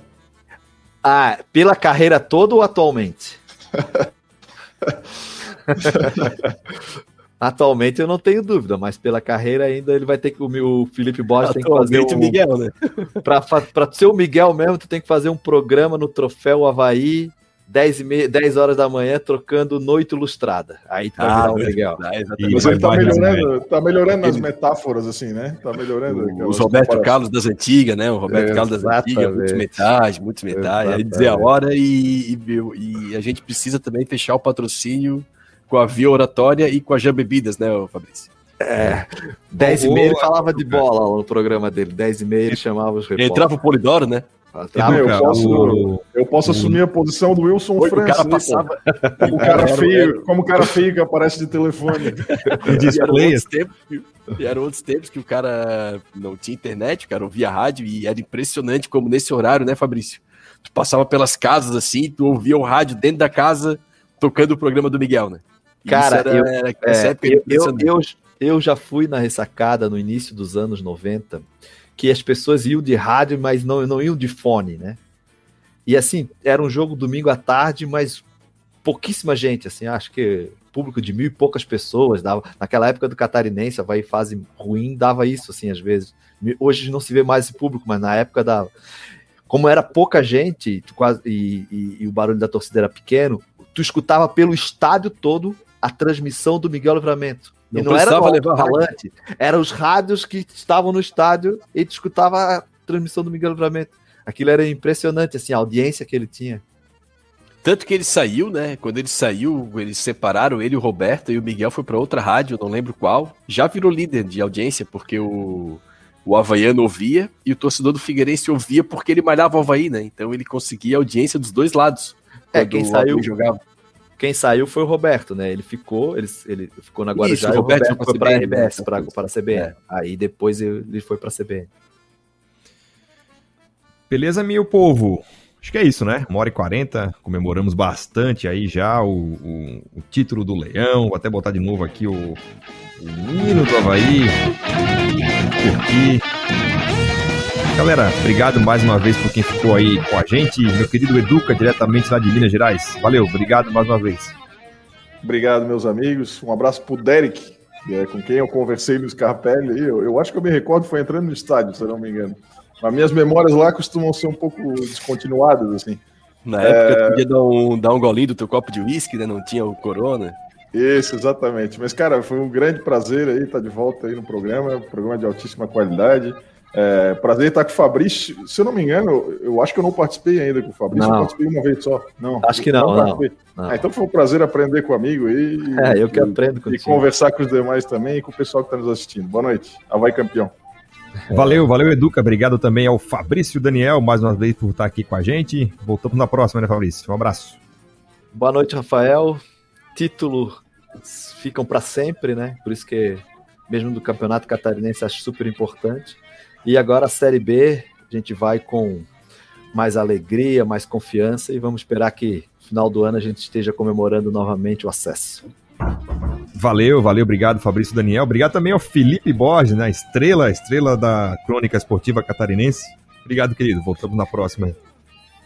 Ah, pela carreira toda ou atualmente? Atualmente eu não tenho dúvida, mas pela carreira ainda ele vai ter que. O Felipe Borges tem que fazer. Um, o Miguel, né? Para ser o Miguel mesmo, tu tem que fazer um programa no Troféu Havaí 10, e meia, 10 horas da manhã trocando Noite Ilustrada. Aí tá ah, legal. Mas ele tá melhorando, tá melhorando nas metáforas, assim, né? Tá melhorando. Os Roberto Carlos das antigas, né? O Roberto é, Carlos das antigas, muitos metais, muitos metais. Aí dizer a hora e, e, e, a gente precisa também fechar o patrocínio com a Via Oratória e com a Jam Bebidas, né, Fabrício? É, 10 e meia ele falava de bola no programa dele, 10 e meia ele chamava os repórteres. Entrava o Polidoro, né? Ah, eu, posso, o, eu posso assumir a posição do Wilson França. O cara passava. O cara feio, como o cara feio que aparece de telefone. e, eram outros tempos, e eram outros tempos que o cara não tinha internet, o cara ouvia rádio e era impressionante como nesse horário, né, Fabrício? Tu passava pelas casas assim, tu ouvia o rádio dentro da casa tocando o programa do Miguel, né? Cara, era, eu, era, é, eu, eu, eu, eu já fui na ressacada no início dos anos 90 que as pessoas iam de rádio, mas não, não iam de fone, né? E assim, era um jogo domingo à tarde, mas pouquíssima gente, assim, acho que público de mil e poucas pessoas, dava, naquela época do catarinense, vai fase ruim, dava isso, assim, às vezes. Hoje não se vê mais esse público, mas na época dava. Como era pouca gente quase, e, e, e o barulho da torcida era pequeno, tu escutava pelo estádio todo a transmissão do Miguel Livramento. Não, e não era levar falante, eram os rádios que estavam no estádio e tu escutava a transmissão do Miguel Livramento. Aquilo era impressionante, assim, a audiência que ele tinha. Tanto que ele saiu, né? Quando ele saiu, eles separaram ele e o Roberto, e o Miguel foi para outra rádio, não lembro qual. Já virou líder de audiência, porque o, o Havaiano ouvia e o torcedor do Figueirense ouvia porque ele malhava o Havaí, né? Então ele conseguia audiência dos dois lados. É, quem saiu, jogava. Quem saiu foi o Roberto, né? Ele ficou, ele, ele ficou na Guarujá Isso, e o Roberto, Roberto foi para a RBS, para a CBN. É. Aí depois ele foi para a CBN. Beleza, meu povo? Acho que é isso, né? Uma hora e quarenta, comemoramos bastante aí já o, o, o, título do Leão. Vou até botar de novo aqui o, o hino do Havaí. Curtir. Galera, obrigado mais uma vez por quem ficou aí com a gente. Meu querido Educa, diretamente lá de Minas Gerais. Valeu, obrigado mais uma vez. Obrigado, meus amigos. Um abraço pro Derek, é, com quem eu conversei no Scarpelli. Eu, eu acho que eu me recordo foi entrando no estádio, se eu não me engano. As minhas memórias lá costumam ser um pouco descontinuadas, assim. Na é... época, tu podia dar um, dar um golinho do teu copo de uísque, né? Não tinha o corona. Isso, exatamente. Mas, cara, foi um grande prazer aí estar de volta aí no programa, programa de altíssima qualidade. É, prazer estar com o Fabrício. Se eu não me engano, eu acho que eu não participei ainda com o Fabrício. Não. Eu participei uma vez só. Não. Acho que não. não, não. Ah, então foi um prazer aprender com o amigo e, é, eu que aprendo e, e conversar com os demais também e com o pessoal que está nos assistindo. Boa noite. Havaí campeão. Valeu, valeu, Educa. Obrigado também ao Fabrício Daniel, mais uma vez, por estar aqui com a gente. Voltamos na próxima, né, Fabrício? Um abraço. Boa noite, Rafael. Título ficam para sempre, né? Por isso que, mesmo do Campeonato Catarinense, acho super importante. E agora a Série B, a gente vai com mais alegria, mais confiança e vamos esperar que final do ano a gente esteja comemorando novamente o acesso. Valeu, valeu, obrigado Fabrício Daniel. Obrigado também ao Felipe Borges, né? Estrela, estrela da Crônica Esportiva Catarinense. Obrigado, querido. Voltamos na próxima.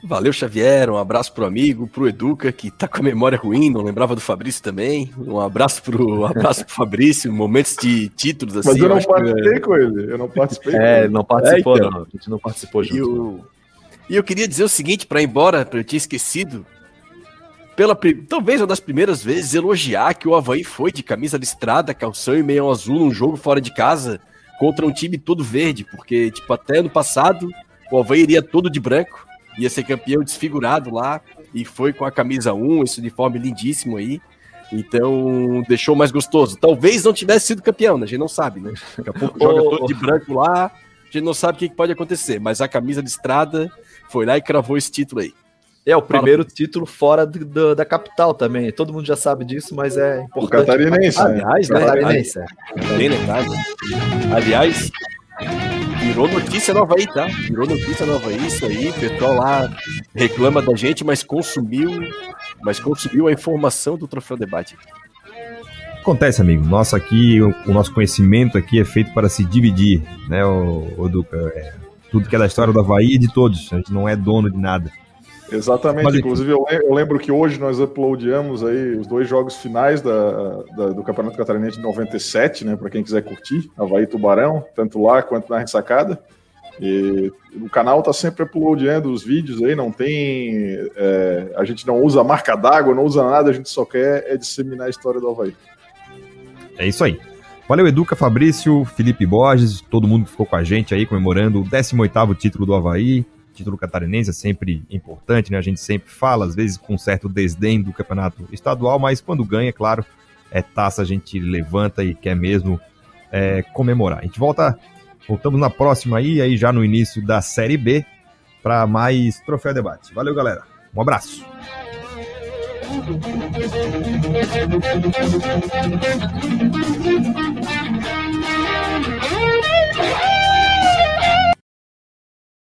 Valeu, Xavier. Um abraço pro amigo, pro Educa, que tá com a memória ruim, não lembrava do Fabrício também. Um abraço pro, um abraço pro Fabrício, momentos de títulos assim. Mas eu não eu participei que... com ele, eu não participei. É, não participou, é, então. não. A gente não participou junto. E eu, e eu queria dizer o seguinte, para ir embora, eu tinha esquecido. Pela, talvez uma das primeiras vezes elogiar que o Havaí foi de camisa listrada, calção e meio azul num jogo fora de casa contra um time todo verde, porque, tipo, até ano passado o Havaí iria todo de branco ia ser campeão desfigurado lá e foi com a camisa 1, esse uniforme lindíssimo aí. Então, deixou mais gostoso. Talvez não tivesse sido campeão, né? A gente não sabe, né? Daqui a pouco joga todo de branco lá, a gente não sabe o que pode acontecer, mas a camisa de estrada foi lá e cravou esse título aí. É o primeiro Fala. título fora do, do, da capital também. Todo mundo já sabe disso, mas é importante. O catarinense. Aliás, né? Catarinense. É. Bem lembrado. Aliás, virou notícia no Havaí, tá? Virou notícia no Havaí, isso aí. O pessoal lá reclama da gente, mas consumiu, mas consumiu a informação do Troféu Debate. Acontece, amigo. Nossa, aqui, o, o nosso conhecimento aqui é feito para se dividir, né, o, o? É, tudo que é da história do Havaí e de todos. A gente não é dono de nada. Exatamente. Mas, Inclusive, eu, eu, lembro que hoje nós uploadamos aí os dois jogos finais da, da do Campeonato Catarinense de 97, né? Para quem quiser curtir, Havaí Tubarão, tanto lá quanto na ressacada. E o canal tá sempre uploadando os vídeos aí, não tem. É, a gente não usa marca d'água, não usa nada, a gente só quer é disseminar a história do Havaí. É isso aí. Valeu, Educa, Fabrício, Felipe Borges, todo mundo que ficou com a gente aí comemorando o 18º título do Havaí título catarinense é sempre importante, né? A gente sempre fala, às vezes, com um certo desdém do campeonato estadual, mas quando ganha, é claro, é taça, a gente levanta e quer mesmo é, comemorar. A gente volta, voltamos na próxima aí, aí já no início da Série B, para mais Troféu Debate. Valeu, galera. Um abraço.